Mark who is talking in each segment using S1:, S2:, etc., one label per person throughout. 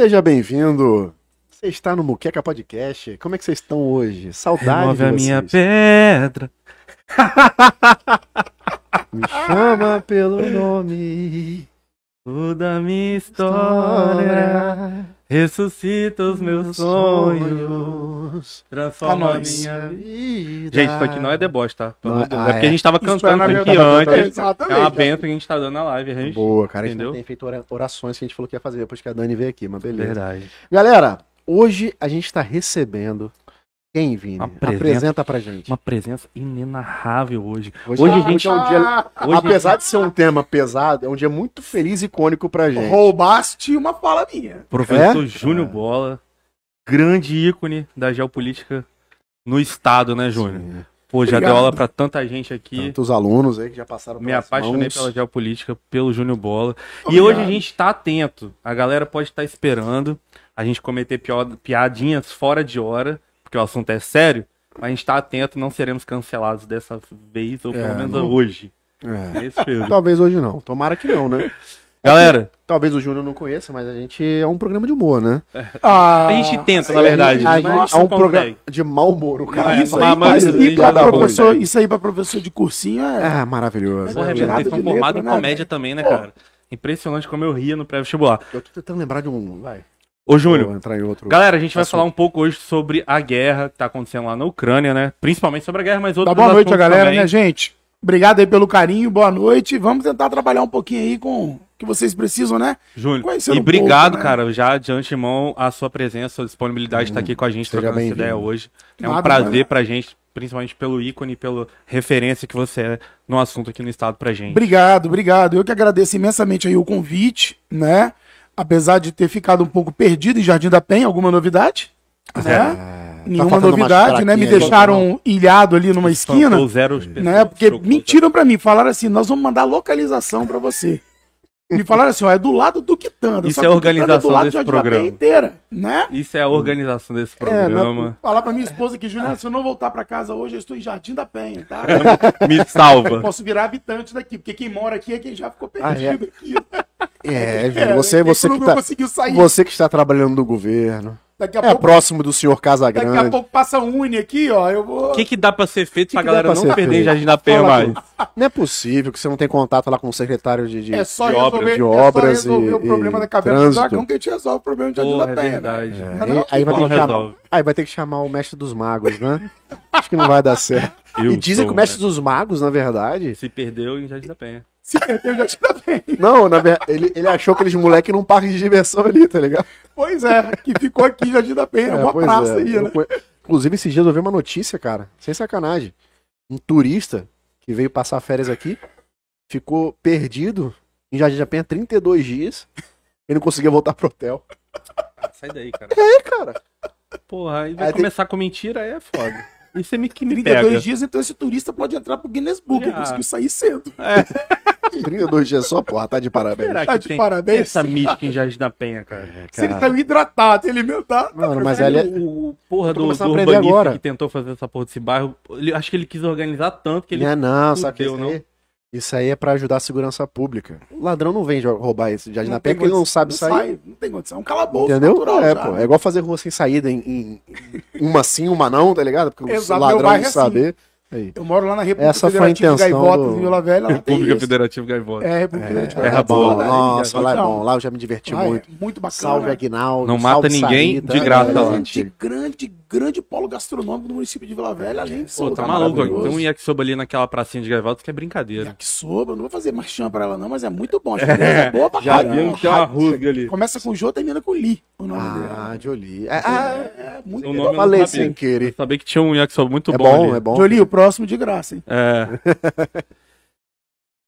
S1: Seja bem-vindo. Você está no Muqueca Podcast. Como é que vocês estão hoje? Saudade
S2: Remove
S1: de
S2: a
S1: vocês.
S2: minha pedra.
S1: Me chama pelo nome.
S2: Toda a minha história. Ressuscita os meus sonhos. Transforma a minha
S1: vida.
S2: Gente, isso aqui não é deboche, tá?
S1: Não,
S2: Deus.
S1: ah,
S2: é porque
S1: é.
S2: a gente tava
S3: é
S2: cantando isso aqui antes.
S3: Exatamente.
S2: É uma benção que a gente tá dando na live. Gente...
S1: Boa, cara. A gente
S2: Entendeu?
S1: tem feito ora- orações que a gente falou que ia fazer depois que a Dani veio aqui, mas beleza.
S2: Verdade.
S1: Galera, hoje a gente está recebendo quem, Vini?
S2: Uma presença.
S1: Apresenta pra gente.
S2: Uma presença inenarrável hoje.
S1: Hoje,
S2: Hoje,
S1: hoje
S2: gente,
S1: é um dia...
S3: Ah,
S2: Hoje,
S1: Apesar de ser um tema pesado, é um dia muito feliz e icônico pra gente.
S3: roubaste uma fala minha.
S2: professor
S1: É?
S2: Júnior Bola, grande ícone da geopolítica no estado, né, Júnior?
S1: Sim.
S2: Pô, já
S3: Obrigado.
S2: deu aula pra tanta gente aqui.
S1: Tantos alunos aí que já passaram
S2: Me apaixonei
S1: mãos.
S2: pela geopolítica, pelo Júnior Bola. E
S3: Obrigado.
S2: hoje a gente tá atento. A galera pode estar esperando a gente cometer piadinhas fora de hora, porque o assunto é sério. Mas a gente tá atento, não seremos cancelados dessa vez, ou pelo
S1: É,
S2: menos
S1: não.
S2: hoje.
S1: É.
S2: Período.
S1: Talvez hoje não. Tomara que não, né?
S2: Galera,
S1: Talvez o Júnior não conheça, mas a gente é um programa de humor, né?
S3: Ah,
S2: a gente tenta, na verdade.
S1: A gente
S2: não
S1: é um programa de mau humor. O cara
S2: É,
S3: Isso
S2: mas-
S3: aí,
S2: mas-
S3: pra- isso, professor, isso aí pra professor de cursinho é.
S1: É, maravilhoso.
S3: É, de
S2: formados
S3: letra,
S2: em comédia também, né,
S3: Pô.
S2: cara? Impressionante como eu ria no pré-vestibular.
S1: Eu tô tentando lembrar de um. Vai.
S2: Ô, Júnior,
S1: entrar em outro.
S2: Galera, a gente vai
S1: Assunto.
S2: falar um pouco hoje sobre a guerra que tá acontecendo lá na Ucrânia, né? Principalmente sobre a guerra, mas outros
S3: Dá boa noite a galera,
S2: também.
S3: né, gente? Obrigado aí pelo carinho, boa noite. Vamos tentar trabalhar um pouquinho aí com o que vocês precisam, né?
S2: Júnior, e
S3: um
S2: obrigado,
S3: pouco, né?
S2: cara, já de antemão, a sua presença, a sua disponibilidade de estar aqui com a gente, trocando essa ideia hoje. É um
S3: Nada,
S2: prazer
S3: mano.
S2: pra gente, principalmente pelo ícone, pela referência que você é no assunto aqui no estado pra gente.
S3: Obrigado, obrigado. Eu que agradeço imensamente aí o convite, né? Apesar de ter ficado um pouco perdido em Jardim da Penha, alguma novidade? Né?
S1: É,
S3: Nenhuma
S1: umas
S3: novidade, né? Me deixaram ilhado ali numa esquina.
S2: Zero
S3: né? Porque mentiram pra mim, falaram assim, nós vamos mandar localização pra você. Me falaram assim, ó, é do lado do Quitanda.
S2: Isso
S3: só
S2: é
S3: que
S2: a
S3: Quitanda
S2: organização
S3: do lado
S2: desse
S3: de Jardim da Penha
S2: programa.
S3: inteira, né?
S2: Isso é a organização desse
S1: É,
S2: programa.
S3: Falar pra minha esposa que, Juliana, se eu não voltar pra casa hoje, eu estou em Jardim da Penha, tá?
S2: Me salva.
S3: Posso virar habitante daqui, porque quem mora aqui é quem já ficou
S1: Ah, é?
S3: perdido aqui.
S1: É,
S3: É,
S1: você, você, que tá,
S3: conseguiu sair.
S1: você que está trabalhando no governo.
S3: Daqui a
S1: É
S3: pouco,
S1: próximo do senhor
S3: daqui a
S1: Casagrande.
S3: pouco passa a Uni aqui, ó. Eu vou.
S2: O que, que dá pra ser feito pra
S1: que
S2: galera
S1: pra
S2: não perder Jardim da Penha mais?
S1: Não é possível que você não tenha contato lá com o secretário de, de,
S3: É só
S2: de
S3: resolver,
S2: obras,
S1: de
S3: é só
S1: obras
S3: resolver
S1: e-
S3: o problema
S1: e
S3: da caverna do dragão que a gente resolve o problema de Jardim
S2: Porra,
S3: da
S2: é
S3: Penha.
S2: verdade.
S3: Né?
S1: É,
S3: Não,
S1: aí, aí vai ter que chamar, aí vai ter que chamar o mestre dos magos, né? Acho que não vai dar certo.
S2: Eu
S1: e dizem
S2: sou,
S1: que o mestre
S2: né?
S1: dos magos, na verdade.
S2: Se perdeu em Jardim da Penha.
S3: Se perdeu Jardim da Penha.
S1: Não, na verdade, ele, ele achou aqueles moleque num parque de diversão ali, tá ligado?
S3: Pois é, que ficou aqui em Jardim da Penha.
S1: É,
S3: uma praça
S1: é.
S3: aí,
S1: Eu
S3: né?
S1: conhe- Inclusive, esses dias eu vi uma notícia, cara, sem sacanagem. Um turista que veio passar férias aqui ficou perdido em Jardim da Penha 32 dias. Ele não conseguia voltar pro hotel.
S2: Sai daí, cara.
S1: É, cara.
S2: Porra, aí vai
S1: Aí tem-
S2: começar com mentira, aí é foda. Isso é me que me
S3: 32
S2: pega.
S3: dias, então esse turista pode entrar pro Guinness Book. Ele
S2: Ah.
S3: conseguiu sair cedo.
S1: 32 dias só, porra, tá de parabéns.
S2: Será
S3: Tá de
S2: tem
S3: parabéns.
S2: essa mística em Jardim da Penha, cara?
S3: Se ele saiu hidratado, ele mesmo tá.
S1: Mano, mas ele é...
S2: O, o porra
S1: Tô
S2: do,
S1: começando
S2: do
S1: a aprender
S2: urbanista
S1: agora.
S2: que tentou fazer essa porra desse bairro, ele- acho que ele quis organizar tanto que ele...
S1: Não, é não, sabe isso
S2: não?
S1: aí, isso aí é pra ajudar a segurança pública. O ladrão não vem roubar esse Jardim da
S3: tem
S1: Penha porque ele não sabe sair.
S3: sai, não tem condição. É um calabouço
S1: Entendeu?
S3: natural
S1: é,
S3: já,
S1: pô.
S3: né?
S1: É igual fazer rua sem saída em, em- uma sim, uma não, tá ligado? Porque
S3: Exato,
S1: o ladrão não
S3: é
S1: saber. Aí.
S3: Eu moro lá na República
S1: Essa foi a
S3: Federativa de
S1: intenção
S3: Gaivotas,
S1: do-
S3: em Vila Velha.
S2: República. Federativa Gaivota.
S3: É, República Federativa de
S2: terra
S3: Gaivotas,
S2: boa,
S3: né?
S1: Nossa, lá é
S3: Então,
S1: bom. Lá eu já me diverti
S3: lá é
S1: muito.
S3: muito bacana.
S1: Salve Aguinaldo.
S2: Não
S1: salve
S2: mata ninguém
S1: Sarita.
S2: de graça
S1: É,
S2: lá.
S3: grande, grande, grande polo gastronômico do município de Vila Velha, além de
S2: Pô, tá maluco. Tem um yakisoba ali naquela pracinha de Gaivotas que é brincadeira.
S3: Yakisoba, não vou fazer marchão pra ela não, mas é muito bom. Que é boa pra
S1: Já viu
S2: Tem uma rusga ali.
S3: Começa com J e termina com Li, o nome
S1: Ah,
S3: dela.
S1: Jolie. É, ah,
S3: É, muito
S2: O
S3: bom.
S2: nome eu
S1: falei
S2: sabia.
S1: sem querer.
S2: Eu sabia que tinha um yakisoba muito
S1: É
S2: bom,
S1: bom,
S2: ali.
S1: é bom.
S3: Jolie, o próximo de graça, hein?
S2: É.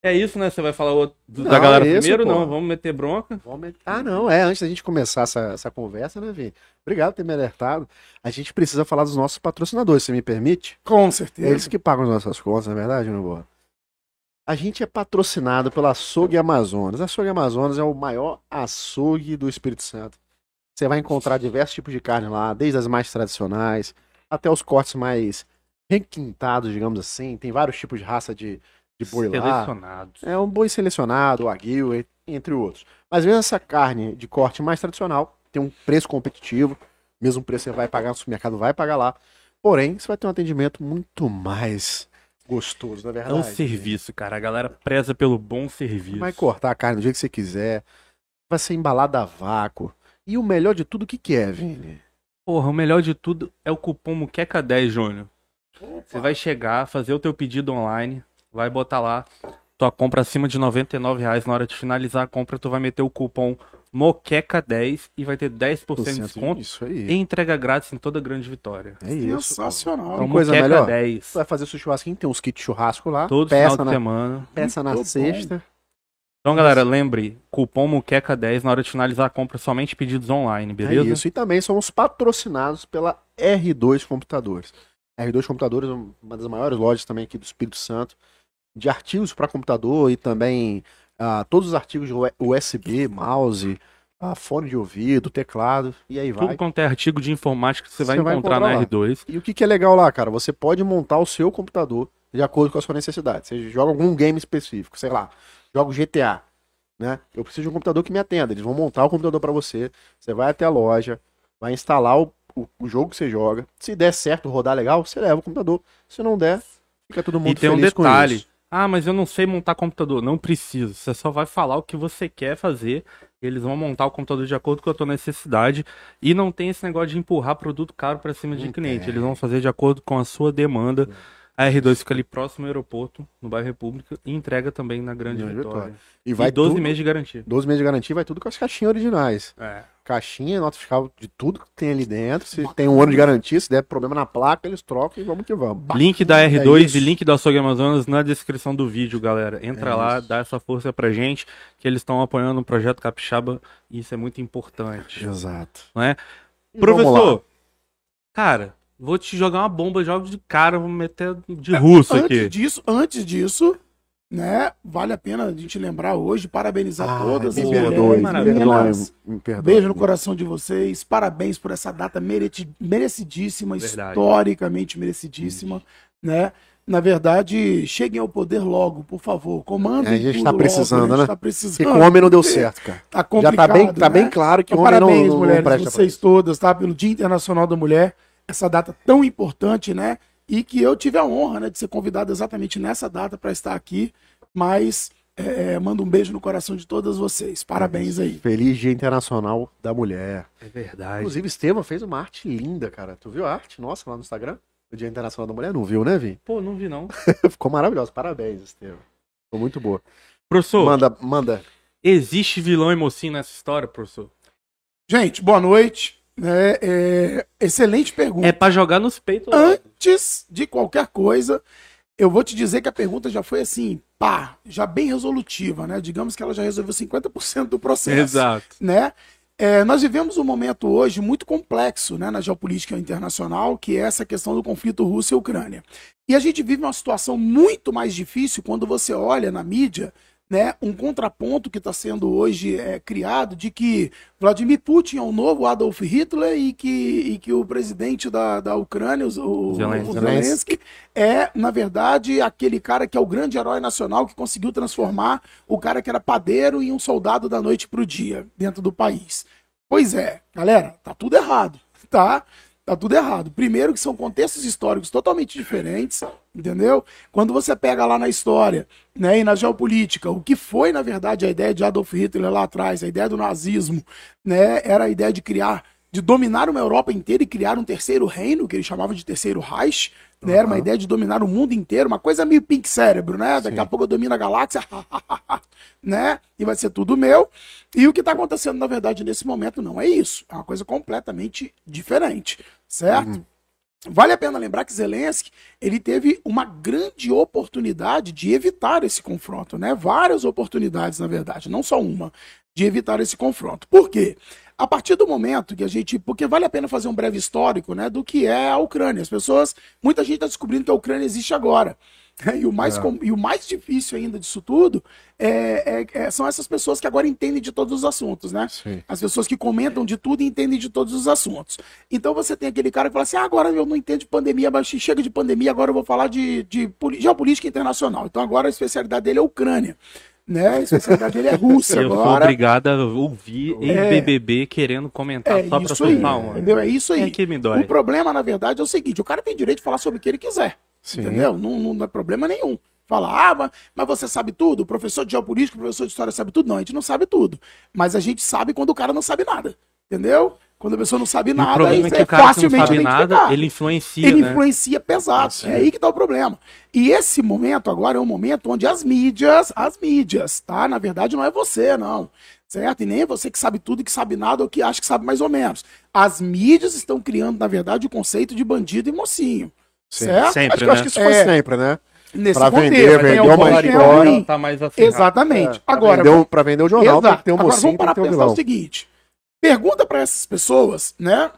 S2: É isso, né? Você vai falar o- do- da
S1: Não,
S2: galera
S1: é isso,
S2: primeiro?
S1: pô.
S2: Não, vamos meter bronca.
S1: Vamos met- Ah, não, é, antes da gente começar essa, essa conversa, né, Vini? Obrigado por ter me alertado. A gente precisa falar dos nossos patrocinadores, se me permite.
S3: Com
S1: É
S3: certeza.
S1: eles que pagam as nossas contas, não é verdade, não boa? A gente é patrocinado pela Açougue Amazonas. A Açougue Amazonas é o maior açougue do Espírito Santo. Você vai encontrar diversos tipos de carne lá, desde as mais tradicionais até os cortes mais requintados, digamos assim. Tem vários tipos de raça de, de boi lá. É um boi selecionado, o aguil, entre outros. Mas mesmo essa carne de corte mais tradicional, ter um preço competitivo, mesmo preço que você vai pagar no supermercado, vai pagar lá. Porém, você vai ter um atendimento muito mais gostoso, na
S2: É
S1: verdade.
S2: um serviço, cara. A galera preza pelo bom serviço.
S1: Vai cortar a carne do jeito que você quiser, vai ser embalada a vácuo. E o melhor de tudo, o que, que é, Vini?
S2: Porra, o melhor de tudo é o cupom Muqueca10, Júnior. Você vai chegar, fazer o teu pedido online, vai botar lá tua compra acima de 99 reais na hora de finalizar a compra, tu vai meter o cupom Moqueca10 e vai ter 10% de desconto
S1: Isso aí.
S2: e entrega grátis em toda grande vitória.
S1: É isso.
S3: Sensacional.
S1: Então, coisa
S2: Moqueca
S1: melhor?
S2: 10.
S1: Você vai fazer seu churrasquinho, tem uns kits churrasco lá.
S2: Todo
S1: peça
S2: final de
S1: na,
S2: semana.
S1: peça na
S3: Muito bom.
S1: sexta.
S2: Então, galera, lembre, cupom Muqueca10 na hora de finalizar a compra, somente pedidos online, beleza?
S1: É isso. E também somos patrocinados pela R2 Computadores. R2 Computadores é uma das maiores lojas também aqui do Espírito Santo de artigos para computador e também ah, todos os artigos USB, mouse, ah, fone de ouvido, teclado e aí vai.
S2: Tudo quanto é artigo de informática que você vai
S1: Você vai
S2: encontrar
S1: encontrar
S2: na
S1: lá.
S2: R2.
S1: E o que, que é legal lá, cara? Você pode montar o seu computador de acordo com a sua necessidade. Você joga algum game específico, sei lá, joga GTA, né? Eu preciso de um computador que me atenda. Eles vão montar o computador para você. Você vai até a loja, vai instalar o, o, o jogo que você joga. Se der certo, rodar legal, você leva o computador. Se não der, fica todo mundo
S2: E tem um
S1: feliz com
S2: detalhe. Ah, mas eu não sei montar computador. Não precisa. Você só vai falar o que você quer fazer. Eles vão montar o computador de acordo com a tua necessidade. E não tem esse negócio de empurrar produto caro para cima de cliente. Eles vão fazer de acordo com a sua demanda. A R2 fica ali próximo ao aeroporto, no bairro República, e entrega também na Grande Vitória.
S1: Vitória. E
S2: E
S1: vai
S2: 12
S1: tudo,
S2: meses de garantia.
S1: 12 meses de garantia, vai tudo com as caixinhas originais.
S2: É.
S1: Caixinha, nota fiscal de tudo que tem ali dentro. Se tem um ano de garantia, se der problema na placa, eles trocam e vamos que vamos.
S2: Link da
S1: É
S2: R2
S1: isso.
S2: e link do Açougue Amazonas na descrição do vídeo, galera. Entra
S1: É
S2: lá,
S1: isso.
S2: dá essa força pra gente, que eles estão apoiando o projeto Capixaba e isso é muito importante.
S1: Exato.
S2: Não é?
S1: E.
S2: Professor, cara, vou te jogar uma bomba, jogo de cara, vou meter de russo
S3: antes
S2: aqui.
S3: disso, antes disso, né, vale a pena a gente lembrar hoje, parabenizar
S1: Ah,
S3: todas
S1: me
S3: as
S1: perdoe, me
S2: maravilha.
S1: perdoe,
S3: meninas.
S1: me perdoe.
S3: Beijo no coração de vocês. Parabéns por essa data merecidíssima,
S2: Verdade.
S3: historicamente merecidíssima, né? Na verdade, cheguem ao poder logo, por favor. Comandem
S1: É, a gente tá
S3: logo,
S1: precisando, né?
S3: Tá
S1: Porque
S3: precisando.
S1: com o homem não deu certo, cara.
S3: Tá
S1: Já
S3: complicado,
S1: tá bem, tá
S3: né?
S1: bem claro que o
S3: Então,
S1: homem não,
S3: parabéns,
S1: não, não
S3: mulheres,
S1: presta pra
S3: vocês todas, tá? Pelo Dia Internacional da Mulher, essa data tão importante, né? E que eu tive a honra, né, de ser convidado exatamente nessa data para estar aqui. Mas é, mando um beijo no coração de todas vocês. Parabéns aí.
S1: Feliz Dia Internacional da Mulher.
S2: É verdade.
S1: Inclusive, Estevam fez uma arte linda, cara. Tu viu a arte nossa lá no Instagram? O Dia Internacional da Mulher? Não viu, né, Vi?
S2: Pô, não vi não.
S1: Ficou maravilhoso. Parabéns, Estevam. Ficou muito boa.
S2: Professor,
S1: Manda, manda.
S2: existe vilão e mocinho nessa história, professor?
S3: Gente, boa noite. É, é, excelente pergunta.
S2: É pra jogar nos peitos.
S3: Antes de qualquer coisa, eu vou te dizer que a pergunta já foi assim, pá, já bem resolutiva, né? Digamos que ela já resolveu 50% do processo.
S2: Exato.
S3: né? É, nós vivemos um momento hoje muito complexo né, na geopolítica internacional, que é essa questão do conflito Rússia e Ucrânia. E a gente vive uma situação muito mais difícil quando você olha na mídia né, um contraponto que está sendo hoje é, criado de que Vladimir Putin é o novo Adolf Hitler e que, e que o presidente da, da Ucrânia, o, o
S2: Zelensky.
S3: Zelensky, é, na verdade, aquele cara que é o grande herói nacional que conseguiu transformar o cara que era padeiro em um soldado da noite pro dia dentro do país. Pois é, galera, tá tudo errado, tá? Tá tudo errado. Primeiro que são contextos históricos totalmente diferentes, entendeu? Quando você pega lá na história, né, e na geopolítica, o que foi, na verdade, a ideia de Adolf Hitler lá atrás, a ideia do nazismo, né, era a ideia de criar, de dominar uma Europa inteira e criar um terceiro reino, que ele chamava de terceiro Reich, né, era uma ideia de dominar o mundo inteiro, uma coisa meio pink cérebro, né? Daqui a pouco eu domino a galáxia, né? E vai ser tudo meu. E o que está acontecendo, na verdade, nesse momento não é isso. É uma coisa completamente diferente, certo? Vale a pena lembrar que Zelensky ele teve uma grande oportunidade de evitar esse confronto, né? Várias oportunidades, na verdade, não só uma, de evitar esse confronto. Por quê? A partir do momento que a gente. Porque vale a pena fazer um breve histórico né, do que é a Ucrânia. As pessoas. Muita gente está descobrindo que a Ucrânia existe agora. E o, mais, com- e o mais difícil ainda disso tudo é- é- é- são essas pessoas que agora entendem de todos os assuntos, né?
S1: Sim.
S3: As pessoas que comentam de tudo e entendem de todos os assuntos. Então você tem aquele cara que fala assim: ah, agora eu não entendo de pandemia, mas chega de pandemia, agora eu vou falar de, de geopolítica internacional. Então agora a especialidade dele é a Ucrânia. Né? A especialidade dele é russa
S2: Eu sou
S3: agora.
S2: obrigado a ouvir em
S3: É.
S2: BBB querendo comentar
S3: É
S2: só pra
S3: isso aí,
S2: soltar uma.
S3: entendeu? É isso aí.
S2: É que me dói.
S3: O problema, na verdade, é o seguinte: o cara tem direito de falar sobre o que ele quiser.
S1: Sim.
S3: Entendeu? Não, não, não é problema nenhum. Falar, ah, mas, mas você sabe tudo? O professor de geopolítica, o professor de história sabe tudo? Não, a gente não sabe tudo. Mas a gente sabe quando o cara não sabe nada. Entendeu? Quando a pessoa não sabe
S2: E o
S3: nada,
S2: problema é que
S3: é
S2: o cara que não
S3: facilmente
S2: sabe nada, ele influencia,
S3: Ele
S2: né?
S3: influencia pesado. É aí que tá o problema. E esse momento agora é um momento onde as mídias, as mídias, tá? Na verdade, não é você, não. Certo? E nem é você que sabe tudo e que sabe nada ou que acha que sabe mais ou menos. As mídias estão criando, na verdade, o conceito de bandido e mocinho.
S1: Sim.
S3: Certo?
S2: Sempre,
S1: Acho que, acho
S2: né?
S1: que isso foi
S3: É.
S1: sempre, né?
S3: Nesse
S1: Pra
S3: contexto,
S1: vender,
S3: tem
S1: vender
S3: o
S1: uma
S3: e tem
S1: história.
S2: tá mais assim.
S3: Exatamente.
S1: Pra
S3: Agora,
S1: vender, o- pra vender o jornal, tem que ter um
S3: Agora,
S1: mocinho,
S3: vamos
S1: tem
S3: parar
S1: que ter um
S3: pra pensar o seguinte. Pergunta para essas pessoas, né?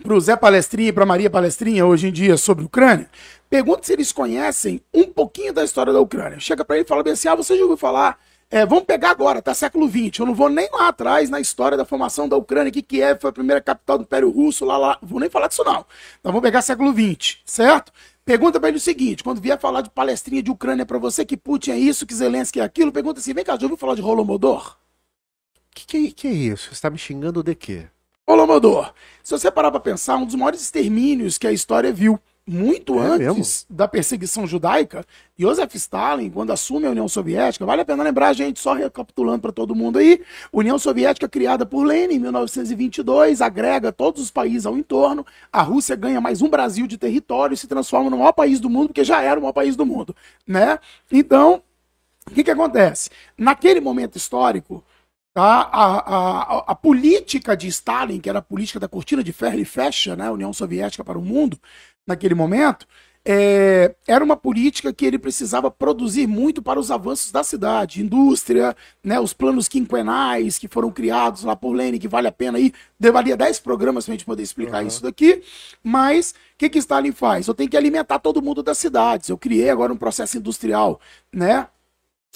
S3: Pro Zé Palestrinha e pra Maria Palestrinha hoje em dia sobre a Ucrânia. Pergunta se eles conhecem um pouquinho da história da Ucrânia. Chega para ele e fala bem assim: ah, você já ouviu falar? É, vamos pegar agora, tá século XX. Eu não vou nem lá atrás na história da formação da Ucrânia, que Kiev foi a primeira capital do Império Russo, lá, lá. Vou nem falar disso, não. Então vamos pegar século XX, certo? Pergunta pra ele o seguinte: quando vier falar de palestrinha de Ucrânia pra você, que Putin é isso, que Zelensky é aquilo, pergunta assim: vem cá, já ouviu falar de Holodomor?
S1: Que, que, que é isso? Você tá me xingando de quê?
S3: Holodomor. Se você parar pra pensar, um dos maiores extermínios que a história viu. Muito
S1: É
S3: antes da perseguição judaica, Joseph Stalin, quando assume a União Soviética, vale a pena lembrar, gente, só recapitulando para todo mundo aí, União Soviética criada por Lenin em 1922, agrega todos os países ao entorno, a Rússia ganha mais um Brasil de território e se transforma no maior país do mundo, porque já era o maior país do mundo, né? Então, o que que acontece? Naquele momento histórico, Tá? A, a, a política de Stalin, que era a política da cortina de ferro e fecha, né? a União Soviética para o mundo, naquele momento, é, era uma política que ele precisava produzir muito para os avanços da cidade, indústria, né, os planos quinquenais que foram criados lá por Lenin, que vale a pena aí, levaria 10 programas para a gente poder explicar isso daqui, mas o que, que Stalin faz? Eu tenho que alimentar todo mundo das cidades, eu criei agora um processo industrial, né,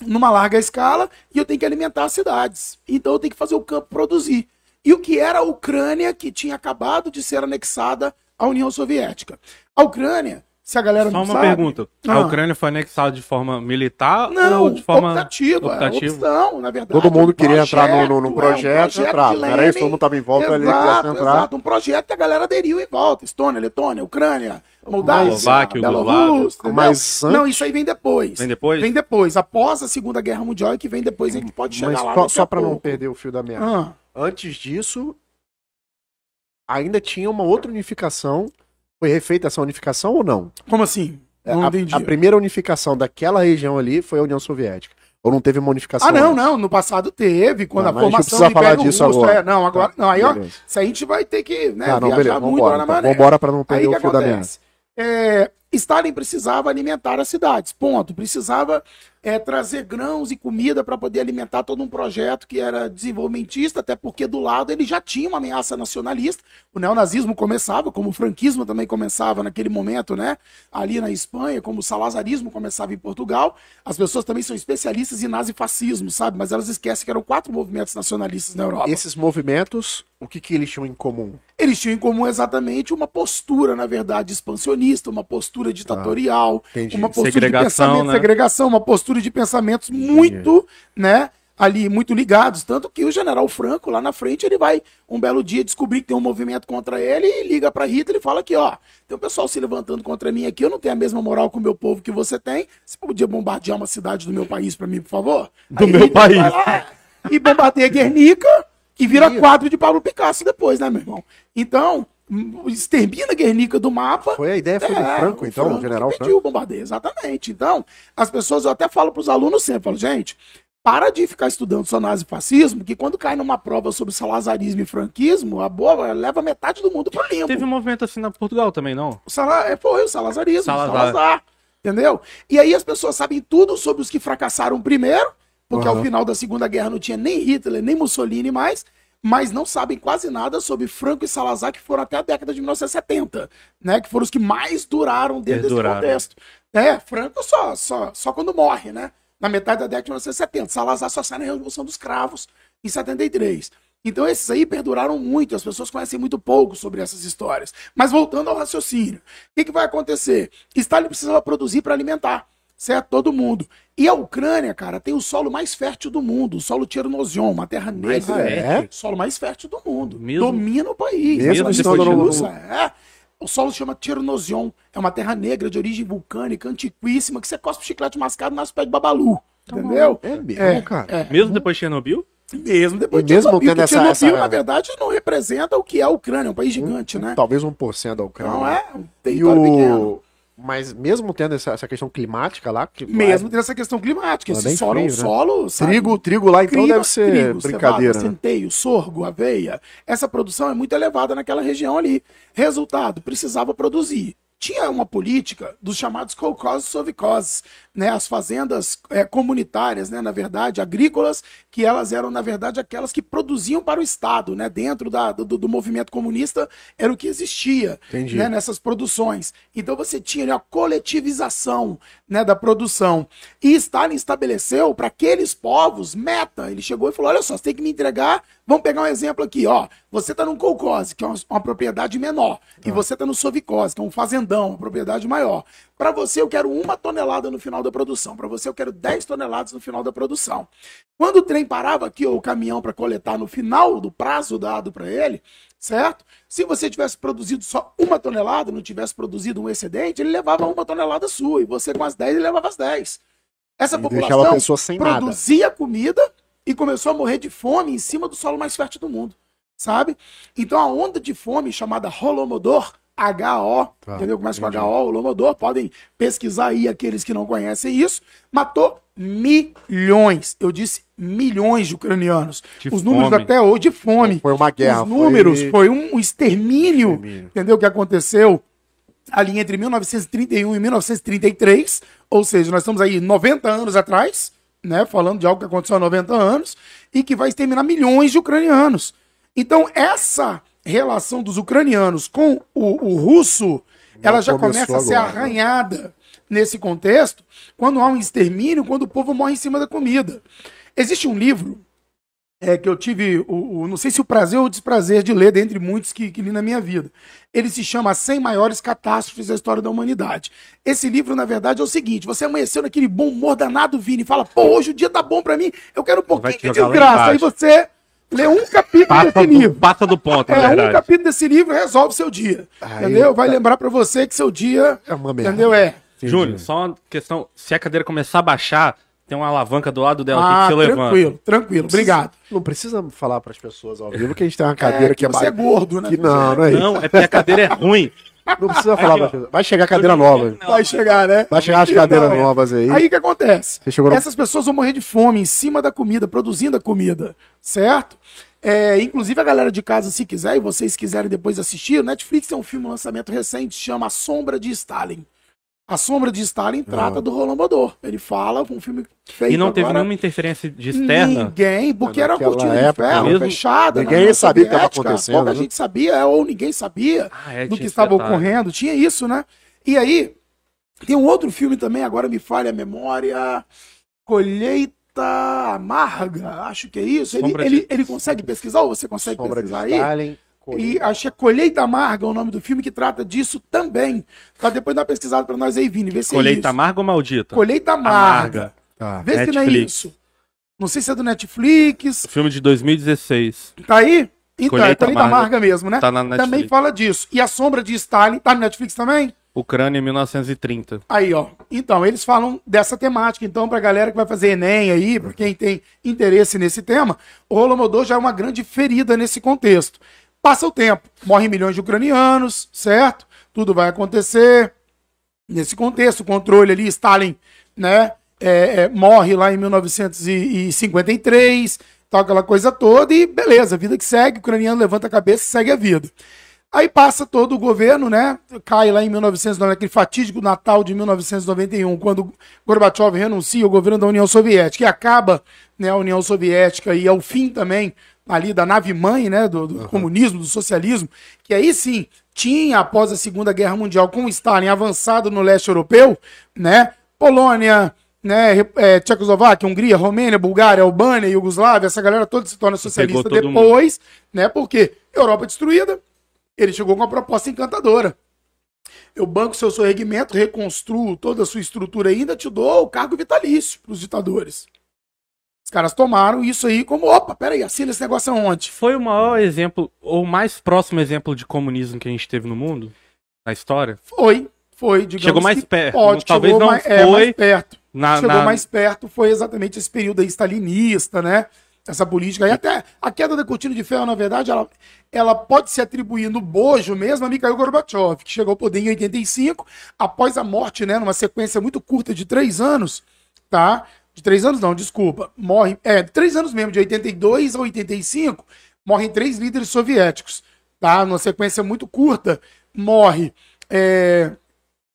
S3: numa larga escala e eu tenho que alimentar as cidades. Então eu tenho que fazer o campo produzir. E o que era a Ucrânia que tinha acabado de ser anexada à União Soviética? A Ucrânia, se a galera
S2: Só
S3: não
S2: uma
S3: sabe,
S2: pergunta.
S3: Ah.
S2: A Ucrânia foi anexada de forma militar
S3: não,
S2: ou de forma
S3: optativa,
S2: optativa?
S3: opção, na verdade.
S1: Todo mundo
S3: um
S1: queria entrar no, no, no
S3: projeto,
S1: projeto,
S3: é um
S1: entrar. Era isso, todo mundo tava em volta ali,
S3: Exato,
S1: quisesse entrar.
S3: exato, um projeto que a galera aderiu em volta. Estônia, Letônia, Ucrânia, Moldávia, entendeu?
S1: Mas antes-
S3: Não, isso aí vem depois.
S2: Vem depois?
S3: Vem depois. Após a Segunda Guerra Mundial é que vem depois, a gente pode chegar
S1: Mas
S3: lá
S1: só,
S3: daqui
S1: só
S3: a
S1: pra não perder o fio da meada.
S3: Ah,
S1: Antes disso, ainda tinha uma outra unificação. Foi refeita essa unificação ou não?
S3: como assim? Não
S1: a, a primeira unificação daquela região ali foi a União Soviética. Ou não teve uma unificação?
S3: Ah, não,
S1: antes?
S3: não. No passado teve, quando
S1: Tá,
S3: a
S1: mas a gente
S3: formação
S1: falar disso agora.
S3: é, não, agora
S1: Tá,
S3: não. Aí, ó, isso aí a gente vai ter que né,
S1: Tá, não,
S3: viajar
S1: beleza.
S3: muito
S1: Vambora,
S3: lá na
S1: então.
S3: maré.
S1: Vambora pra não
S3: Aí
S1: perder
S3: que
S1: o fio da meada.
S3: É, Stalin precisava alimentar as cidades, ponto. Precisava é, trazer grãos e comida para poder alimentar todo um projeto que era desenvolvimentista, até porque do lado ele já tinha uma ameaça nacionalista. O neonazismo começava, como o franquismo também começava naquele momento, né? Ali na Espanha, como o salazarismo começava em Portugal. As pessoas também são especialistas em nazifascismo, sabe? Mas elas esquecem que eram quatro movimentos nacionalistas na Europa.
S1: Esses movimentos, o que, que eles tinham em comum?
S3: Eles tinham em comum exatamente uma postura, na verdade, expansionista, uma postura ditatorial,
S1: entendi.
S3: uma postura
S2: Segregação,
S3: de pensamento,
S2: né?
S3: segregação, uma postura de pensamentos muito, né, ali, muito ligados. Tanto que o general Franco, lá na frente, ele vai um belo dia descobrir que tem um movimento contra ele e liga para Hitler e fala aqui, ó, tem um pessoal se levantando contra mim aqui, eu não tenho a mesma moral com o meu povo que você tem, você podia bombardear uma cidade do meu país para mim, por favor?
S2: Do
S3: Aí
S2: meu
S3: Hitler
S2: país.
S3: lá E bombardeia Guernica e vira quadro de Pablo Picasso depois, né, meu irmão? Então, extermina Guernica do mapa.
S1: Foi a ideia foi do
S3: É,
S1: Franco,
S3: o
S1: então, o
S3: Franco
S1: general
S3: que
S1: Franco.
S3: o bombardeio, exatamente. Então, as pessoas, eu até falo para os alunos sempre, falo, gente, para de ficar estudando só nazifascismo, que quando cai numa prova sobre salazarismo e franquismo, a boa leva metade do mundo pro limbo.
S2: Teve um movimento assim na Portugal também, não?
S3: O Sala, é, foi o salazarismo,
S2: Salazar.
S3: Salazar. Entendeu? E aí as pessoas sabem tudo sobre os que fracassaram primeiro, porque ao
S1: Aham.
S3: final da Segunda Guerra não tinha nem Hitler, nem Mussolini mais, mas não sabem quase nada sobre Franco e Salazar, que foram até a década de 1970, né? Que foram os que mais duraram dentro
S2: Perduraram.
S3: desse contexto. É, Franco só, só, só quando morre, né? Na metade da década de 1970. Salazar só sai na Revolução dos Cravos, em 73. Então esses aí perduraram muito, as pessoas conhecem muito pouco sobre essas histórias. Mas voltando ao raciocínio, o que, que vai acontecer? Stalin precisava produzir para alimentar. Certo? Todo mundo. E a Ucrânia, cara, tem o solo mais fértil do mundo, o solo Chernozion, uma terra
S2: Mais
S3: negra.
S1: fértil?
S3: Solo mais fértil do mundo.
S2: Mesmo-
S3: Domina o país.
S1: Mesmo
S3: Essa
S1: estando
S3: história
S1: no-
S3: russa, é. O solo se chama Chernozion. É uma terra negra de origem vulcânica, antiquíssima, que você cospe chiclete mascado nas pés de babalu. Entendeu?
S1: É mesmo,
S3: É,
S1: cara.
S3: é.
S2: Mesmo depois de Chernobyl?
S3: Mesmo depois
S1: E
S3: de
S1: mesmo
S3: Chernobyl,
S1: essa-
S3: Chernobyl,
S1: essa-
S3: na verdade, não representa o que é a Ucrânia, é um país gigante, né?
S1: Talvez 1% da Ucrânia.
S3: Não é um
S1: E
S3: território pequeno.
S1: Mas mesmo tendo essa, essa questão climática lá, que
S3: Mesmo tendo essa questão climática.
S1: É
S3: Esse
S1: bem
S3: solo é um
S1: frio, né?
S3: solo, sabe?
S1: trigo, trigo lá então
S3: Clima,
S1: deve ser
S3: trigo,
S1: brincadeira.
S3: cevada,
S1: né?
S3: centeio, sorgo, aveia. Essa produção é muito elevada naquela região ali. Resultado, precisava produzir. Tinha uma política dos chamados kolkhozes sovikhozes, né, as fazendas eh, comunitárias, né, na verdade, agrícolas, que elas eram, na verdade, aquelas que produziam para o Estado, né, dentro da- do, do movimento comunista, era o que existia né, nessas produções. Então você tinha a coletivização né, da produção. E Stalin estabeleceu para aqueles povos meta. Ele chegou e falou: olha só, você tem que me entregar. Vamos pegar um exemplo aqui, ó. Você está num kolkhoz, que é uma, uma propriedade menor, e você está no sovikhoz, que é um fazendão, uma propriedade maior. Para você eu quero uma tonelada no final da produção. Para você eu quero 10 toneladas no final da produção. Quando o trem parava aqui, ou o caminhão para coletar no final do prazo dado para ele, certo? Se você tivesse produzido só uma tonelada, não tivesse produzido um excedente, ele levava uma tonelada sua, e você com as 10, ele levava as 10. Essa
S1: E
S3: população
S1: sem nada.
S3: produzia comida e começou a morrer de fome em cima do solo mais fértil do mundo, sabe? Então a onda de fome chamada Holomodor, HO,
S1: Tá,
S3: entendeu? Começa
S1: entendi.
S3: com HO, Holomodor, podem pesquisar aí aqueles que não conhecem isso, matou milhões, eu disse milhões de ucranianos.
S2: De
S3: Os números
S2: fome.
S3: até hoje de fome.
S1: Foi uma guerra,
S3: Os números,
S1: foi-
S3: foi, um extermínio,
S1: Extermínio.
S3: entendeu? Que aconteceu ali entre 1931 e 1933, ou seja, nós estamos aí 90 anos atrás, né, falando de algo que aconteceu há 90 anos, e que vai exterminar milhões de ucranianos. Então, essa relação dos ucranianos com o, o russo, ela já começa a ser
S1: agora, né?
S3: arranhada nesse contexto, quando há um extermínio, quando o povo morre em cima da comida. Existe um livro é, que eu tive, o, o- não sei se o prazer ou o desprazer de ler, dentre muitos que, que li na minha vida. Ele se chama As 100 Maiores Catástrofes da História da Humanidade. Esse livro, na verdade, é o seguinte: você amanheceu naquele bom humor danado, Vini, e fala, pô, hoje o dia tá bom pra mim, eu quero um pouquinho de desgraça. Aí você lê um capítulo
S2: Passa
S3: desse
S2: do,
S3: livro.
S2: passa do ponto, na
S3: É, um capítulo desse livro resolve seu dia.
S1: Aí
S3: entendeu? Vai
S1: tá.
S3: lembrar pra você que seu dia.
S1: É uma merda.
S3: Entendeu? É.
S2: Júnior, só uma questão. Se a cadeira começar a baixar, tem uma alavanca do lado dela
S3: Ah,
S2: aqui que você levanta.
S3: tranquilo, tranquilo. Obrigado.
S1: Não precisa falar para as pessoas ao vivo que a gente tem uma cadeira
S3: É,
S1: que é
S3: você é gordo, né?
S1: que não, não é isso.
S2: Não, é porque a cadeira é ruim.
S1: Não precisa falar. Vai chegar cadeira nova.
S3: Vai chegar, né?
S1: Vai chegar as cadeiras
S3: Não, é.
S1: novas aí.
S3: Aí o que acontece?
S1: Você chegou no-
S3: Essas pessoas vão morrer de fome em cima da comida, produzindo a comida, certo? É, inclusive a galera de casa, se quiser, e vocês quiserem depois assistir, o Netflix tem um filme, um lançamento recente, chama A Sombra de Stalin. A Sombra de Stalin trata do Holodomor. Ele fala, um filme feito
S2: E não teve
S3: agora,
S2: nenhuma interferência de externa.
S3: Ninguém, porque era uma cortina de ferro,
S2: mesmo,
S3: fechada.
S1: ninguém
S3: na União
S1: sabia o que tava
S3: Soviética.
S1: acontecendo,
S3: Pouca
S1: né?
S3: gente sabia, ou ninguém sabia
S2: Ah, é,
S3: do que estava
S2: detalhe.
S3: ocorrendo. Tinha isso, né? E aí, tem um outro filme também, agora me falha a memória. Colheita Amarga, acho que é isso. Ele,
S2: de-
S3: ele consegue pesquisar ou você consegue
S1: Sombra de
S3: pesquisar aí?
S1: Stalin.
S3: E acho que é Colheita Amarga é o nome do filme que trata disso também. Tá depois dá uma pesquisada pra nós aí, Vini, vê se é
S2: Colheita
S3: isso.
S2: amarga ou maldita?
S3: Colheita Amarga.
S1: Tá.
S3: Vê se não é
S2: Netflix.
S3: isso. Não sei se é do Netflix.
S2: Filme de 2016.
S3: Tá aí? Então, é
S2: Colheita
S3: Colheita Amarga,
S2: Amarga.
S3: mesmo, né?
S2: Tá na Netflix.
S3: Também fala disso. E A Sombra de Stalin, tá no Netflix também?
S2: Ucrânia em 1930.
S3: Aí, ó. Então, eles falam dessa temática. Então, pra galera que vai fazer Enem aí, pra quem tem interesse nesse tema, o Holodomor já é uma grande ferida nesse contexto. Passa o tempo, morrem milhões de ucranianos, certo? Tudo vai acontecer. Nesse contexto, o controle ali, Stalin, né? é, é, morre lá em 1953, tal, aquela coisa toda, e beleza, vida que segue, o ucraniano levanta a cabeça e segue a vida. Aí passa todo o governo, né? Cai lá em 1990, aquele fatídico Natal de 1991, quando Gorbachev renuncia ao governo da União Soviética e acaba né, a União Soviética e é o fim também ali da nave mãe, né, do, do comunismo, do socialismo, que aí sim tinha após a Segunda Guerra Mundial com Stalin avançado no leste europeu, né? Polônia, né, é, Tchecoslováquia, Hungria, Romênia, Bulgária, Albânia, Iugoslávia, essa galera toda se torna socialista
S2: todo mundo.
S3: depois, né? Porque Europa destruída, ele chegou com uma proposta encantadora. Eu banco seu sorregimento, reconstruo toda a sua estrutura ainda, te dou o cargo vitalício para os ditadores. Os caras tomaram isso aí como, opa, peraí, assina esse negócio aonde?
S2: Foi o maior exemplo, ou o mais próximo exemplo de comunismo que a gente teve no mundo? Na história?
S3: Foi, foi, digamos
S2: Chegou mais perto.
S3: Pode,
S2: Talvez não
S3: mais, é,
S2: foi
S3: mais perto.
S2: na,
S3: chegou
S2: na-
S3: mais perto foi exatamente esse período aí stalinista, né? Essa política aí. Até a queda da cortina de ferro, na verdade, ela, ela pode se atribuir no bojo mesmo a Mikhail Gorbachev, que chegou ao poder em 85, após a morte, né? Numa sequência muito curta de três anos, tá? De três anos não, desculpa. Morre, é, três anos mesmo, de 82 a 85, morrem três líderes soviéticos, tá? Numa sequência muito curta, morre. É,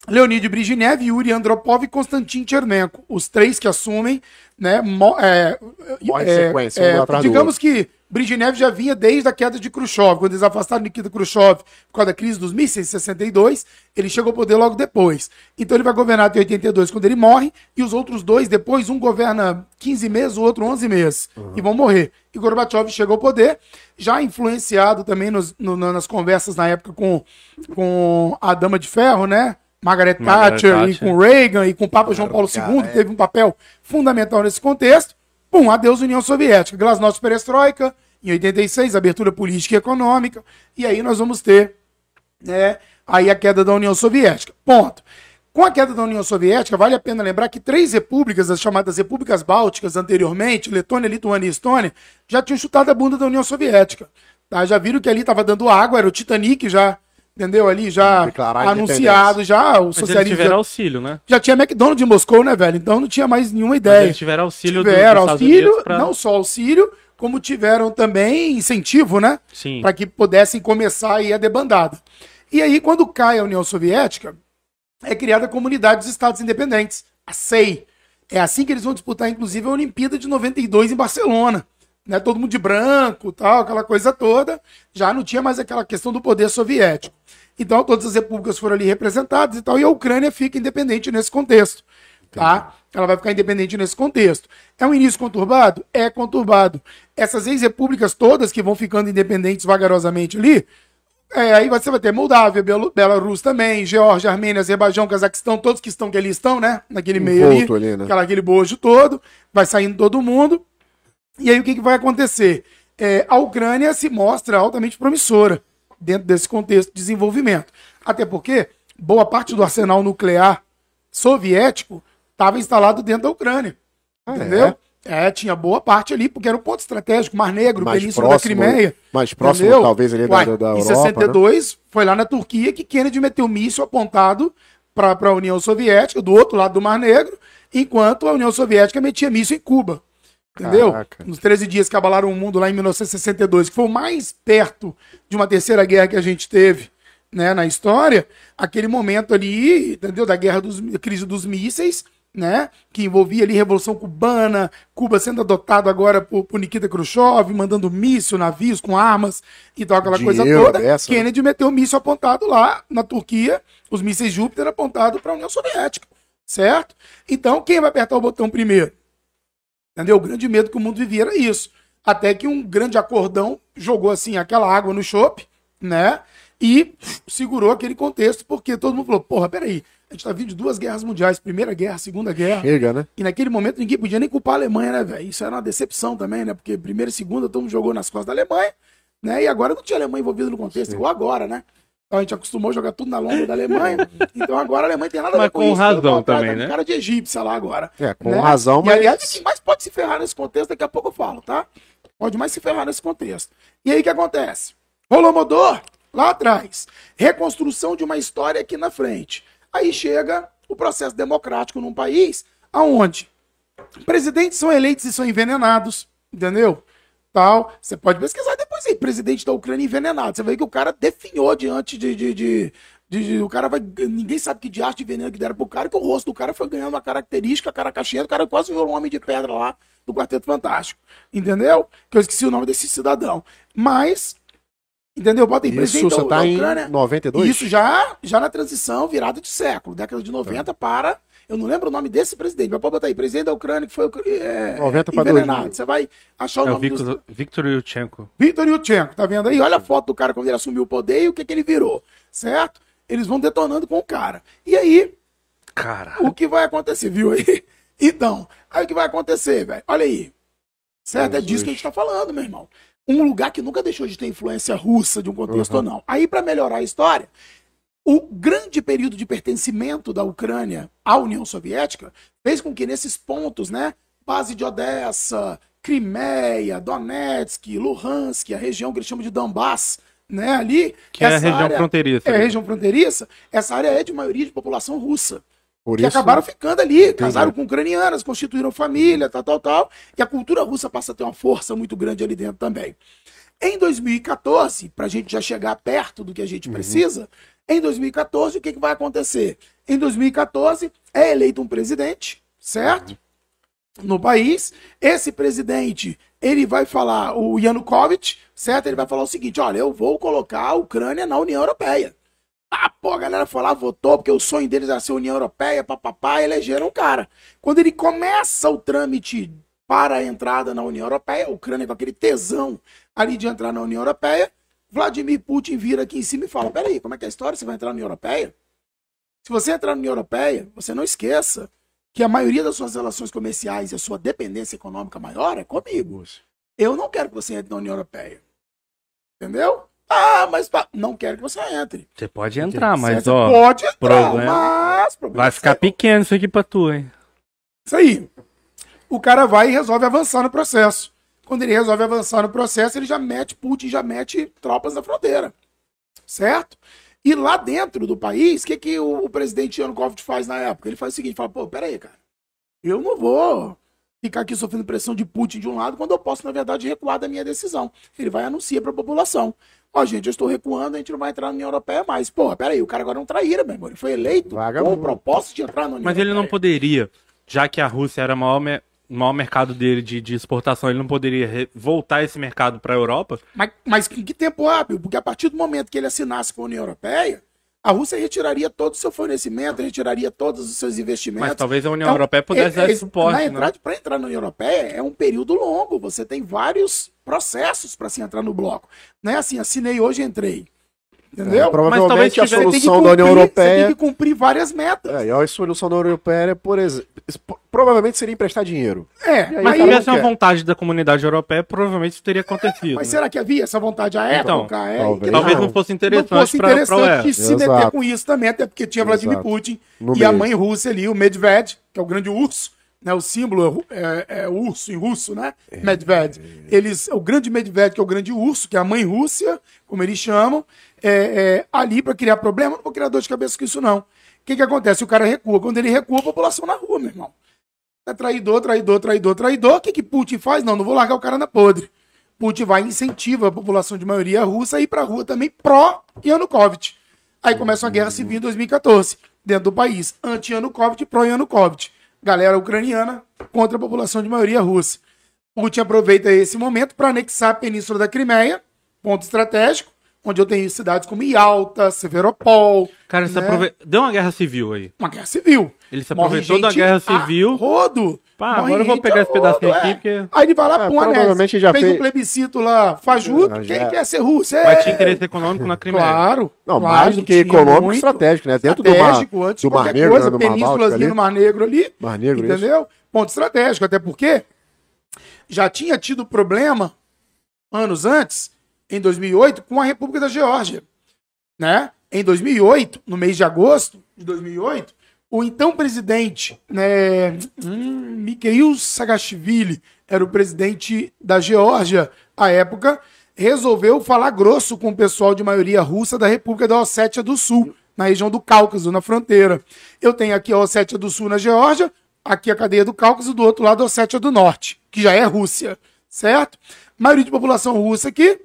S3: Leonid Brezhnev, Yuri Andropov e Konstantin Chernenko. Os três que assumem, né? mo- é,
S1: Morre
S3: é,
S1: sequência,
S3: é,
S1: um do
S3: digamos que Brezhnev já vinha desde a queda de Khrushchev, quando eles afastaram Nikita Khrushchev por causa da crise dos mísseis em 62, ele chegou ao poder logo depois. Então ele vai governar até 82, quando ele morre, e os outros dois depois, um governa 15 meses, o outro 11 meses, e vão morrer. E Gorbachev chegou ao poder, já influenciado também nos- no- nas conversas na época com, com a Dama de Ferro, né? Margaret,
S2: Margaret
S3: Thatcher, e
S2: Thatcher.
S3: com Reagan e com o Papa João Paulo II, que teve um papel fundamental nesse contexto. Pum, adeus União Soviética. Glasnost Perestroika, em 86, abertura política e econômica. E aí nós vamos ter né, aí a queda da União Soviética. Ponto. Com a queda da União Soviética, vale a pena lembrar que três repúblicas, as chamadas repúblicas bálticas anteriormente, Letônia, Lituânia e Estônia, já tinham chutado a bunda da União Soviética. tá? Já viram que ali estava dando água, era o Titanic já, entendeu? Ali já
S1: Declarar
S3: anunciado, já o
S2: Mas eles
S3: socialismo.
S2: tiveram
S3: Já,
S2: auxílio, né?
S3: já tinha McDonald's em Moscou, né, velho? Então não tinha mais nenhuma
S2: Mas
S3: ideia
S2: eles tiveram auxílio do-
S3: tiveram
S2: Estados
S3: auxílio,
S2: Unidos pra-
S3: não só auxílio, como tiveram também incentivo, né?
S2: Sim.
S3: Para que pudessem começar aí a debandada. E aí, quando cai a União Soviética, é criada a Comunidade dos Estados Independentes, a SEI. É assim que eles vão disputar, inclusive, a Olimpíada de 92 em Barcelona. Né? Todo mundo de branco, tal, aquela coisa toda. Já não tinha mais aquela questão do poder soviético. Então, todas as repúblicas foram ali representadas e tal, e a Ucrânia fica independente nesse contexto. Tá? Ela vai ficar independente nesse contexto. É um início conturbado? É conturbado. Essas ex-repúblicas todas que vão ficando independentes vagarosamente ali, é, aí você vai ter Moldávia, Belo- Belarus também, Geórgia, Armênia, Azerbaijão, Cazaquistão, todos que estão que ali estão, né? Naquele meio ali,
S1: ali, né?
S3: aquela, aquele bojo todo, vai saindo todo mundo. E aí o que, que vai acontecer? É, a Ucrânia se mostra altamente promissora dentro desse contexto de desenvolvimento. Até porque boa parte do arsenal nuclear soviético estava instalado dentro da Ucrânia.
S1: Ah,
S3: entendeu? É? Tinha boa parte ali, porque era um ponto estratégico, Mar Negro,
S1: Mais
S3: Península
S1: próximo,
S3: da Crimeia.
S1: mais próximo,
S3: entendeu?
S1: talvez, ali da-
S3: Uai,
S1: da- da
S3: Em
S1: Europa, né?
S3: 62, foi lá na Turquia que Kennedy meteu um míssil apontado para a União Soviética, do outro lado do Mar Negro, enquanto a União Soviética metia míssil em Cuba. Entendeu?
S1: Caraca.
S3: Nos 13 dias que abalaram o mundo lá em 1962, que foi o mais perto de uma terceira guerra que a gente teve né, na história, aquele momento ali, entendeu? Da guerra dos da crise dos mísseis, né? Que envolvia ali Revolução Cubana, Cuba sendo adotado agora por, por Nikita Khrushchev, mandando míssil, navios com armas e tal, aquela coisa
S1: Dinheiro
S3: toda.
S1: dessa, né?
S3: Kennedy meteu um míssil apontado lá na Turquia, os mísseis Júpiter apontados para a União Soviética, certo? Então, quem vai apertar o botão primeiro? Entendeu? O grande medo que o mundo vivia era isso. Até que um grande acordão jogou assim aquela água no chope, né? E segurou aquele contexto, porque todo mundo falou: porra, peraí, a gente tá vindo de duas guerras mundiais, Primeira Guerra, Segunda Guerra.
S1: Chega, né?
S3: E naquele momento ninguém podia nem culpar a Alemanha, né, velho? Isso era uma decepção também, né? Porque primeira e segunda todo mundo jogou nas costas da Alemanha, né? E agora não tinha Alemanha envolvida no contexto, igual agora, né? Então a gente acostumou a jogar tudo na longa da Alemanha. Então agora a Alemanha tem nada a ver com
S2: com
S3: isso.
S2: razão também,
S3: tá com
S2: né?
S3: cara de egípcia lá agora.
S1: É, com
S3: né?
S1: razão,
S3: E
S1: mas.
S3: aliás, quem mais pode se ferrar nesse contexto, daqui a pouco eu falo, tá? Pode mais se ferrar nesse contexto. E aí o que acontece? Rolomodor, lá atrás. Reconstrução de uma história aqui na frente. Aí chega o processo democrático num país aonde presidentes são eleitos e são envenenados, entendeu? Tal. Você pode pesquisar depois aí, presidente da Ucrânia envenenado. Você vê que o cara definhou diante de. de, de- o cara vai. Ninguém sabe que diacho de veneno que deram pro cara, que o rosto do cara foi ganhando uma característica, cara caixinha, o cara quase virou um homem de pedra lá do Quarteto Fantástico. Entendeu? Que eu esqueci o nome desse cidadão. Mas. Entendeu? Bota aí,
S1: Isso
S3: presidente
S1: você
S3: da-
S1: tá
S3: da
S1: em
S3: Ucrânia.
S1: 92?
S3: Isso já, já na transição, virada de século, década de 90 para. Eu não lembro o nome desse presidente, mas pode botar aí, presidente da Ucrânia, que foi é,
S1: 90 para
S3: envenenado.
S1: 2000.
S3: Você vai achar o
S2: É
S3: nome do
S2: Victor, Victor Yushchenko.
S3: Vitor Yushchenko, tá vendo aí? Olha a foto do cara quando ele assumiu o poder e o que, que ele virou, certo? eles vão detonando com o cara. E aí,
S2: Caralho.
S3: o que vai acontecer, viu aí? Então, aí o que vai acontecer, velho? Olha aí. Certo? É disso que a gente tá falando, meu irmão. Um lugar que nunca deixou de ter influência russa de um contexto
S1: Uhum.
S3: ou não. Aí, pra melhorar a história, o grande período de pertencimento da Ucrânia à União Soviética fez com que nesses pontos, né, base de Odessa, Crimeia, Donetsk, Luhansk, a região que eles chamam de Donbass, né, ali,
S2: Que é a região
S3: área-
S2: fronteiriça.
S3: é a região fronteiriça, essa área é de maioria de população russa
S1: Por
S3: que
S1: isso,
S3: acabaram ficando ali, casaram com ucranianas, constituíram família, tal, tal, tal. E a cultura russa passa a ter uma força muito grande ali dentro também. Em 2014, para a gente já chegar perto do que a gente precisa, em 2014, o que, que vai acontecer? Em 2014, é eleito um presidente, certo? No país. Esse presidente, ele vai falar, o Yanukovych, certo? Ele vai falar o seguinte: olha, eu vou colocar a Ucrânia na União Europeia. Ah, pô, a galera foi lá, votou, porque o sonho deles era ser União Europeia, papapá, elegeram o cara. Quando ele começa o trâmite para a entrada na União Europeia, a Ucrânia com aquele tesão ali de entrar na União Europeia, Vladimir Putin vira aqui em cima e fala: peraí, como é que é a história? Você vai entrar na União Europeia? Se você entrar na União Europeia, você não esqueça que a maioria das suas relações comerciais e a sua dependência econômica maior é comigo. Eu não quero que você entre na União Europeia. Entendeu? Ah, mas não quero que você entre.
S2: Você pode entrar, mas
S3: Você
S2: ó,
S3: pode entrar,
S2: problema-
S3: mas problema
S2: vai
S3: é
S2: ficar pequeno isso aqui pra tu, hein?
S3: Isso aí. O cara vai e resolve avançar no processo. Quando ele resolve avançar no processo, ele já mete Putin, já mete tropas na fronteira. Certo? E lá dentro do país, o que, que o, o presidente Yanukovych faz na época? Ele faz o seguinte, fala, pô, peraí, cara, eu não vou ficar aqui sofrendo pressão de Putin de um lado quando eu posso, na verdade, recuar da minha decisão. Ele vai e anuncia para a população. Ó, gente, eu estou recuando, a gente não vai entrar na União Europeia mais. Pô, peraí, o cara agora é um traíra, meu irmão. Ele foi eleito com o propósito de entrar na União
S2: Mas ele não
S3: Europeia.
S2: poderia, já que a Rússia era o maior, me- maior mercado dele de, de exportação, ele não poderia re- voltar esse mercado pra Europa?
S3: Mas, mas em que tempo hábil? Porque a partir do momento que ele assinasse com a União Europeia, a Rússia retiraria todo o seu fornecimento, retiraria todos os seus investimentos.
S2: Mas talvez a União
S3: Então,
S2: Europeia pudesse
S3: é-
S2: dar
S3: é-
S2: esse suporte,
S3: na
S2: né?
S3: entrada, Para entrar na União Europeia é um período longo. Você tem vários processos para se entrar no bloco. Não é assim, assinei hoje entrei. Entendeu?
S1: É, provavelmente
S2: talvez
S1: a solução da União
S3: cumprir- Você
S1: Europeia.
S3: tem que cumprir várias metas.
S1: É, e a solução da União Europeia, por exemplo, provavelmente seria emprestar dinheiro.
S3: É,
S1: aí,
S3: mas,
S2: se tivesse uma
S1: quer.
S2: vontade da comunidade europeia, provavelmente isso teria acontecido.
S3: mas
S2: né?
S3: será que havia essa vontade à
S2: Então,
S3: época? É,
S1: talvez.
S2: Talvez
S1: Não.
S2: não fosse
S3: não
S2: interessante
S3: fosse
S2: pra, pra
S3: interessante
S2: UE.
S3: se meter
S1: Exato.
S3: com isso também, até porque tinha Vladimir
S1: Exato.
S3: Putin
S1: No
S3: e a
S1: meio.
S3: mãe russa ali, o Medved, que é o grande urso, né? O símbolo é, é, é urso em russo, né? Medved. Eles, o grande Medved, que é o grande urso, que é a mãe Rússia, como eles chamam, é, é, ali para criar problema, não vou criar dor de cabeça com isso, não. O que, que acontece? O cara recua. Quando ele recua, a população na rua, meu irmão. É traidor, traidor, traidor, traidor. O que, que Putin faz? Não, não vou largar o cara na podre. Putin vai e incentiva a população de maioria russa a ir pra rua também pró-Yanukovych. Aí começa uma guerra civil em 2014, dentro do país. Anti-Yanukovych pró-Yanukovych. Galera ucraniana contra a população de maioria russa. Putin aproveita esse momento para anexar a península da Crimeia, ponto estratégico, onde eu tenho cidades como Yalta, Severopol.
S2: Cara,
S3: né?
S2: aprove... deu uma guerra civil aí.
S3: Uma guerra civil.
S2: Ele se aproveitou da guerra civil.
S3: Rodo.
S2: Pá,
S3: Morre
S2: agora eu vou
S3: gente
S2: pegar esse pedacinho
S3: rodo,
S2: aqui,
S3: é.
S2: porque-
S3: Aí ele vai lá,
S1: É,
S3: pum,
S1: provavelmente já
S3: fez
S1: fez-
S3: um plebiscito lá, fajuto.
S1: Ah,
S3: Quem
S1: já.
S3: quer ser russo? É...
S2: Mas tinha interesse econômico na Crimeia.
S3: Claro.
S1: Não,
S3: claro,
S1: mais do que econômico,
S3: muito.
S1: estratégico, né? Dentro do mar,
S3: Estratégico, antes de
S1: do Mar Negro,
S3: coisa,
S1: né? do Mar Báltico
S3: penínsulazinha
S1: ali.
S3: no Mar Negro ali.
S1: Mar Negro, isso.
S3: Entendeu? Ponto estratégico, até porque já tinha tido problema anos antes, em 2008, com a República da Geórgia. Né? Em 2008, no mês de agosto de 2008, o então presidente, né, Mikhail Saakashvili, era o presidente da Geórgia à época, resolveu falar grosso com o pessoal de maioria russa da República da Ossétia do Sul, na região do Cáucaso, na fronteira. Eu tenho aqui a Ossétia do Sul na Geórgia, aqui a cadeia do Cáucaso, do outro lado a Ossétia do Norte, que já é Rússia, certo? Maioria de população russa aqui,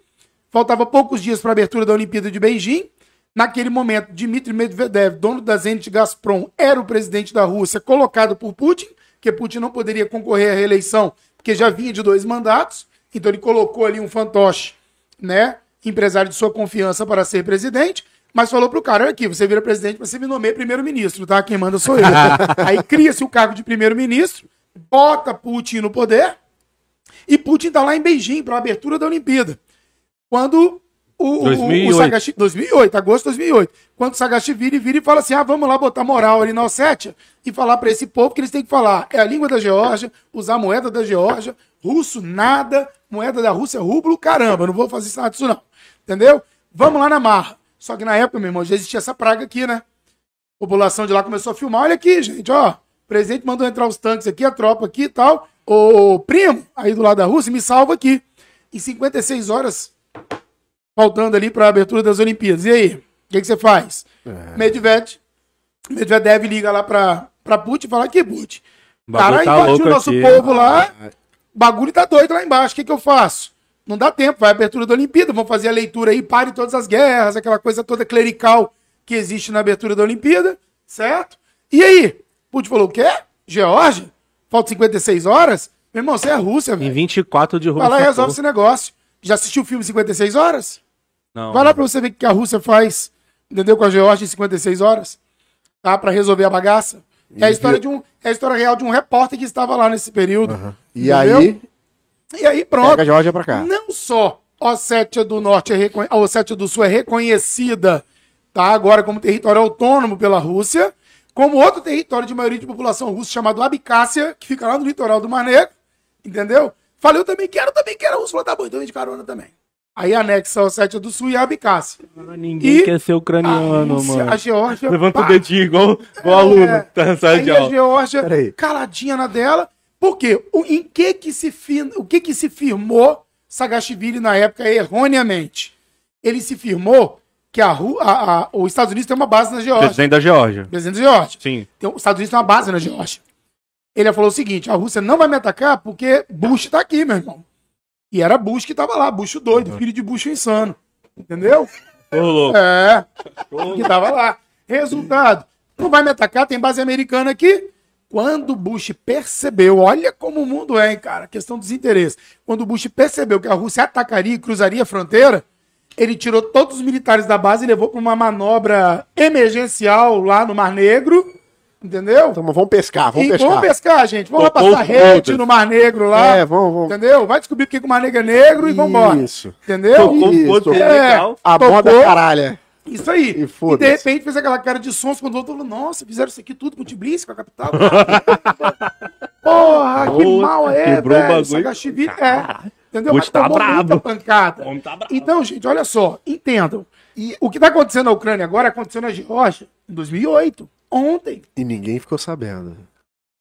S3: faltava poucos dias para a abertura da Olimpíada de Beijing. Naquele momento, Dmitry Medvedev, dono da Zenit Gazprom, era o presidente da Rússia, colocado por Putin, que Putin não poderia concorrer à reeleição, porque já vinha de dois mandatos. Então ele colocou ali um fantoche, né, empresário de sua confiança para ser presidente, mas falou pro cara, olha aqui, você vira presidente, você me nomeia primeiro-ministro, tá? Quem manda sou eu. Aí cria-se o cargo de primeiro-ministro, bota Putin no poder, e Putin tá lá em Beijing para a abertura da Olimpíada. Quando o, o-
S2: 2008.
S3: o Sagashi, 2008, agosto de 2008. Quando o Sagashvili vira e fala assim: ah, vamos lá botar moral ali na Ossétia e falar pra esse povo que eles têm que falar. É a língua da Geórgia, usar a moeda da Geórgia, russo, nada, moeda da Rússia, rublo, caramba, não vou fazer isso nada disso não. Entendeu? Vamos lá na marra. Só que na época, meu irmão, já existia essa praga aqui, né? A população de lá começou a filmar. Olha aqui, gente, ó. O presidente mandou entrar os tanques aqui, a tropa aqui e tal. Ô, primo, aí do lado da Rússia, me salva aqui. Em 56 horas, faltando ali para a abertura das Olimpíadas. E aí? O que, que você faz? Medved. Medvedev liga lá pra Putin e fala: aqui, Putin. Cara,
S2: tá
S3: invadiu o nosso
S2: aqui.
S3: povo lá. O bagulho tá doido lá embaixo. O que, que eu faço? Não dá tempo, vai a abertura da Olimpíada, vamos fazer a leitura aí, pare todas as guerras, aquela coisa toda clerical que existe na abertura da Olimpíada, certo? E aí? Putin falou: o quê? Geórgia? Falta 56 horas? Meu irmão, você é Rússia,
S2: Em
S3: velho.
S2: 24 de
S3: Vai lá e
S2: Rússia.
S3: resolve esse negócio. Já assistiu o filme 56 horas?
S2: Não.
S3: Vai lá pra você ver o que a Rússia faz, entendeu? Com a Geórgia em 56 horas, tá? Pra resolver a bagaça. É a história de um, é a história real de um repórter que estava lá nesse período.
S1: E
S3: Entendeu?
S1: aí,
S3: E aí pronto.
S1: pega a Georgia pra cá.
S3: Não só a Ossétia do Norte é reconhe... a Ossétia do Sul é reconhecida, tá? Agora como território autônomo pela Rússia, como outro território de maioria de população russa chamado Abcácia, que fica lá no litoral do Mar Negro, entendeu? Falei, eu também quero, também quero. A Rússia falou, tá bom, então de carona também. Aí anexa a Ossétia do Sul e a Abcácia.
S2: Ninguém
S3: E
S2: quer ser
S3: A,
S2: ucraniano,
S3: Rússia,
S2: mano.
S3: a Geórgia...
S2: Levanta
S3: pá,
S2: o dedinho igual, igual aluno. Tá na sala
S3: Aí
S2: de
S3: a. Geórgia
S1: Peraí.
S3: caladinha na dela. Por quê? O, em que que se, o que que se firmou Saakashvili na época erroneamente? Ele se firmou que a, a- a- os Estados Unidos tem uma base na Geórgia.
S2: Presidente da Geórgia.
S3: Presidente da Geórgia.
S2: Sim.
S3: Tem- os Estados Unidos tem uma base na Geórgia. Ele falou o seguinte: a Rússia não vai me atacar porque Bush tá aqui, meu irmão. E era Bush que tava lá, Bush o doido, filho de Bush insano. Entendeu?
S2: Ô, louco.
S3: É, que tava lá. Resultado, não vai me atacar, tem base americana aqui. Quando Bush percebeu, olha como o mundo é, hein, cara, questão dos interesses. Quando Bush percebeu que a Rússia atacaria e cruzaria a fronteira, ele tirou todos os militares da base e levou para uma manobra emergencial lá no Mar Negro, entendeu?
S1: Então vamos pescar, vamos
S3: E
S1: pescar.
S3: vamos pescar, gente. Vamos lá passar rede no Mar Negro lá.
S1: É, vamos, vamos.
S3: Entendeu? Vai descobrir por que que o Mar Negro é negro e vambora.
S1: Isso.
S3: Entendeu?
S2: Tocou
S1: Isso.
S2: ponto
S3: É.
S2: legal.
S1: A moda caralha.
S3: Isso aí.
S1: E
S3: E, de repente fez aquela cara de sons quando o outro falou: Nossa, fizeram isso aqui tudo com o Tbilisi, com a capital. Porra, que mal é,
S2: quebrou o
S3: velho.
S2: bagulho.
S3: É. Entendeu?
S2: Bush tá brabo.
S3: pancada.
S2: Tá bravo.
S3: Então, gente, olha só, entendam. E o que está acontecendo na Ucrânia agora aconteceu na Geórgia em 2008, ontem.
S1: E ninguém ficou sabendo.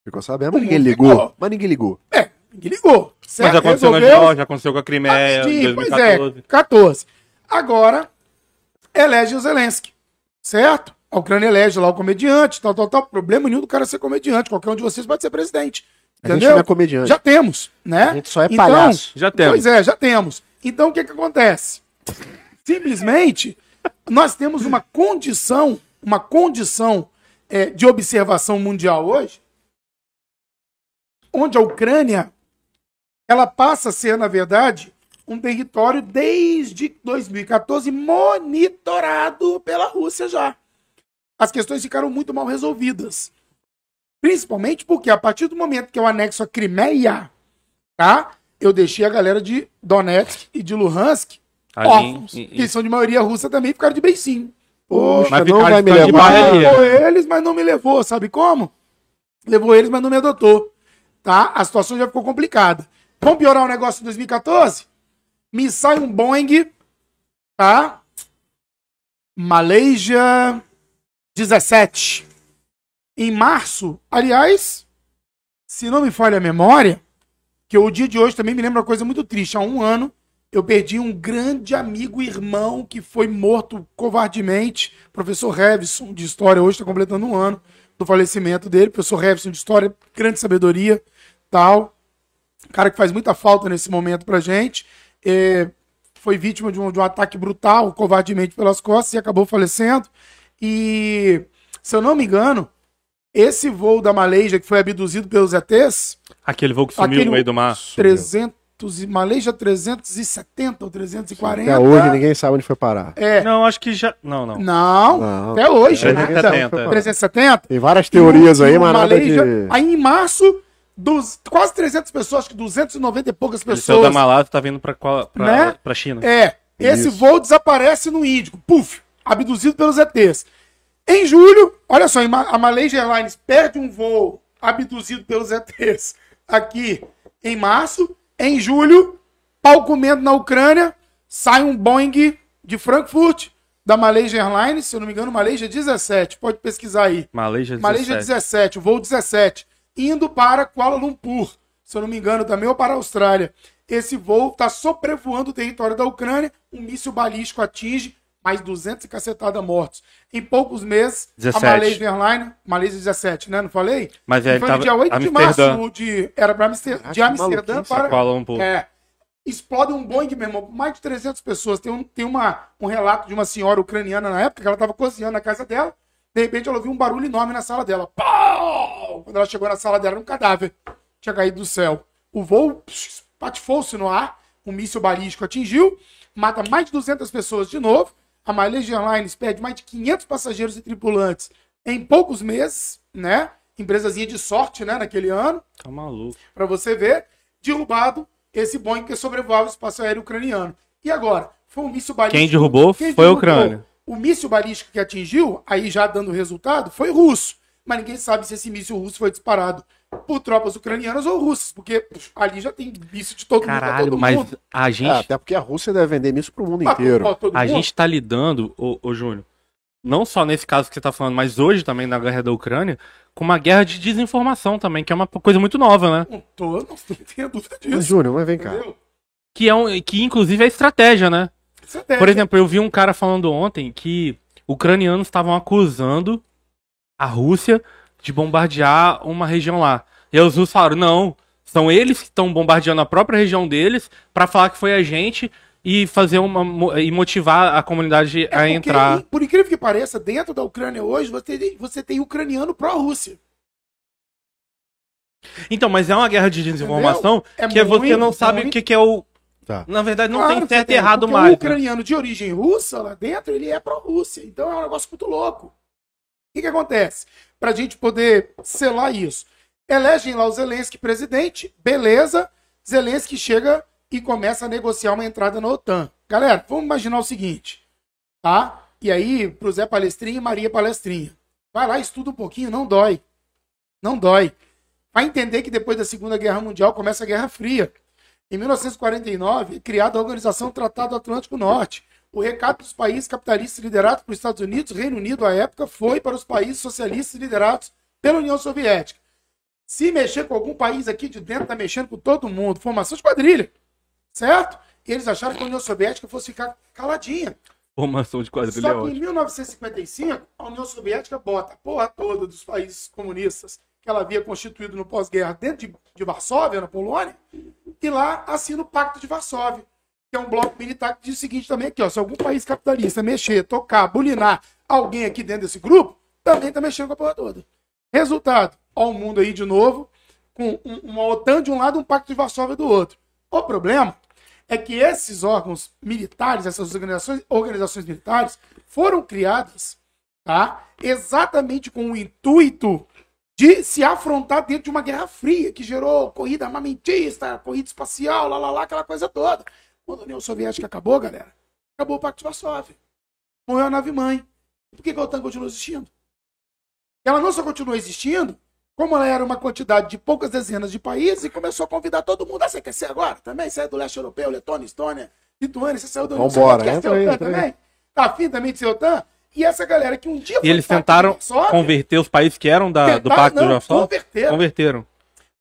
S1: Ficou sabendo, mas
S3: O
S1: ninguém ligou.
S3: ficou.
S1: Mas ninguém ligou.
S3: É, ninguém ligou.
S2: Mas
S3: certo?
S2: aconteceu na
S3: Resolveu?
S2: Geórgia, aconteceu com a Crimeia em
S3: Rapidinho, pois
S2: 2014.
S3: é, 14. Agora, elege o Zelensky, certo? A Ucrânia elege lá o comediante, tal, tal, tal. Problema nenhum do cara ser comediante. Qualquer um de vocês pode ser presidente.
S1: A gente
S3: Entendeu?
S1: não é comediante.
S3: Já temos, né?
S1: A gente só é palhaço.
S2: Já temos.
S3: Pois é, já temos. Então, o que que acontece? Simplesmente, nós temos uma condição, uma condição é, de observação mundial hoje, onde a Ucrânia, ela passa a ser, na verdade, um território desde 2014 monitorado pela Rússia já. As questões ficaram muito mal resolvidas. Principalmente porque a partir do momento que eu anexo a Crimeia, tá? Eu deixei a galera de Donetsk e de Luhansk órfãos, que são de maioria russa também, ficaram de beicinho.
S1: Poxa,
S2: Mas
S1: não vai me levar.
S3: Levou eles, mas não me levou, sabe como? Levou eles, mas não me adotou. Tá? A situação já ficou complicada. Vamos piorar o negócio em 2014? Me sai um Boeing, tá? Malaysia 17. Em março, aliás, se não me falha a memória, que o dia de hoje também me lembra uma coisa muito triste. Há um ano, eu perdi um grande amigo irmão que foi morto covardemente. Professor Revson, de História, hoje está completando um ano do falecimento dele. Professor Revson, de História, grande sabedoria, tal. Cara que faz muita falta nesse momento pra gente. É, foi vítima de um, de um ataque brutal, covardemente pelas costas, e acabou falecendo. E, se eu não me engano, esse voo da Malaysia que foi abduzido pelos ETs,
S2: Aquele voo que sumiu
S3: Aquele-
S2: no meio do mar.
S3: 300 e Malaysia 370 ou 340.
S1: Até hoje ninguém sabe onde foi parar.
S3: É.
S2: Não, acho que já. Não, não.
S3: Não,
S1: Não.
S3: até hoje. né?
S2: 370.
S3: 370.
S1: Tem várias teorias aí,
S3: E o
S1: mas nada de...
S3: Aí em março, dos, quase 300 pessoas, acho que 290 e poucas
S2: Ele saiu da
S3: pessoas.
S2: Malásia tá vindo pra, qual- pra,
S3: Né?
S2: pra China.
S3: É, Esse
S1: Isso.
S3: voo desaparece no Índico. Puf! Abduzido pelos ETs. Em julho, olha só, a Malaysia Airlines perde um voo abduzido pelos ETs aqui em março. Em julho, pau comendo na Ucrânia, sai um Boeing de Frankfurt, da Malaysia Airlines, se eu não me engano, Malaysia 17, pode pesquisar aí.
S2: Malaysia 17.
S3: Malaysia 17, o voo 17, indo para Kuala Lumpur, se eu não me engano, também ou para a Austrália. Esse voo está sobrevoando o território da Ucrânia, um míssil balístico atinge mais 200 e cacetada mortos. Em poucos meses,
S2: 17.
S3: a Malaysia Airlines, Malaysia 17, né? Não falei?
S2: Mas é, ele
S3: foi no
S2: tava
S3: dia 8 de
S2: Amsterdã.
S3: março, de, era para Amster,
S1: Caraca,
S3: de Amsterdã para
S2: Lumpur.
S3: é. Explode um Boeing mesmo, mais de 300 pessoas. Tem, um, tem uma, um relato de uma senhora ucraniana na época, que ela estava cozinhando na casa dela. De repente ela ouviu um barulho enorme na sala dela. Pau! Quando ela chegou na sala dela, era um cadáver. Tinha caído do céu. O voo patifou-se no ar, um míssil balístico atingiu, mata mais de 200 pessoas de novo. A Malaysia Airlines perde mais de 500 passageiros e tripulantes em poucos meses, né? Empresazinha de sorte, né, naquele ano
S2: Tá maluco.
S3: para você ver, derrubado esse Boeing que sobrevoava o espaço aéreo ucraniano. E agora? Foi um míssil balístico.
S2: Quem derrubou foi a Ucrânia.
S3: O míssil balístico que atingiu, aí já dando resultado, foi russo. Mas ninguém sabe se esse míssil russo foi disparado por tropas ucranianas ou russas, porque ali já tem míssil de todo mundo pra
S2: Caralho,
S3: todo
S2: mas
S3: mundo.
S2: a
S1: É,
S2: gente,
S1: até porque a Rússia deve vender isso pro mundo
S3: Pra-
S1: inteiro.
S2: a
S3: mundo.
S2: gente tá lidando, ô, ô Júnior, não só nesse caso que você tá falando, mas hoje também na guerra da Ucrânia, com uma guerra de desinformação também, que é uma coisa muito nova, né?
S3: Não tô, não, tenho dúvida
S1: Mas,
S3: disso.
S1: Júnior, mas vem cá.
S2: Que é um, que inclusive é estratégia, né?
S3: Estratégia.
S2: Por exemplo, eu vi um cara falando ontem que ucranianos estavam acusando a Rússia de bombardear uma região lá. E aí os russos falaram: não, são eles que estão bombardeando a própria região deles pra falar que foi a gente e fazer uma e motivar a comunidade
S3: É
S2: a
S3: porque,
S2: entrar.
S3: Por incrível que pareça, dentro da Ucrânia hoje, você tem, você tem ucraniano pró-Rússia.
S2: Então, mas é uma guerra de desinformação
S3: É
S2: que você
S3: muito,
S2: não sabe o
S3: muito.
S2: que, que é o.
S1: Tá.
S2: Na verdade, não
S3: Claro
S2: tem
S3: que
S2: certo e errado mais.
S3: O
S2: né?
S3: ucraniano de origem russa lá dentro, ele é pró-Rússia. Então é um negócio muito louco. O que, que acontece? Pra gente poder selar isso. Elegem lá o Zelensky presidente, beleza. Zelensky chega e começa a negociar uma entrada na OTAN. Galera, vamos imaginar o seguinte, tá? E aí, pro Zé Palestrinha e Maria Palestrinha. Vai lá, estuda um pouquinho, não dói. Não dói. Vai entender que depois da Segunda Guerra Mundial começa a Guerra Fria. Em 1949, é criada a Organização Tratado Atlântico Norte. O recado dos países capitalistas liderados pelos Estados Unidos, Reino Unido, à época, foi para os países socialistas liderados pela União Soviética. Se mexer com algum país aqui de dentro, tá mexendo com todo mundo. Formação de quadrilha. Certo? E eles acharam que a União Soviética fosse ficar caladinha.
S2: Formação de quadrilha é
S3: Só que em
S2: ótimo.
S3: 1955, a União Soviética bota a porra toda dos países comunistas que ela havia constituído no pós-guerra dentro de, de Varsóvia, na Polônia, e lá assina o Pacto de Varsóvia, que é um bloco militar que diz o seguinte também aqui, ó, se algum país capitalista mexer, tocar, bulinar alguém aqui dentro desse grupo, também tá mexendo com a porra toda. Resultado, ó o mundo aí de novo, com um- uma OTAN de um lado um Pacto de Varsóvia do outro. O problema é que esses órgãos militares, essas organizações, organizações militares, foram criadas tá, exatamente com o intuito de se afrontar dentro de uma guerra fria, que gerou corrida armamentista, corrida espacial, lá, lá, lá, aquela coisa toda. Quando a União Soviética acabou, galera, acabou o Pacto de Varsóvia. Morreu a nave-mãe. Por que, que a OTAN continua existindo? Ela não só continua existindo, como ela era uma quantidade de poucas dezenas de países e começou a convidar todo mundo. Ah, você quer ser agora? Também? Você é do leste europeu, Letônia, Estônia, Lituânia, você saiu do União
S1: Vambora,
S3: Soviética,
S1: entra
S3: quer
S1: aí,
S3: ser OTAN
S1: entra aí.
S3: também? Tá afim também de ser OTAN? E essa galera que um dia
S2: E eles tentaram
S3: Varsóvia,
S2: converter os países que eram da, do Pacto de
S3: não,
S2: Varsóvia?
S3: converteram.
S2: Converteram.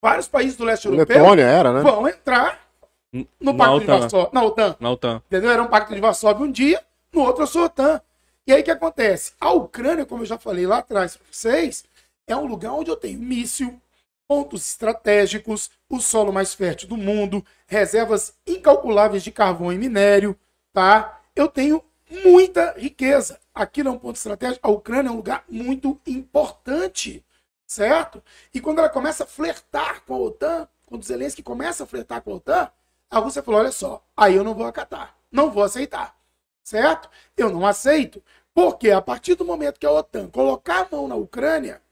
S3: Vários países do leste europeu
S1: Letônia era, né?
S3: vão entrar no
S2: Na
S3: Pacto de
S2: OTAN.
S3: Varsóvia, na OTAN.
S2: Na OTAN.
S3: Entendeu? Era um pacto de Varsóvia um dia, no outro eu sou OTAN. E aí o que acontece? A Ucrânia, como eu já falei lá atrás para vocês, é um lugar onde eu tenho míssil, pontos estratégicos, o solo mais fértil do mundo, reservas incalculáveis de carvão e minério, tá? Eu tenho muita riqueza. Aqui não é um ponto estratégico. A Ucrânia é um lugar muito importante, certo? E quando ela começa a flertar com a OTAN, quando Zelensky começa a flertar com a OTAN, a Rússia falou: olha só, aí eu não vou acatar, não vou aceitar, certo? Eu não aceito, porque a partir do momento que a OTAN colocar a mão na Ucrânia,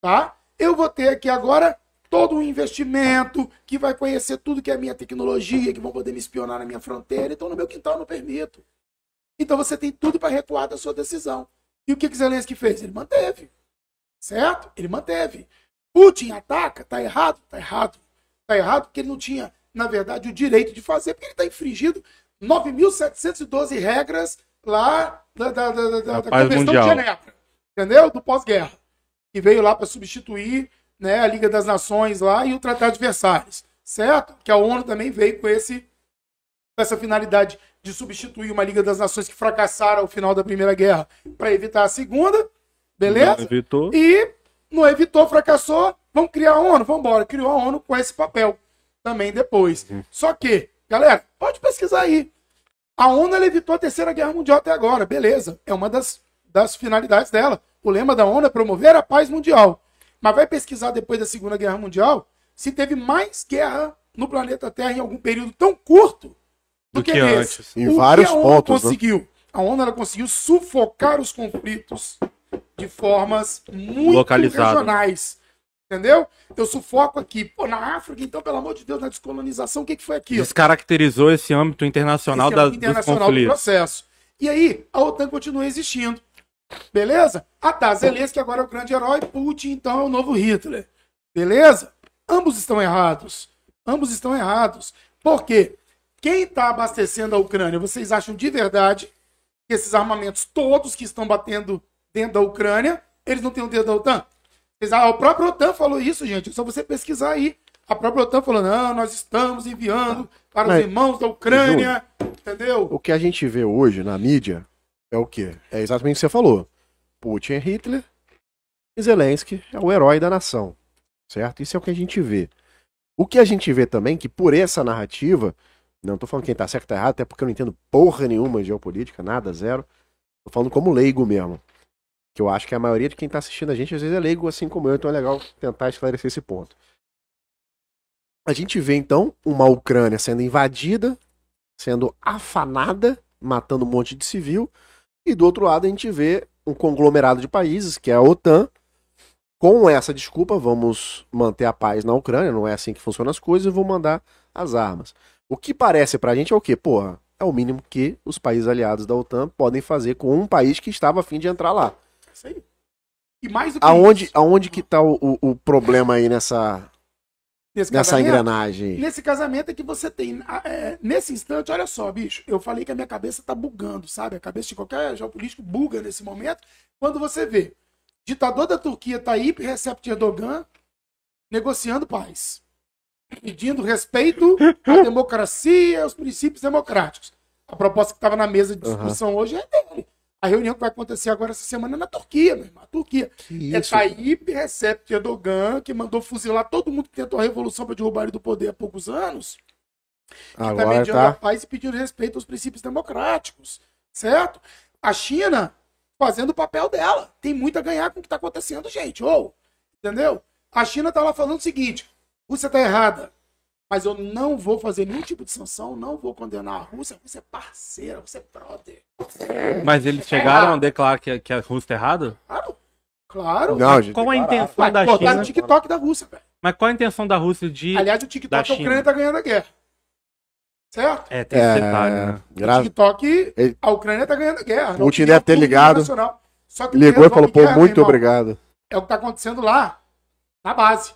S3: tá? Eu vou ter aqui agora todo um investimento que vai conhecer tudo que é minha tecnologia, que vão poder me espionar na minha fronteira, então no meu quintal eu não permito. Então você tem tudo para recuar da sua decisão. E o que, que Zelensky fez? Ele manteve. Certo? Ele manteve. Putin ataca, tá errado? Tá errado. Tá errado porque ele não tinha, na verdade, o direito de fazer, porque ele está infringindo 9.712 regras lá da, da, da, da, da Convenção
S2: Mundial.
S3: de Genebra. Entendeu? Do pós-guerra. Que veio lá para substituir né, a Liga das Nações lá e o Tratado de Versalhes. Certo? Que a ONU também veio com esse com essa finalidade de substituir uma Liga das Nações que fracassaram ao final da Primeira Guerra para evitar a Segunda. Beleza?
S2: Evitou.
S3: E não evitou, fracassou. Vamos criar a ONU? Vamos embora. Criou a ONU com esse papel também depois. Só que, galera, pode pesquisar aí. A ONU evitou a Terceira Guerra Mundial até agora. Beleza. É uma das, das finalidades dela. O lema da ONU é promover a paz mundial. Mas vai pesquisar depois da Segunda Guerra Mundial se teve mais guerra no planeta Terra em algum período tão curto do,
S2: Do
S3: que,
S2: que antes.
S1: Em
S3: O que
S1: vários
S3: a ONU
S1: pontos, né?
S3: conseguiu? A ONU ela conseguiu sufocar os conflitos de formas muito regionais. Entendeu? Eu sufoco aqui. Pô, na África, então, pelo amor de Deus, na descolonização, o que, que foi aquilo?
S2: Descaracterizou esse âmbito internacional,
S3: Esse é
S2: da,
S3: o internacional do processo. E aí, a OTAN continua existindo. Beleza? Ah tá, Zelensky agora é o grande herói, Putin então é o novo Hitler. Beleza? Ambos estão errados. Ambos estão errados. Por quê? Quem está abastecendo a Ucrânia, vocês acham de verdade que esses armamentos todos que estão batendo dentro da Ucrânia, eles não têm o dedo da OTAN? Ah, o próprio OTAN falou isso, gente. É só você pesquisar aí. A própria OTAN falou: não, nós estamos enviando para os
S1: Mas-
S3: irmãos da Ucrânia. Entendeu?
S1: O que a gente vê hoje na mídia é o quê? É exatamente o que você falou. Putin é Hitler e Zelensky é o herói da nação. Certo? Isso é o que a gente vê. O que a gente vê também, que por essa narrativa, não tô falando quem tá certo ou tá errado, até porque eu não entendo porra nenhuma de geopolítica, nada, zero. Tô falando como leigo mesmo. Que eu acho que a maioria de quem tá assistindo a gente às vezes é leigo assim como eu, então é legal tentar esclarecer esse ponto. A gente vê então uma Ucrânia sendo invadida, sendo afanada, matando um monte de civil, e do outro lado a gente vê um conglomerado de países, que é a OTAN, com essa desculpa, vamos manter a paz na Ucrânia, não é assim que funcionam as coisas, e vou mandar as armas. O que parece pra gente é o quê? Porra, é o mínimo que os países aliados da OTAN podem fazer com um país que estava a fim de entrar lá.
S3: Isso aí. E mais do que
S1: Aonde,
S3: isso,
S1: aonde que tá o, o- problema aí nessa,
S3: nesse
S1: nessa engrenagem?
S3: Nesse casamento é que você tem. ah, é, nesse instante, olha só, bicho. Eu falei que a minha cabeça tá bugando, sabe? A cabeça de qualquer geopolítico buga nesse momento. Quando você vê ditador da Turquia Tayyip Recep Erdogan negociando paz. Pedindo respeito à democracia aos princípios democráticos. A proposta que estava na mesa de discussão hoje é dele. A reunião que vai acontecer agora essa semana é na Turquia, meu irmão. A Turquia.
S1: Que
S3: É
S1: isso?
S3: Tayyip Recep Erdogan, que mandou fuzilar todo mundo que tentou a revolução para derrubar ele do poder há poucos anos. que tá
S1: Agora
S3: mediando a
S1: tá.
S3: paz e pedindo respeito aos princípios democráticos. Certo? A China fazendo o papel dela. Tem muito a ganhar com o que está acontecendo, gente. Ou, entendeu? A China tá lá falando o seguinte: Rússia tá errada. Mas eu não vou fazer nenhum tipo de sanção, não vou condenar a Rússia. A Rússia é parceira, você é brother.
S2: Mas eles chegaram a declarar que, que a Rússia tá errada?
S3: Claro. Claro.
S1: Não, gente,
S2: Qual a
S1: que
S2: intenção
S3: Vai
S2: da
S3: cortar
S2: China?
S3: o TikTok da Rússia, velho.
S2: Mas qual a intenção da Rússia de.
S3: Aliás, o
S2: Da
S3: TikTok, a
S2: China.
S3: Ucrânia tá ganhando a guerra. Certo?
S2: É, tem esse detalhe,
S1: É,
S2: né?
S3: O
S1: gra-
S3: TikTok,
S1: Ele-
S3: a Ucrânia tá ganhando a guerra.
S1: Putin deve ter ligado.
S3: que
S1: ligou e falou, pô,
S3: guerra,
S1: muito
S3: irmão,
S1: obrigado.
S3: É o que tá acontecendo lá, na base,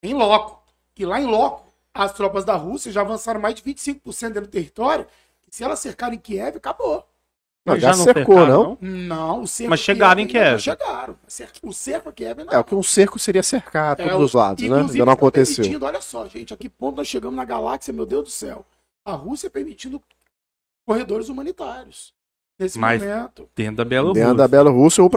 S3: em loco. E lá em loco, as tropas da Rússia já avançaram mais de 25% dentro do território. Se elas cercarem Kiev, acabou.
S1: Não,
S2: Eles
S1: já
S2: não
S1: cercou,
S2: cercaram,
S1: não?
S3: Não, o cerco
S2: Mas chegaram em Kiev.
S3: Chegaram. O cerco- a Kiev não.
S1: É, o que um cerco seria cercar todos
S3: É,
S1: os lados, né? Ainda não
S3: estão
S1: aconteceu.
S3: permitindo- olha só, gente, a que ponto nós chegamos na galáxia, meu Deus do céu. A Rússia permitindo corredores humanitários. Nesse
S2: Mas-
S3: momento.
S2: Dentro da Bielorrússia.
S1: Dentro da Bielorrússia ou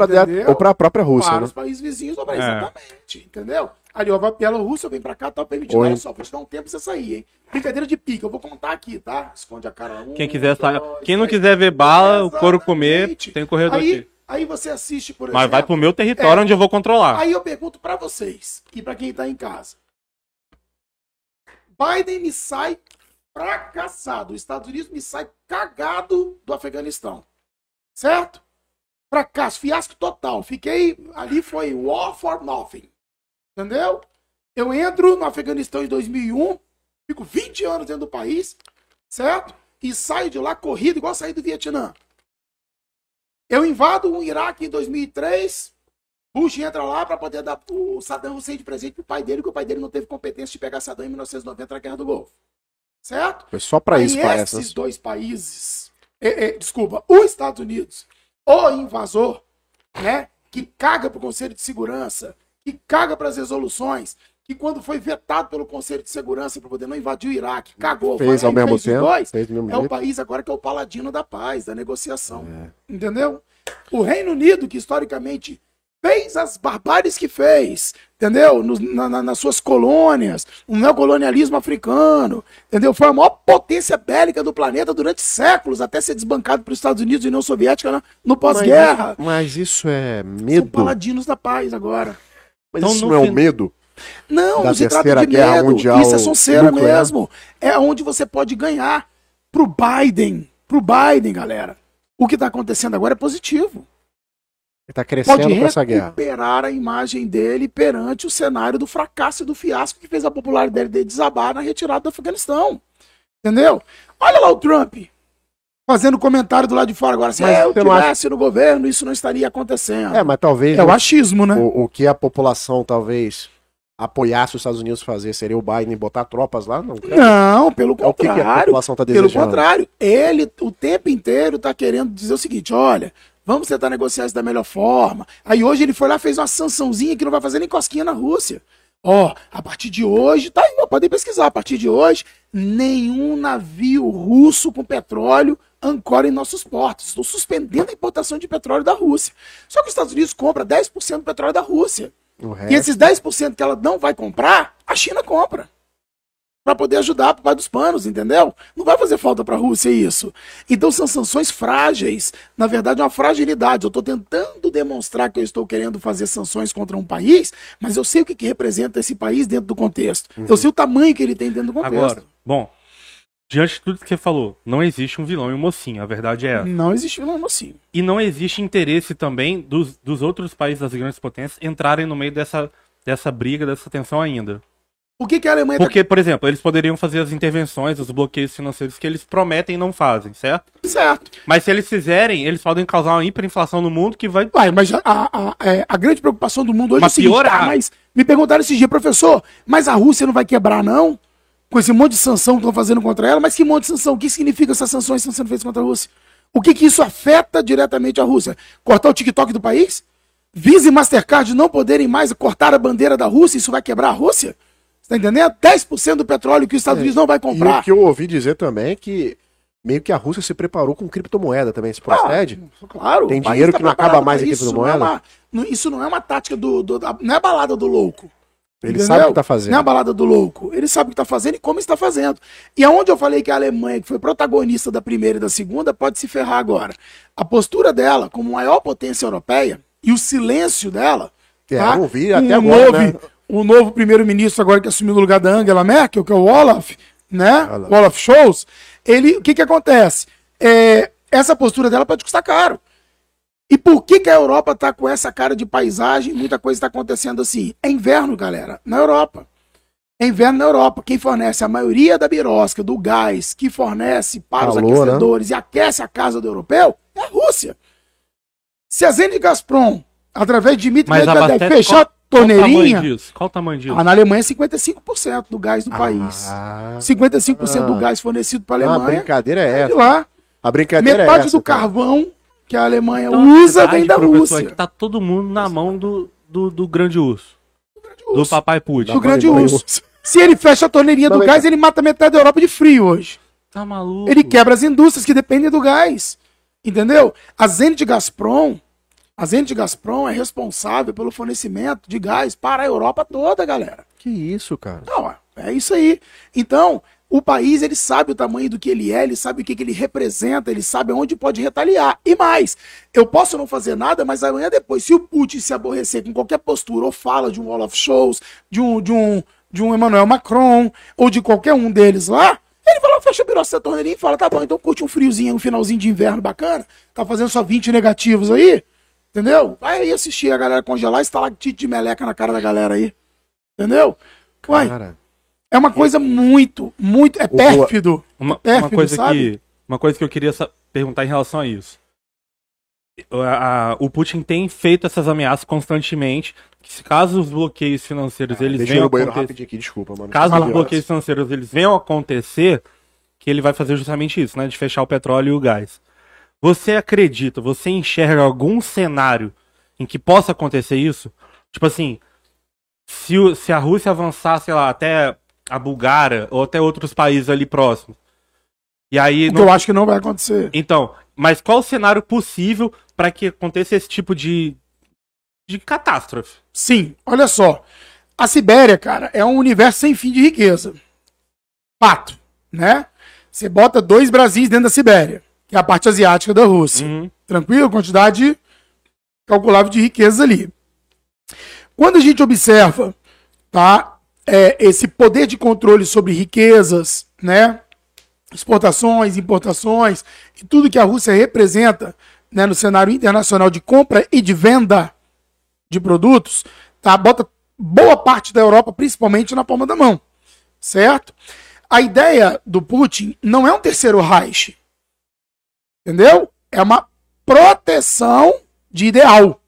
S1: ou pra própria Rússia,
S3: para
S1: né?
S3: os países vizinhos,
S2: É.
S3: exatamente. Entendeu? Ali, ó, vai a Bielorrússia, vem pra cá, tá permitindo.
S1: Oi.
S3: Olha só, vou te dar um tempo pra você sair, hein? Brincadeira de pica, eu vou contar aqui, tá? Esconde a cara. Um,
S2: Quem quiser sair. Quem não quiser ver bala, o couro comer, tem corredor
S3: Aí,
S2: aqui.
S3: aí você assiste, por exemplo.
S2: Mas vai pro meu território
S3: É.
S2: onde eu vou controlar.
S3: Aí eu pergunto pra vocês e pra quem tá em casa. Biden me sai fracassado. Os Estados Unidos me sai cagado do Afeganistão. Certo? Fracasso, fiasco total. Fiquei. Ali foi war for nothing. Entendeu? Eu entro no Afeganistão em 2001, fico 20 anos dentro do país, certo? E saio de lá corrido igual saí do Vietnã. Eu invado o Iraque em 2003. Bush entra lá para poder dar o Saddam Hussein de presente pro pai dele, que o pai dele não teve competência de pegar Saddam em 1990 na Guerra do Golfo. Certo?
S1: Foi só
S3: Aí
S1: isso,
S3: esses
S1: essas.
S3: dois países, é, é, desculpa, os Estados Unidos, o invasor, né, que caga pro Conselho de Segurança, que caga para as resoluções, que quando foi vetado pelo Conselho de Segurança para poder não invadir o Iraque, cagou,
S1: Fez ao mesmo tempo.
S3: dois,
S1: Fez mesmo
S3: é o
S1: jeito.
S3: país agora que é o paladino da paz, da negociação.
S1: É.
S3: Entendeu? O Reino Unido, que historicamente fez as barbáries que fez, entendeu? Na- na- nas suas colônias, o neocolonialismo africano, entendeu? Foi a maior potência bélica do planeta durante séculos, até ser desbancado pelos Estados Unidos e União Soviética na- no pós-guerra.
S1: Mas, mas isso é
S3: São
S1: medo.
S3: paladinos da paz agora.
S1: Mas
S2: Então,
S1: isso
S2: no
S1: não é o medo.
S3: Não, não se trata de medo.
S1: Mundial
S3: Isso é sonceira
S1: nuclear.
S3: mesmo. É onde você pode ganhar pro Biden. Pro Biden, galera. O que está acontecendo agora é positivo.
S1: Ele tá crescendo
S3: Pode
S1: com essa guerra.
S3: recuperar a imagem dele perante o cenário do fracasso e do fiasco que fez a popularidade dele desabar na retirada do Afeganistão. Entendeu? Olha lá o Trump fazendo comentário do lado de fora agora. Se
S1: Mas
S3: eu
S1: não acha-
S3: no governo, isso não estaria acontecendo.
S1: É, mas talvez
S3: É o achismo, né?
S1: o, o que a população talvez apoiasse os Estados Unidos fazer seria o Biden botar tropas lá? Não.
S3: Não, pelo
S1: É o que, a
S3: contrário.
S1: população tá
S3: Pelo
S1: desejando.
S3: contrário, ele o tempo inteiro está querendo dizer o seguinte: olha, vamos tentar negociar isso da melhor forma. Aí hoje ele foi lá fez uma sançãozinha que não vai fazer nem cosquinha na Rússia. Ó, a partir de hoje, tá aí, podem pesquisar. A partir de hoje, nenhum navio russo com petróleo ancora em nossos portos. Estou suspendendo a importação de petróleo da Rússia. Só que os Estados Unidos compra 10% do petróleo da Rússia. E esses 10% que ela não vai comprar, a China compra. Pra poder ajudar pro pai dos panos, entendeu? Não vai fazer falta pra Rússia isso. Então são sanções frágeis. Na verdade, é uma fragilidade. Eu tô tentando demonstrar que eu estou querendo fazer sanções contra um país, mas eu sei o que, que representa esse país dentro do contexto. Eu sei o tamanho que ele tem dentro do contexto.
S2: Agora, bom, diante de tudo que você falou, não existe um vilão e um mocinho, a verdade é essa.
S3: Não existe vilão assim.
S2: E não existe interesse também dos, dos outros países das grandes potências entrarem no meio dessa, dessa briga, dessa tensão ainda.
S3: O que, que a Alemanha tá
S2: Porque, por exemplo, eles poderiam fazer as intervenções, os bloqueios financeiros que eles prometem e não fazem, certo?
S3: certo?
S2: Mas se eles fizerem, eles podem causar uma hiperinflação no mundo que vai.
S3: Uai, mas a, a, é, a grande preocupação do mundo hoje
S2: Mas
S3: é o seguinte,
S2: piorar.
S3: tá, mas me perguntaram esse dia, professor, mas a Rússia não vai quebrar não? Com esse monte de sanção que estão fazendo contra ela, mas que monte de sanção? O que significa essas sanções que estão sendo feitas contra a Rússia? O que que isso afeta diretamente a Rússia? Cortar o TikTok do país? Visa e Mastercard não poderem mais cortar a bandeira da Rússia, isso vai quebrar a Rússia? Você tá entendendo? 10% do petróleo que os Estados
S1: É,
S3: Unidos não vai
S1: E
S3: comprar.
S1: o que eu ouvi dizer também é que meio que a Rússia se preparou com criptomoeda também. Se procede?
S3: Ah, claro.
S1: Tem dinheiro
S3: tá
S1: que não acaba mais
S3: não é
S1: moeda?
S3: uma- não- Isso não é uma tática do, do- da- Não é a balada do louco.
S1: Ele
S3: Entendeu?
S1: sabe o que tá fazendo.
S3: Não é a balada do louco. Ele sabe o que está fazendo e como está fazendo. E aonde eu falei que a Alemanha, que foi protagonista da primeira e da segunda, pode se ferrar agora. A postura dela, como maior potência europeia, e o silêncio dela.
S1: É,
S3: tá?
S1: eu ouvi até
S3: o
S1: agora,
S3: novo,
S1: né?
S3: O novo primeiro-ministro agora que assumiu no lugar da Angela Merkel, que é o Olaf, né?
S1: Olaf.
S3: O Olaf Scholz. Ele, o que que acontece? É, essa postura dela pode custar caro. E por que, que a Europa tá com essa cara de paisagem? Muita coisa está acontecendo assim. É inverno, galera, na Europa. É inverno na Europa. Quem fornece a maioria da birosca, do gás, que fornece para os
S1: Calor, né?
S3: aquecedores e aquece a casa do europeu, é a Rússia. Se a Zenit Gazprom, através de Dmitry Medvedev, fechar a
S2: Qual o tamanho
S3: torneirinha,
S2: disso? Qual o tamanho disso?
S3: ah, na Alemanha é 55% do gás do país.
S1: Ah,
S3: 55% do
S1: Ah.
S3: gás fornecido para a
S1: a
S3: Alemanha
S1: brincadeira é
S3: é de
S1: essa.
S3: lá.
S1: A brincadeira é
S3: Metade
S1: essa.
S3: do
S1: cara.
S3: carvão que a Alemanha
S2: Então, a
S3: usa vem da Rússia.
S2: É que tá todo mundo na mão do, do, do grande urso. Do
S3: urso.
S2: papai Putin.
S3: do grande urso. Se ele fecha a torneirinha do gás, ele mata metade da Europa de frio hoje.
S2: Tá maluco?
S3: Ele quebra as indústrias que dependem do gás. Entendeu? A Zenit Gazprom, a Zenit Gazprom é responsável pelo fornecimento de gás para a Europa toda, galera.
S1: Que isso, cara.
S3: Não, é isso aí. Então, o país ele sabe o tamanho do que ele é, ele sabe o que, que ele representa, ele sabe onde pode retaliar. E mais, eu posso não fazer nada, mas amanhã depois, se o Putin se aborrecer com qualquer postura ou fala de um Olaf Scholz, de um, de um, de um Emmanuel Macron, ou de qualquer um deles lá, ele vai lá, fecha a biroça da torneirinha e fala, tá bom, então curte um friozinho, um finalzinho de inverno bacana, tá fazendo só 20 negativos aí, entendeu? Vai aí assistir a galera congelar, estalactite de meleca na cara da galera aí, entendeu? Uai,
S1: Cara,
S3: é uma coisa muito, muito. É pérfido.
S2: Uma,
S3: pérfido,
S2: uma coisa
S3: sabe?
S2: que uma coisa que eu queria perguntar em relação a isso. a- a- o Putin tem feito essas ameaças constantemente. Que se caso os bloqueios financeiros eles
S1: Deixa eu ir
S2: venham
S1: banheiro
S2: acontecer,
S1: aqui, desculpa, mano.
S2: caso os bloqueios financeiros eles venham acontecer, que ele vai fazer justamente isso, né? De fechar o petróleo e o gás. Você acredita, você enxerga algum cenário em que possa acontecer isso? Tipo assim, se, o- se a Rússia avançar, sei lá, até a Bulgária ou até outros países ali próximos. E aí. Não-
S3: eu acho que não vai acontecer.
S2: Então, mas qual o cenário possível para que aconteça esse tipo de, de catástrofe?
S3: Sim, olha só. A Sibéria, cara, é um universo sem fim de riqueza. Fato, né? Você bota dois Brasis dentro da Sibéria, que é a parte asiática da Rússia.
S2: Uhum.
S3: Tranquilo? Quantidade calculável de riquezas ali. Quando a gente observa, tá, é, esse poder de controle sobre riquezas, né, exportações, importações e tudo que a Rússia representa, né, no cenário internacional de compra e de venda de produtos, tá, bota boa parte da Europa, principalmente na palma da mão, certo? A ideia do Putin não é um terceiro Reich, entendeu? É uma proteção de ideal,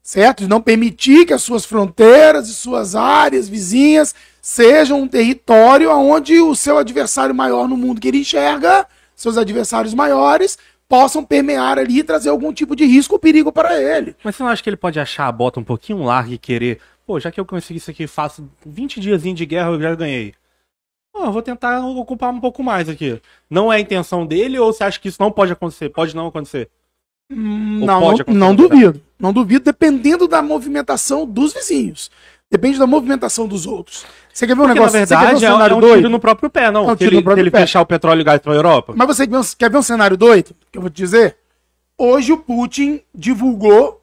S3: certo? De não permitir que as suas fronteiras e suas áreas vizinhas sejam um território onde o seu adversário maior no mundo que ele enxerga, seus adversários maiores, possam permear ali e trazer algum tipo de risco ou perigo para ele.
S2: Mas você não acha que ele pode achar a bota um pouquinho larga e querer, pô, já que eu consegui isso aqui, faço 20 dias de guerra, eu já ganhei. Pô, eu vou tentar ocupar um pouco mais aqui. Não é a intenção dele ou você acha que isso não pode acontecer? Pode não acontecer.
S3: Hum, Não,
S2: pode
S3: não,
S2: acontecer,
S3: não
S2: verdade?
S3: duvido. Não duvido, dependendo da movimentação dos vizinhos. Depende da movimentação dos outros. Você quer ver um
S2: Porque,
S3: negócio?
S2: na
S3: você quer ver
S2: verdade, é, é
S3: cenário
S2: um
S3: doido?
S2: tiro no próprio pé, não.
S3: É um tiro
S2: ele,
S3: no próprio
S2: ele
S3: pé.
S2: fechar o petróleo e gás pra Europa.
S3: Mas você quer ver, um, quer ver um cenário doido? Que eu vou te dizer? Hoje o Putin divulgou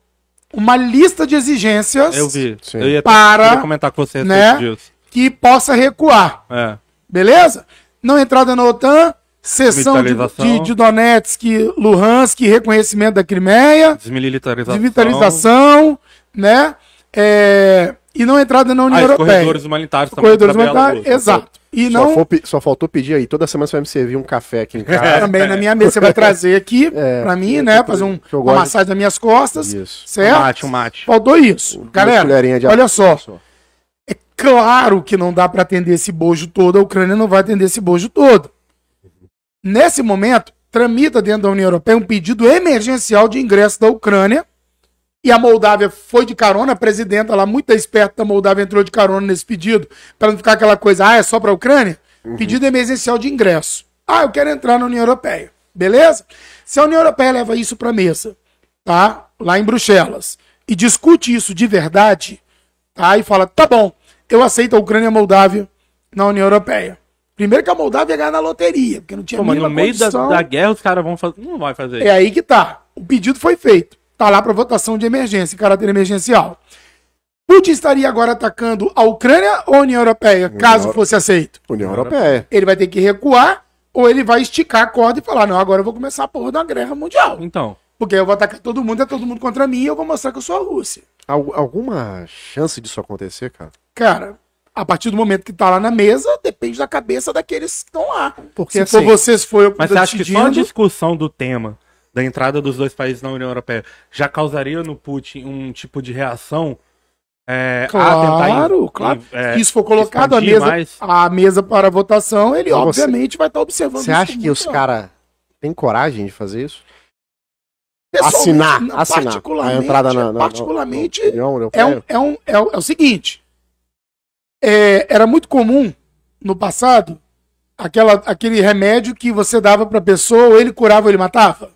S3: uma lista de exigências
S2: Eu vi.
S1: Sim.
S2: Eu ia,
S3: Para,
S2: eu ia comentar com você a
S3: né?
S2: disso.
S3: que possa recuar.
S2: É.
S3: Beleza? Não entrada na OTAN, cessão de, de, de Donetsk, Luhansk, reconhecimento da Crimeia,
S2: Desmilitarização.
S3: desmilitarização, né? É, e não entrada na União
S2: Ah,
S3: Europeia.
S2: corredores humanitários também.
S3: Corredores humanitários, exato. E
S1: Só,
S3: não
S1: for só faltou pedir aí. Toda semana você vai me servir um café aqui em casa.
S3: também na minha mesa. Você vai trazer aqui
S1: É,
S3: pra mim,
S1: eu
S3: né?
S1: tô-
S3: Fazer um, uma massagem nas minhas costas.
S1: Isso.
S2: Um
S3: Certo?
S2: mate, um mate.
S3: Faltou isso. Galera, olha só.
S1: só.
S3: Claro que não dá para atender esse bojo todo, a Ucrânia não vai atender esse bojo todo. Nesse momento, tramita dentro da União Europeia um pedido emergencial de ingresso da Ucrânia. E a Moldávia foi de carona, a presidenta lá, muito esperta da Moldávia, entrou de carona nesse pedido, para não ficar aquela coisa, ah, é só para a Ucrânia? Pedido emergencial de ingresso. Ah, eu quero entrar na União Europeia. Beleza? Se a União Europeia leva isso para a mesa, tá? Lá em Bruxelas, e discute isso de verdade, tá? E fala, tá bom, eu aceito a Ucrânia e a Moldávia na União Europeia. Primeiro que a Moldávia ia ganhar na loteria, porque não tinha
S2: Pô, mas no meio da, da guerra os caras vão fazer. Não vai fazer.
S3: É aí que tá. O pedido foi feito. Tá lá para votação de emergência, em caráter emergencial. Putin estaria agora atacando a Ucrânia ou a União Europeia, caso
S1: Euro-
S3: fosse aceito?
S1: União Europeia.
S3: Ele vai ter que recuar ou ele vai esticar a corda e falar: não, agora eu vou começar a porra da guerra mundial.
S2: Então.
S3: Porque eu vou atacar todo mundo, é todo mundo contra mim e eu vou mostrar que eu sou a Rússia.
S1: Al- alguma chance disso acontecer, cara?
S3: Cara, a partir do momento que tá lá na mesa, depende da cabeça daqueles que estão lá.
S1: Porque,
S3: Se for
S1: assim,
S3: vocês, foi eu que
S2: Mas você acha que só a discussão do tema da entrada dos dois países na União Europeia já causaria no Putin um tipo de reação? É, a
S3: Claro, claro.
S2: é,
S3: Se isso for colocado à mesa,
S2: mais?
S3: à mesa para votação, ele
S1: você-
S3: obviamente vai estar observando
S1: Você
S3: isso
S1: acha que os caras têm coragem de fazer isso? Assinar, assinar.
S3: Particularmente,
S1: A entrada na, na-
S3: particularmente
S1: na União
S3: é,
S1: Europeia?
S3: um, é, um, é, o- é o seguinte. é, era muito comum no passado aquela, aquele remédio que você dava para pessoa, ou ele curava ou ele matava.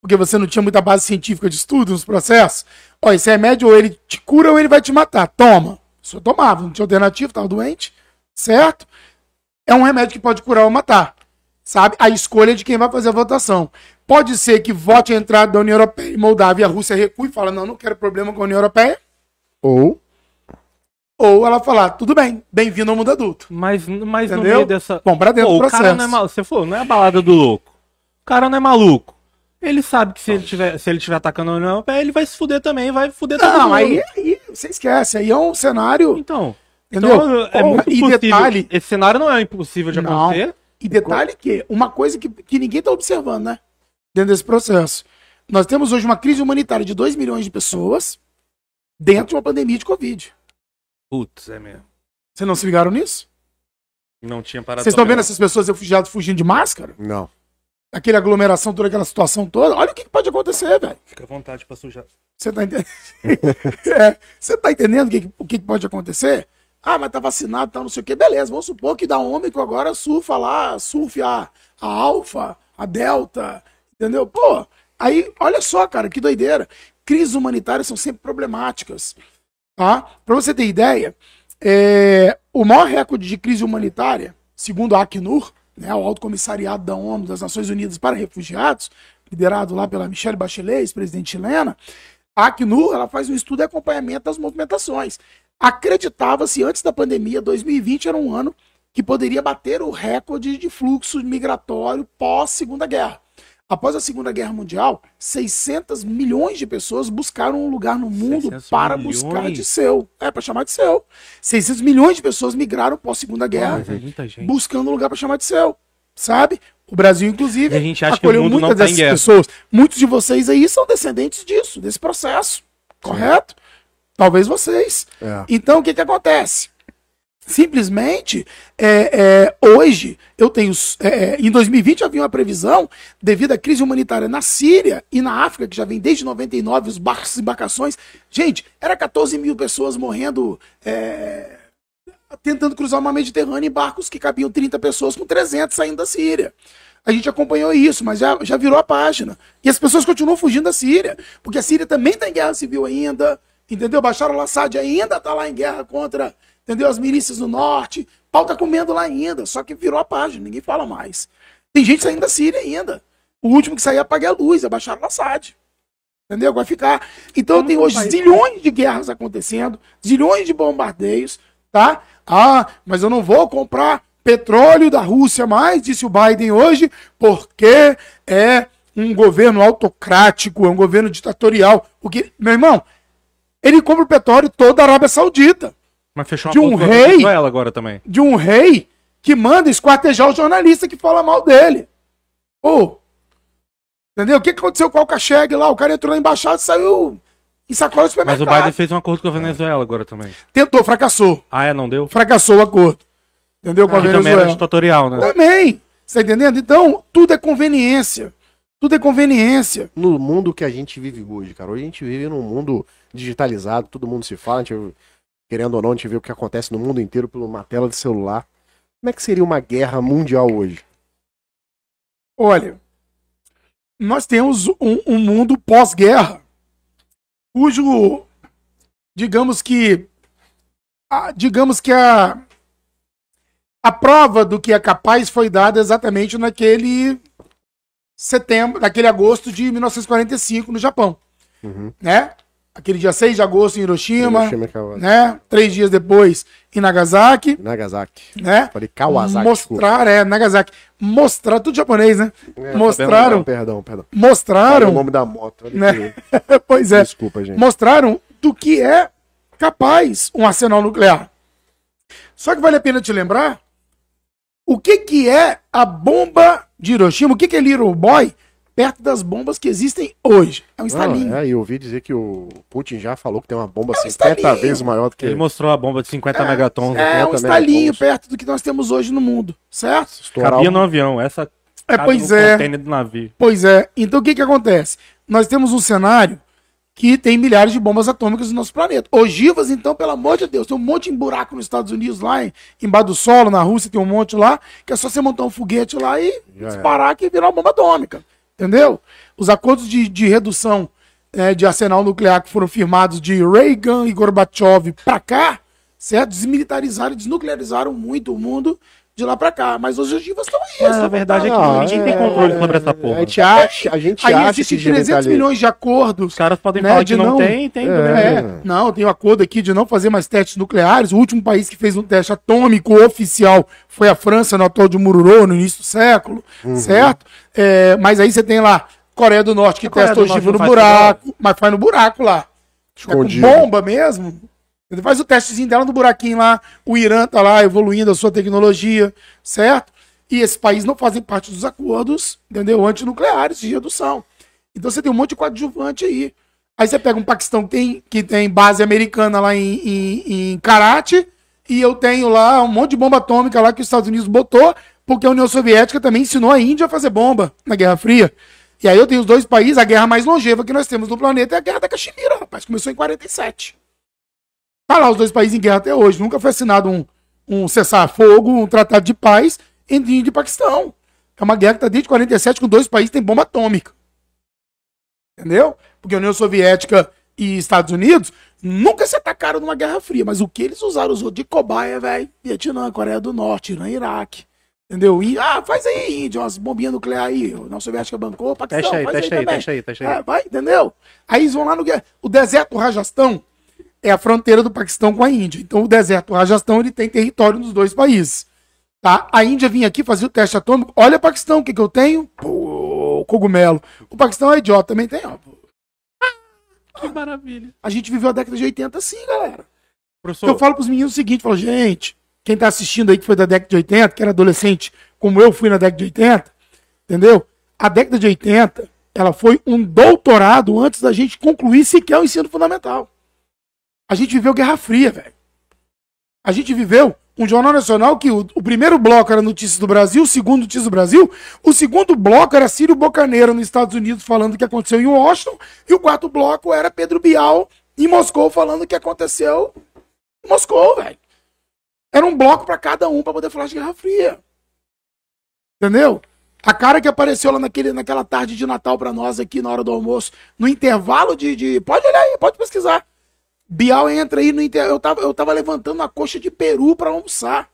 S3: Porque você não tinha muita base científica de estudo nos processos. Ó, esse remédio ou ele te cura ou ele vai te matar. Toma. Só tomava, não tinha alternativa, estava doente. Certo? É um remédio que pode curar ou matar. Sabe? A escolha é de quem vai fazer a votação. Pode ser que vote a entrada da União Europeia e Moldávia e a Rússia recue e fala: não, não quero problema com a União Europeia.
S1: Ou
S3: Ou ela falar: tudo bem, bem-vindo ao mundo adulto.
S2: Mas, mas no meio dessa.
S3: Bom, pra dentro
S2: Pô,
S3: do
S2: o cara
S3: processo.
S2: não é maluco. Você falou, não é a balada do louco. O cara não é maluco. Ele sabe que se ele tiver, se ele tiver atacando a União Europeia, ele vai se fuder também, vai fuder todo
S3: Não,
S2: mundo.
S3: aí, aí você esquece. Aí é um cenário.
S2: Então.
S3: Entendeu?
S2: Então, é
S3: Porra,
S2: muito
S3: e
S2: possível.
S3: detalhe-
S2: Esse cenário não é impossível de
S3: Não.
S2: acontecer.
S3: E detalhe que uma coisa que, que ninguém tá observando, né? Dentro desse processo. Nós temos hoje uma crise humanitária de 2 milhões de pessoas dentro de uma pandemia de Covid.
S2: Putz, é mesmo.
S3: Vocês não se ligaram nisso?
S2: Não tinha parado.
S3: Vocês estão vendo essas pessoas refugiadas fugindo de máscara?
S1: Não.
S3: Aquela aglomeração, toda aquela situação toda? Olha o que pode acontecer, velho.
S2: Fica à vontade pra sujar.
S3: Você tá entendendo? É, Você tá entendendo o que, o que pode acontecer? Ah, mas tá vacinado, tá não sei o quê. Beleza, vamos supor que da Ômicron agora surfa lá, surfe a, a Alfa, a Delta, entendeu? Pô, aí, olha só, cara, que doideira. Crises humanitárias são sempre problemáticas, tá? Pra você ter ideia, é, o maior recorde de crise humanitária, segundo a Acnur, né, o Alto Comissariado da ONU, das Nações Unidas para Refugiados, liderado lá pela Michelle Bachelet, ex-presidente chilena, a Acnur ela faz um estudo e acompanhamento das movimentações. Acreditava-se antes da pandemia, 2020 era um ano que poderia bater o recorde de fluxo migratório pós-Segunda Guerra. Após a Segunda Guerra Mundial, 600 milhões de pessoas buscaram um lugar no mundo
S2: 600
S3: para
S2: milhões?
S3: buscar de seu. É, para chamar de seu. 600 milhões de pessoas migraram pós-Segunda Guerra
S2: Mas é muita gente.
S3: buscando um lugar para chamar de seu, sabe? O Brasil, inclusive,
S2: a gente acha que
S3: acolheu
S2: o mundo não
S3: muitas
S2: tá
S3: dessas
S2: guerra.
S3: pessoas. Muitos de vocês aí são descendentes disso, desse processo, correto? Talvez vocês.
S1: É.
S3: Então, o que que acontece? Simplesmente, é, é, hoje, eu tenho. é, é, em 2020 havia uma previsão, devido à crise humanitária na Síria e na África, que já vem desde 99, os barcos e embarcações. Gente, era 14 mil pessoas morrendo. é, tentando cruzar o mar Mediterrâneo em barcos que cabiam 30 pessoas com 300 saindo da Síria. A gente acompanhou isso, mas já, já virou a página. E as pessoas continuam fugindo da Síria, porque a Síria também está em guerra civil ainda, entendeu? Bashar al-Assad ainda está lá em guerra contra, entendeu? As milícias do norte. Pau tá comendo lá ainda, só que virou a página, ninguém fala mais. Tem gente saindo da Síria ainda. O último que sair apague a luz, é Bashar al-Assad. Entendeu? Vai ficar. Então tem hoje zilhões de guerras acontecendo, zilhões de bombardeios, tá? Ah, mas eu não vou comprar petróleo da Rússia mais, disse o Biden hoje, porque é um governo autocrático, é um governo ditatorial. O que, meu irmão, ele compra o petróleo todo da Arábia Saudita,
S2: Mas fechou
S3: de um rei?
S2: Venezuela agora também.
S3: de um rei que manda esquartejar o jornalista que fala mal dele. Pô, entendeu? O que aconteceu com o Alcacheg lá? O cara entrou na embaixada e saiu em sacola do
S2: Mas o
S3: supermercado.
S2: Biden fez um acordo com a Venezuela agora também.
S3: Tentou, fracassou.
S2: Ah, é? Não deu?
S3: Fracassou o acordo. Entendeu? Com a
S2: Que também era
S3: Venezuela.
S2: ditatorial, né?
S3: Também. Você tá entendendo? Então, tudo é conveniência. Tudo é conveniência.
S1: No mundo que a gente vive hoje, cara. Hoje a gente vive num mundo digitalizado, todo mundo se fala, a gente, querendo ou não, a gente vê o que acontece no mundo inteiro por uma tela de celular. Como é que seria uma guerra mundial hoje?
S3: Olha, nós temos um, um mundo pós-guerra, cujo, digamos que, a, digamos que a, a prova do que é capaz foi dada exatamente naquele setembro, naquele agosto de 1945 no Japão,
S1: Uhum.
S3: né? Aquele dia 6 de agosto em Hiroshima,
S1: Hiroshima
S3: né? Três dias depois em Nagasaki,
S1: Nagasaki.
S3: né?
S1: Falei Kawasaki.
S3: Mostrar, é, Nagasaki. Mostrar, tudo japonês, né?
S1: É,
S3: mostraram,
S1: Perdão, perdão. Falei
S3: mostraram,
S1: o nome da moto.
S3: Né?
S1: que-
S3: pois é,
S1: Desculpa, gente.
S3: mostraram do que é capaz um arsenal nuclear. Só que vale a pena te lembrar o que que é a bomba de Hiroshima, o que que é Little Boy perto das bombas que existem hoje. É um estalinho.
S1: Não, é, e eu ouvi dizer que o Putin já falou que tem uma bomba
S3: É um
S1: 50
S3: estalinho.
S1: vezes maior do que
S2: Ele mostrou a bomba de 50 megatons.
S3: É, um
S1: 50
S3: estalinho
S1: megatons.
S3: perto do que nós temos hoje no mundo, certo?
S1: estourar
S2: Cabia no avião. Essa
S3: É, pois
S2: no
S3: é.
S2: do navio.
S3: Pois é. Então o que que acontece? Nós temos um cenário que tem milhares de bombas atômicas no nosso planeta. Ogivas, então, pelo amor de Deus, tem um monte em buraco nos Estados Unidos, lá em, embaixo do solo, na Rússia tem um monte lá, que é só você montar um foguete lá e
S1: Já
S3: disparar que virar uma bomba atômica. Entendeu? Os acordos de, de redução é, de arsenal nuclear que foram firmados de Reagan e Gorbachev pra cá, certo? Desmilitarizaram e desnuclearizaram muito o mundo de lá pra cá. Mas os ogivas estão aí.
S2: Mas a verdade é que
S3: voltando.
S2: ninguém tem controle sobre essa porra.
S1: A gente acha, a gente
S3: Aí
S1: acha
S3: existem
S1: que
S3: 300
S1: digitaliza-
S3: milhões de acordos.
S2: Os caras podem
S3: Né,
S2: falar
S3: de
S2: que não,
S3: não-
S2: tem, tem.
S1: É.
S2: também.
S3: É, não, tem um acordo aqui de não fazer mais testes nucleares. O último país que fez um teste atômico oficial foi a França, no atol de Mururô, no início do século,
S1: Uhum.
S3: certo? É, mas aí você tem lá Coreia do Norte que testa ogiva no
S2: não
S3: buraco, mas faz no buraco lá. É com bomba mesmo. Ele faz o testezinho dela no buraquinho lá. O Irã tá lá evoluindo a sua tecnologia, certo? E esses países não fazem parte dos acordos, entendeu? Antinucleares de redução. Então você tem um monte de coadjuvante aí. Aí você pega um Paquistão que tem, que tem base americana lá em, em, em Karate, e eu tenho lá um monte de bomba atômica lá que os Estados Unidos botou, porque a União Soviética também ensinou a Índia a fazer bomba na Guerra Fria. E aí eu tenho os dois países, a guerra mais longeva que nós temos no planeta é a Guerra da Caxemira, rapaz. Começou em 47. Tá lá os dois países em guerra até hoje. Nunca foi assinado um, um cessar-fogo, um tratado de paz entre Índia e Paquistão. É uma guerra que está desde 47 com dois países que têm bomba atômica. Entendeu? Porque a União Soviética e Estados Unidos nunca se atacaram numa guerra fria, mas o que eles usaram usou de cobaia, velho. Vietnã, Coreia do Norte, Irã, Iraque. Entendeu? E, ah, faz aí, Índia, umas bombinhas nucleares aí. A União Soviética bancou, Paquistão,
S2: Testa aí,
S3: faz
S2: testa aí,
S3: também.
S2: testa aí, testa aí.
S3: É, vai, entendeu? Aí eles vão lá no. O deserto do Rajastão é a fronteira do Paquistão com a Índia. Então o deserto Rajastão ele tem território nos dois países. Tá? A Índia vinha aqui fazer o teste atômico. Olha o Paquistão, o que, que eu tenho? Pô, cogumelo. O Paquistão é idiota, também tem, ó.
S2: Que maravilha.
S3: A gente viveu a década de 80 assim, galera.
S2: Professor,
S3: Eu falo pros meninos o seguinte, falo, gente, quem tá assistindo aí que foi da década de 80, que era adolescente, como eu fui na década de 80, entendeu? A década de 80, ela foi um doutorado antes da gente concluir sequer o ensino fundamental. A gente viveu Guerra Fria, velho. A gente viveu um jornal nacional que o, o primeiro bloco era Notícias do Brasil, o segundo Notícias do Brasil, o segundo bloco era Círio Bocaneira nos Estados Unidos falando o que aconteceu em Washington, e o quarto bloco era Pedro Bial em Moscou falando o que aconteceu em Moscou, velho. Era um bloco pra cada um pra poder falar de Guerra Fria. Entendeu? A cara que apareceu lá naquele, naquela tarde de Natal pra nós aqui na hora do almoço, no intervalo de, de- Pode olhar aí, pode pesquisar. Bial entra aí no inter... eu, tava, eu tava levantando uma coxa de peru pra almoçar.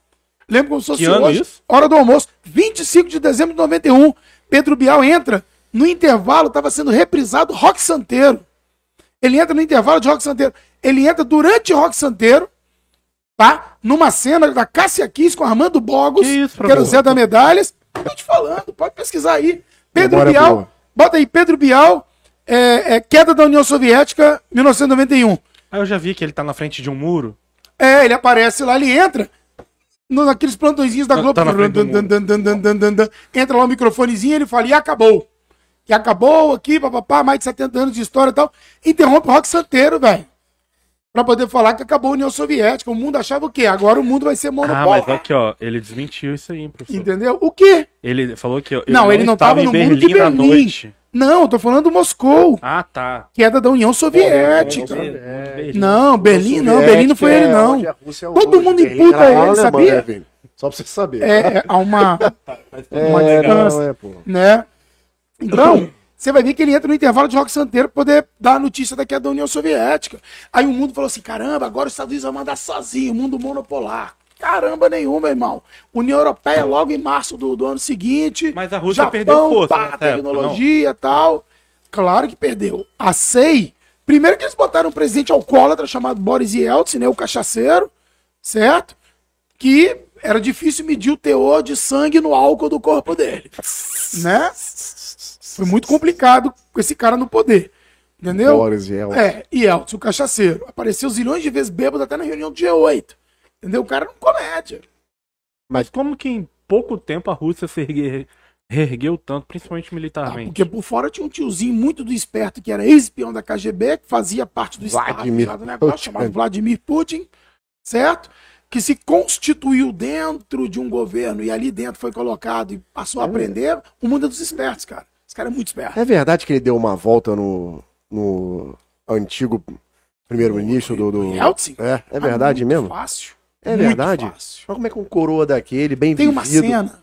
S3: Lembra como se fosse
S2: Que ano
S3: hoje?
S2: isso?
S3: Hora do almoço. 25 de dezembro de 91. Pedro Bial entra. No intervalo tava sendo reprisado Rock Santeiro. Ele entra no intervalo de Rock Santeiro. Ele entra durante Rock Santeiro, tá? Numa cena da Cássia Kiss com Armando Bogos,
S2: Que isso,
S3: que era o? Zé da Medalhas. Tô te falando, pode pesquisar aí. Pedro
S1: Memória
S3: Bial,
S1: boa.
S3: bota aí, Pedro Bial, é, é, queda da União Soviética, 1991.
S2: Aí eu já vi que ele tá na frente de um muro.
S3: É, ele aparece lá, ele entra no- naqueles plantõezinhos da
S2: Tá-
S3: Globo. Dan, dan, dan, dan, dan, dan, dan. entra lá o microfonezinho, ele fala, e acabou. E acabou aqui, papapá, mais de 70 anos de história e tal. Interrompe o rock santeiro, velho. Pra poder falar que acabou a União Soviética. O mundo achava o quê? Agora o mundo vai ser
S2: Ah,
S3: monopólio.
S2: mas aqui, ó, ele desmentiu isso aí, professor.
S3: Entendeu? O quê?
S2: Ele falou que eu
S3: Não, ele não
S2: estava
S3: tava
S2: em
S3: no mundo
S2: Berlim,
S3: de Berlim.
S2: noite.
S3: Não, eu tô falando Moscou.
S2: Ah, tá.
S3: Queda da União Soviética.
S2: Berlim.
S3: Não, Berlim não, Berlim não foi ele, não. Todo mundo imputa ele, sabia?
S1: né, Só pra você saber.
S3: É, é, há uma,
S1: É,
S3: uma distância.
S1: não, é, pô.
S3: né? Então, você vai ver que ele entra no intervalo de rock santeiro pra poder dar a notícia da queda da União Soviética. Aí o mundo falou assim: caramba, agora os Estados Unidos vai mandar sozinho, o mundo monopolar. Caramba nenhuma, irmão. União Europeia logo em março do, do ano seguinte.
S2: Mas a Rússia perdeu força
S3: pá, tecnologia e tal. Claro que perdeu. A SEI, primeiro que eles botaram um presidente alcoólatra chamado Boris Yeltsin, né, o cachaceiro, certo? Que era difícil medir o teor de sangue no álcool do corpo dele, né? Foi muito complicado com esse cara no poder, entendeu?
S1: Boris Yeltsin.
S3: É, e Yeltsin, o cachaceiro. Apareceu zilhões de vezes bêbado até na reunião do G8. Entendeu? O cara não comédia.
S2: Mas como que em pouco tempo a Rússia se ergue- reergueu tanto, principalmente militarmente?
S3: Porque por fora tinha um tiozinho muito do esperto que era ex-espião da KGB, que fazia parte do Estado
S1: Vladimir
S3: lá do negócio,
S1: Putin.
S3: chamado Vladimir Putin, certo? Que se constituiu dentro de um governo e ali dentro foi colocado e passou a aprender o mundo é dos espertos, cara. Esse cara é muito esperto.
S1: É verdade que ele deu uma volta no, no antigo primeiro-ministro do. do...
S3: Yeltsin?
S1: É, é verdade
S3: muito
S1: mesmo?
S3: Fácil.
S1: É
S3: Muito
S1: verdade?
S3: fácil.
S1: Olha como é que um coroa daquele, bem
S3: Tem uma
S1: vivido,
S3: cena.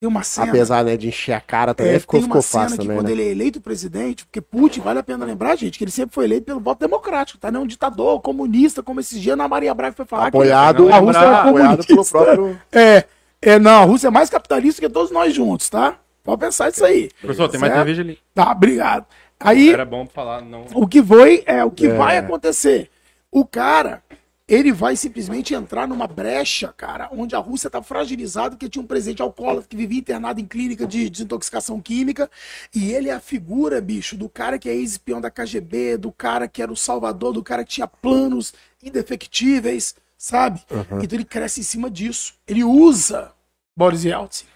S3: Tem uma cena.
S1: apesar né, de encher a cara também,
S3: É,
S1: ficou,
S3: tem uma
S1: ficou
S3: cena
S1: fácil
S3: que
S1: também,
S3: quando
S1: né?
S3: ele é eleito presidente, porque Putin, vale a pena lembrar, gente, que ele sempre foi eleito pelo voto democrático, tá? Não é um ditador comunista, como esses dias na Maria Braga foi falar. que
S1: Apoiado,
S3: a Rússia era
S1: apoiado pelo
S3: comunista.
S1: próprio.
S3: É, é, não, a Rússia é mais capitalista que todos nós juntos, tá? Pode pensar isso aí.
S2: Professor, tem mais
S3: Certo?
S2: cerveja ali.
S3: Tá, obrigado. Aí,
S2: Era bom falar, não.
S3: o que foi, é o que
S1: É.
S3: vai acontecer. O cara, ele vai simplesmente entrar numa brecha, cara, onde a Rússia tá fragilizada, porque tinha um presidente alcoólatra que vivia internado em clínica de desintoxicação química, e ele é a figura, bicho, do cara que é ex-espião da KGB, do cara que era o salvador, do cara que tinha planos indefectíveis, sabe? Então ele cresce em cima disso. Ele usa Boris Yeltsin.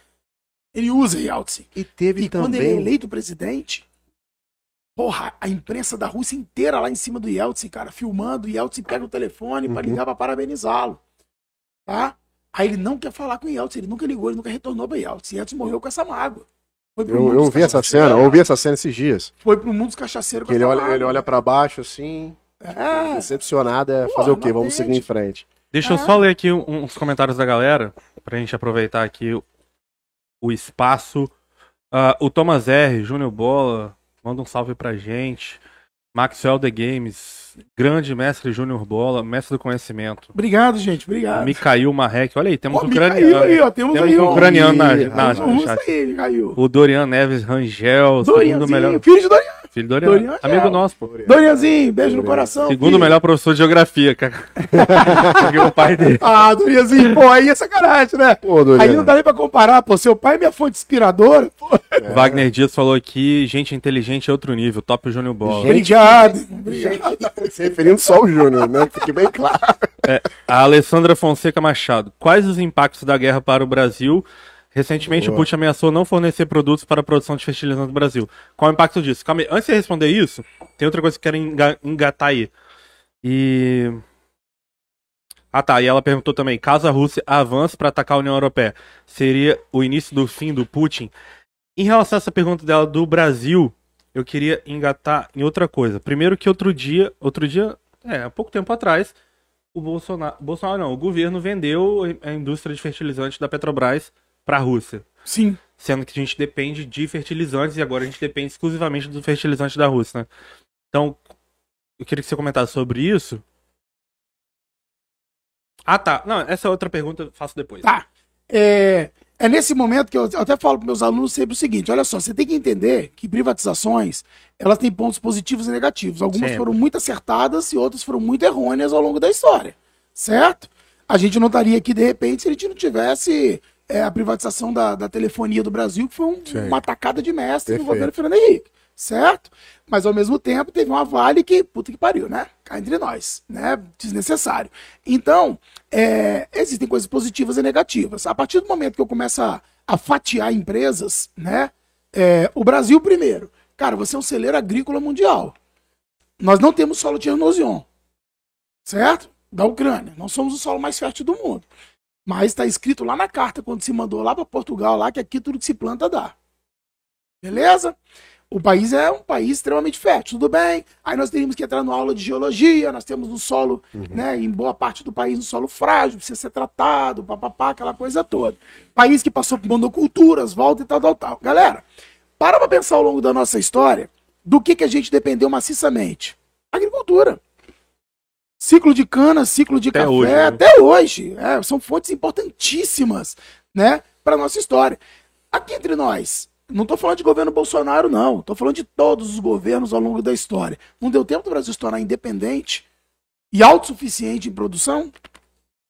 S3: Ele usa Yeltsin.
S1: E teve
S3: E quando ele é
S1: também.
S3: eleito presidente, Porra, a imprensa da Rússia inteira lá em cima do Yeltsin, cara, filmando. O Yeltsin pega o telefone pra
S1: Uhum.
S3: ligar pra parabenizá-lo. Tá? Aí ele não quer falar com o Yeltsin, ele nunca ligou, ele nunca retornou pra Yeltsin. Yeltsin morreu com essa mágoa. Foi pro
S1: Eu, eu vi essa cena, eu vi essa cena esses dias.
S3: Foi pro mundo dos cachaceiros com
S1: Que ele
S3: essa
S1: olha,
S3: mágoa.
S1: ele olha pra baixo assim,
S3: É,
S1: decepcionado, é
S3: Pô,
S1: fazer o quê? Vamos seguir em frente.
S2: Deixa eu
S3: Ah.
S2: só ler aqui um- uns comentários da galera, pra gente aproveitar aqui o, espaço. Ah, o Thomas R, Júnior Bola, manda um salve pra gente. Maxwell The Games, grande mestre Júnior Bola, mestre do conhecimento.
S3: Obrigado, gente, obrigado.
S2: Micael Marrec, olha aí, temos
S3: Ó,
S2: um ucraniano.
S3: aí, ó, temos,
S2: Temos
S3: aí,
S2: um ucraniano na, na, chat.
S3: aí.
S2: O Dorian Neves Rangel, segundo
S3: Dorianzinho,
S2: melhor.
S3: filho de Dorian.
S2: Filho do Dorian.
S3: Dorian
S2: Amigo
S3: Gel.
S2: nosso, pô.
S3: Dorianzinho, beijo no coração.
S2: Segundo
S3: filho.
S2: melhor professor de geografia, cara. Porque o pai dele.
S3: Ah, Dorianzinho, pô, aí é sacanagem, né?
S1: Pô, Dorian.
S3: Aí não dá nem pra comparar, pô. Seu pai é minha fonte inspiradora. Pô.
S2: Wagner Dias falou aqui, gente inteligente é outro nível, top Júnior Bola.
S3: Obrigado. Obrigado.
S1: Se referindo só ao Júnior, né? Fique bem claro.
S2: A Alessandra Fonseca Machado. Quais os impactos da guerra para o Brasil? Recentemente
S1: Boa.
S2: o Putin ameaçou não fornecer produtos para a produção de fertilizantes no Brasil. Qual é o impacto disso? Calma aí. Antes de responder isso, tem outra coisa que eu quero enga- engatar aí. E. Ah tá, e ela perguntou também: caso a Rússia avance para atacar a União Europeia, seria o início do fim do Putin? Em relação a essa pergunta dela do Brasil, eu queria engatar em outra coisa. Primeiro que outro dia, outro dia, é, há pouco tempo atrás, o Bolsonaro, Bolsonaro não, o governo vendeu a indústria de fertilizantes da Petrobras para a Rússia,
S3: Sim.
S2: sendo que a gente depende de fertilizantes e agora a gente depende exclusivamente do fertilizante da Rússia, né? Então, eu queria que você comentasse sobre isso. Ah, tá. Não, essa é outra pergunta eu faço depois.
S3: Tá. É, é nesse momento que eu eu até falo para meus alunos sempre o seguinte: olha só, você tem que entender que privatizações elas têm pontos positivos e negativos. Algumas
S2: Sempre.
S3: foram muito acertadas e outras foram muito errôneas ao longo da história. Certo? A gente não estaria aqui de repente se a gente não tivesse é, a privatização da, da telefonia do Brasil, que foi um- uma tacada de mestre
S1: Perfeito.
S3: no governo Fernando Henrique. Certo? Mas ao mesmo tempo teve uma vale que, puta que pariu, né? Cá entre nós, né? Desnecessário. Então, é, existem coisas positivas e negativas. A partir do momento que eu começo a, a fatiar empresas, né? é, o Brasil primeiro. Cara, você é um celeiro agrícola mundial. Nós não temos solo de certo? Da Ucrânia. Não somos o solo mais fértil do mundo. Mas está escrito lá na carta, quando se mandou lá para Portugal, lá que aqui tudo que se planta dá. Beleza? O país é um país extremamente fértil, tudo bem. Aí nós teríamos que entrar numa aula de geologia, nós temos um solo, né, em boa parte do país, um solo frágil, precisa ser tratado, papapá, aquela coisa toda. País que passou por monoculturas, volta e tal, tal, tal. Galera, para pra pensar ao longo da nossa história do que, que a gente dependeu maciçamente. Agricultura. Ciclo de cana, ciclo de
S2: Até
S3: café,
S2: hoje, né?
S3: até hoje. É, são fontes importantíssimas, né, para nossa história. Aqui entre nós, não estou falando de governo Bolsonaro, não. Estou falando de todos os governos ao longo da história. Não deu tempo do Brasil se tornar independente e autossuficiente em produção?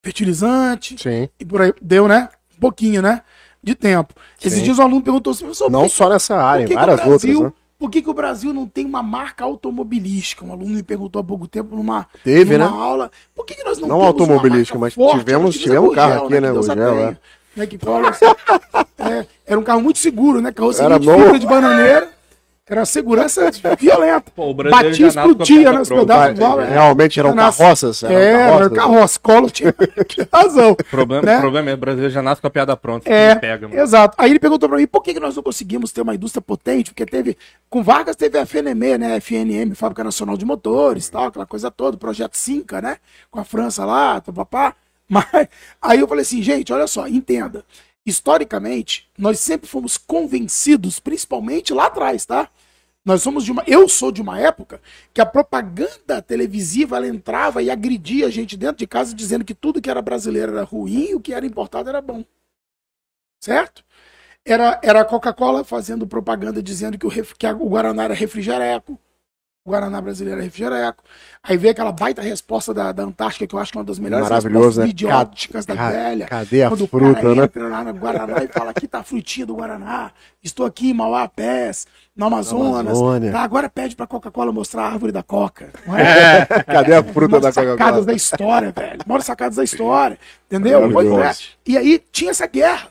S3: Fertilizante,
S1: Sim.
S3: e por aí. Deu, né? Um pouquinho, né? De tempo. Esses
S1: Sim.
S3: dias um aluno perguntou assim, professor,
S1: Não só nessa área, em várias outras, né?
S3: Por que, que o Brasil não tem uma marca automobilística? Um aluno me perguntou há pouco tempo numa,
S1: Teve,
S3: numa
S1: né?
S3: aula. Por que, que nós não,
S1: Não
S3: temos
S1: automobilística, mas
S3: forte?
S1: tivemos- tivemos
S3: a
S1: carro aqui, né, Gurgel,
S3: tenha, né, que assim. É, era um carro muito seguro, né? Carroceria
S1: Era
S3: de
S1: bom.
S3: fibra de bananeira. Era segurança violenta.
S2: Pô, o
S3: Batia,
S2: a
S3: explodia,
S2: pronta.
S3: pedaços de bola.
S1: Realmente eram
S3: Nossa.
S1: carroças? eram
S3: É, era
S1: carroças?
S3: carroça, colo tinha, tinha razão.
S2: O problema,
S3: Né?
S2: o problema é que o brasileiro já nasce com a piada pronta.
S3: É,
S2: pega, mano.
S3: exato. Aí ele perguntou pra mim, por que, que nós não conseguimos ter uma indústria potente? Porque teve, com Vargas teve a FNM, né, FNM, Fábrica Nacional de Motores, tal, aquela coisa toda, projeto Cinca, né, com a França lá, papá. Mas, aí eu falei assim, gente, olha só, entenda. Historicamente, nós sempre fomos convencidos, principalmente lá atrás, tá? Nós somos de uma. Eu sou de uma época que a propaganda televisiva ela entrava e agredia a gente dentro de casa dizendo que tudo que era brasileiro era ruim e o que era importado era bom. Certo? Era, era a Coca-Cola fazendo propaganda dizendo que o, ref- que o Guaraná era refrigereco. O Guaraná brasileiro era refrigereco. Aí veio aquela baita resposta da, da Antártica, que eu acho que é uma das melhores respostas
S1: né?
S3: idióticas da
S1: Ca-
S3: velha.
S1: Cadê a
S3: Quando o
S1: fruta,
S3: cara
S1: né?
S3: entra lá no Guaraná e fala, aqui tá a frutinha do Guaraná, estou aqui em Mauá Pés, no Amazonas. Tá, agora pede pra Coca-Cola mostrar a árvore da Coca. Não é?
S1: Cadê a fruta da
S3: sacadas
S1: Coca-Cola?
S3: da história, velho. Maiores sacadas da história. Entendeu? É. E aí tinha essa guerra.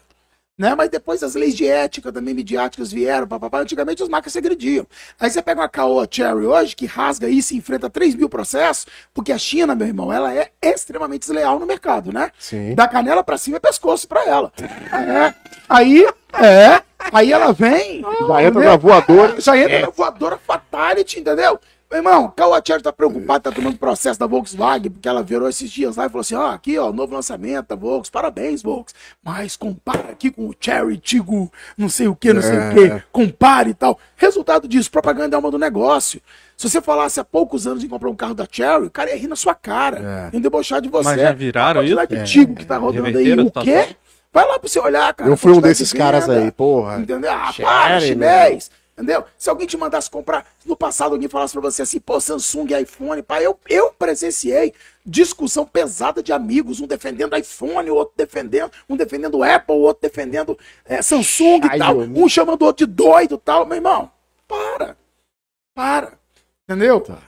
S3: Né? Mas depois as leis de ética também midiáticas vieram, papapá. Antigamente as marcas agrediam. Aí você pega uma Caoa Cherry hoje, que rasga isso e enfrenta 3 mil processos, porque a China, meu irmão, ela é extremamente desleal no mercado, né?
S1: Sim.
S3: Da canela pra cima é pescoço pra ela. É. Aí, é. Aí ela vem.
S1: Já entra na voadora.
S3: Já entra na voadora fatality, entendeu? Meu irmão, Kawachari tá preocupado, tá tomando processo da Volkswagen, porque ela virou esses dias lá e falou assim: ó, aqui, ó, novo lançamento da Volks, parabéns, Volks. Mas compara aqui com o Cherry Tigo, não sei o que, não sei o
S1: É.
S3: que, compare e tal. Resultado disso, propaganda é alma do negócio. Se você falasse há poucos anos em comprar um carro da Cherry, o cara ia rir na sua cara,
S1: É.
S3: ia debochar de você.
S2: Mas já viraram isso?
S3: de Tigo que tá rodando aí, o quê? Vai lá pra você olhar, cara.
S1: Eu fui um desses
S3: de
S1: caras aí, porra.
S3: Entendeu? Ah,
S1: Cherry,
S3: para,
S1: meu
S3: chinês. Entendeu? Se alguém te mandasse comprar, no passado alguém falasse pra você assim, pô, Samsung, iPhone, pá, eu, eu presenciei discussão pesada de amigos, um defendendo iPhone, o outro defendendo, um defendendo Apple, o outro defendendo é, Samsung e
S1: Ai,
S3: tal,
S1: meu
S3: um chamando o outro de doido e tal, meu irmão, para, para, entendeu?
S1: Tá.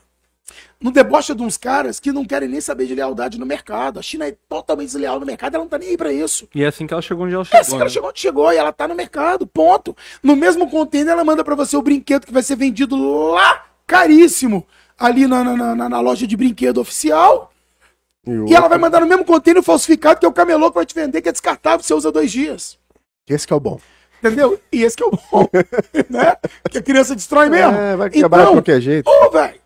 S3: No deboche de uns caras que não querem nem saber de lealdade no mercado. A China é totalmente desleal no mercado, ela não tá nem aí pra isso.
S2: E é assim que ela chegou onde ela
S3: Essa
S2: chegou.
S3: cara
S2: né?
S3: chegou onde chegou e ela tá no mercado, ponto. No mesmo container, ela manda pra você o brinquedo que vai ser vendido lá, caríssimo, ali na, na, na- na loja de brinquedo oficial.
S1: E,
S3: E ela vai mandar no mesmo container falsificado, que é o camelô que vai te vender, que é descartável, você usa dois dias.
S1: Esse que é o bom.
S3: Entendeu? E esse que é o bom, né? Que a criança destrói mesmo.
S1: É, vai quebrar de qualquer jeito.
S3: Ô, velho!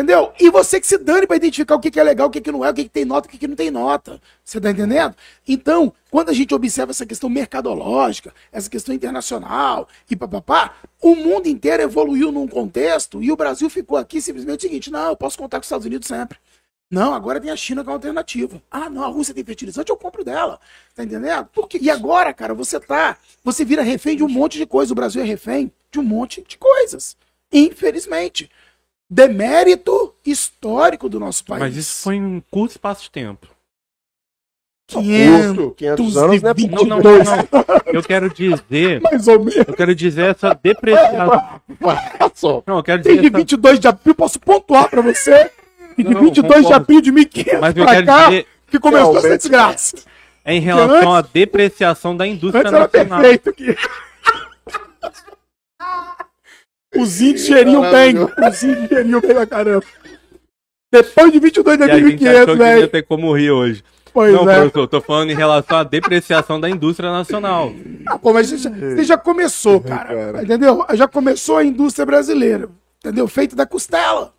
S3: Entendeu? E você que se dane pra identificar o que, que é legal, o que, que não é, o que, que tem nota, o que, que não tem nota. Você tá entendendo? Então, quando a gente observa essa questão mercadológica, essa questão internacional e papapá, o mundo inteiro evoluiu num contexto e o Brasil ficou aqui simplesmente o seguinte: não, eu posso contar com os Estados Unidos sempre. Não, agora tem a China como alternativa. Ah, não, a Rússia tem fertilizante, eu compro dela. Tá entendendo? Porque, e agora, cara, você tá. Você vira refém de um monte de coisa. O Brasil é refém de um monte de coisas. Infelizmente. Demérito histórico do nosso país.
S2: Mas isso foi em um curto espaço de tempo.
S1: 500, 500 anos, né?
S3: 522.
S2: Não, não, não, não. Eu quero dizer.
S3: Mais ou menos.
S2: Eu quero dizer essa depreciação.
S1: Só.
S2: Não, eu quero dizer
S3: Desde
S2: essa.
S3: 22 de abril, posso pontuar pra você que de
S2: Não,
S3: 22 de abril de 1500
S2: Mas eu
S3: pra
S2: quero
S3: cá,
S2: dizer
S3: que começou essa desgraça.
S2: é em relação à depreciação da indústria
S3: Antes era
S2: nacional.
S3: perfeito aqui. Os índios geriam bem. Os índios geriam bem pra caramba. Depois de 22 de
S2: E a gente
S3: 1500,
S2: achou que ia
S3: velho.
S2: ter como rir hoje.
S3: Pois
S2: não,
S3: é.
S2: professor, eu tô falando em relação à depreciação da indústria nacional.
S3: Ah, pô, mas você já, você já começou, cara,
S1: cara.
S3: Entendeu? Já começou a indústria brasileira. Entendeu? Feito da costela.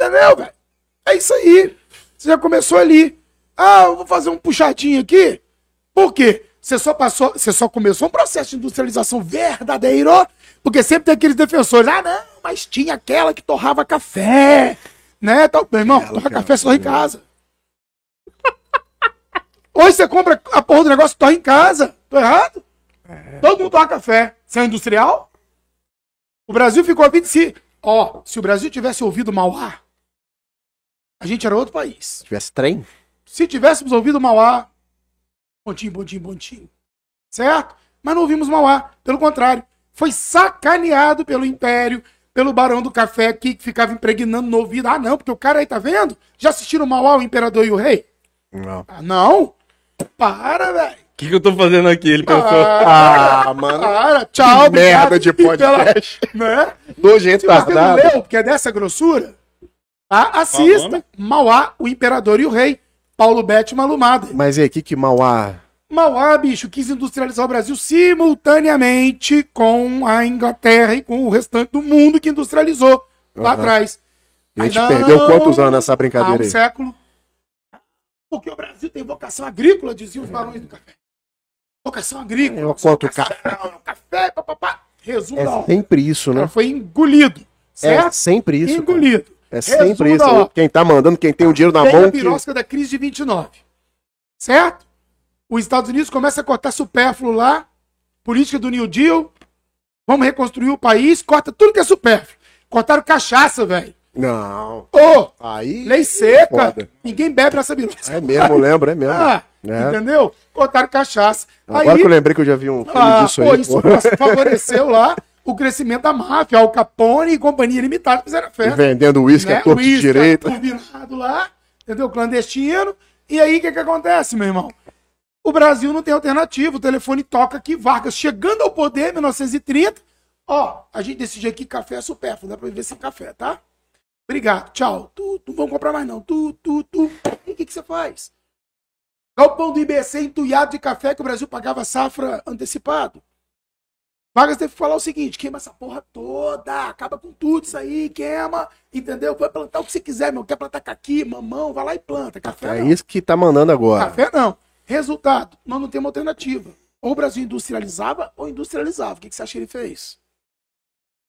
S3: Entendeu, velho? É isso aí. Você já começou ali. Ah, eu vou fazer um puxadinho aqui. Por quê? Você só passou, você só começou um processo de industrialização verdadeiro, porque sempre tem aqueles defensores. Ah, não, mas tinha aquela que torrava café, né? Tal. Meu irmão, torra café só em casa. Hoje você compra a porra do negócio e torra em casa. Tô errado? Todo mundo torra café. Você é industrial? O Brasil ficou a 25. Ó, se o Brasil tivesse ouvido Mauá, a gente era outro país.
S1: Se tivesse trem,
S3: Se tivéssemos ouvido Mauá, pontinho, pontinho, pontinho. Certo? Mas não ouvimos Mauá. Pelo contrário, foi sacaneado pelo Império, pelo Barão do Café aqui, que ficava impregnando no ouvido. Ah, não, porque o cara aí tá vendo? Já assistiram Mauá, o Imperador e o Rei?
S1: não.
S3: Ah, não? Para, velho.
S2: O que, que eu tô fazendo aqui? Ele pensou.
S3: Ah,
S1: Ah, mano.
S3: para. Tchau,
S1: Que merda de
S3: pela-
S1: podcast.
S3: Né?
S1: Nojento
S3: Se você não
S1: tardado.
S3: leu, porque é dessa grossura, tá? assista Mauá, o Imperador e o Rei. Paulo Betti Malumada.
S1: Mas e aí, que que Mauá...
S3: Mauá, bicho, quis industrializar o Brasil simultaneamente com a Inglaterra e com o restante do mundo que industrializou lá atrás.
S1: A gente
S3: Aí
S1: perdeu
S3: não,
S1: quantos anos nessa
S3: Há
S1: brincadeira
S3: um
S1: aí?
S3: século. Porque o Brasil tem vocação agrícola, diziam os barões do café. Vocação agrícola.
S1: Eu
S3: vocação
S1: conto
S3: vocação, café, papapá. Resumo
S1: É sempre isso, né?
S3: foi engolido.
S1: É
S3: Certo?
S1: sempre isso. cara. É sempre
S3: Resumo
S1: isso.
S3: da obra.
S1: Quem tá mandando, quem tem o dinheiro na
S3: Tem a
S1: mão. que-
S3: pirosca da crise de 29. Certo? Os Estados Unidos começam a cortar supérfluo lá. Política do New Deal. Vamos reconstruir o país. Corta tudo que é supérfluo. Cortaram cachaça, velho.
S1: Não.
S3: Ô,
S1: Aí.
S3: lei seca.
S1: Foda.
S3: Ninguém bebe nessa birosca.
S1: É mesmo, eu lembro, é mesmo.
S3: Ah,
S1: É.
S3: entendeu? Cortaram cachaça.
S1: Agora
S3: aí,
S1: que eu lembrei que eu já vi um filme
S3: ah,
S1: disso
S3: pô,
S1: aí.
S3: isso
S1: pô.
S3: favoreceu lá o crescimento da máfia. Al Capone e Companhia Limitada fizeram a festa.
S1: Vendendo uísque
S3: né?
S1: a torto de
S3: Uísque,
S1: direito.
S3: turbinado lá, entendeu? Clandestino. E aí, o que que acontece, meu irmão? O Brasil não tem alternativa. O telefone toca aqui, Vargas chegando ao poder em 1930. Ó, a gente decidiu aqui café é supérfluo, dá pra viver sem café, tá? Obrigado, tchau. Tu, tu, não vamos comprar mais não. Tu, tu, tu. E o que, que você faz? Galpão do IBC entulhado de café que o Brasil pagava safra antecipado. Vargas teve que falar o seguinte: queima essa porra toda, acaba com tudo isso aí, queima, entendeu? Vai plantar o que você quiser, meu. Quer plantar caqui, mamão, vai lá e planta. Café
S1: É
S3: não.
S1: isso que tá mandando agora.
S3: Café não. Resultado, nós não temos alternativa. Ou o Brasil industrializava ou industrializava. O que, que você acha que ele fez?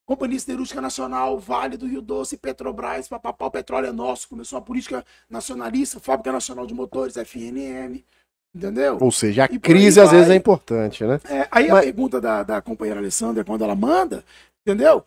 S3: Companhia Siderúrgica Nacional, Vale do Rio Doce, Petrobras, papapá, o petróleo é nosso. Começou uma política nacionalista, Fábrica Nacional de Motores, FNM. Entendeu?
S1: Ou seja, a crise às vezes
S3: vai.
S1: é importante, né?
S3: É, aí
S1: Mas-
S3: a pergunta da, da companheira Alessandra, quando ela manda, entendeu?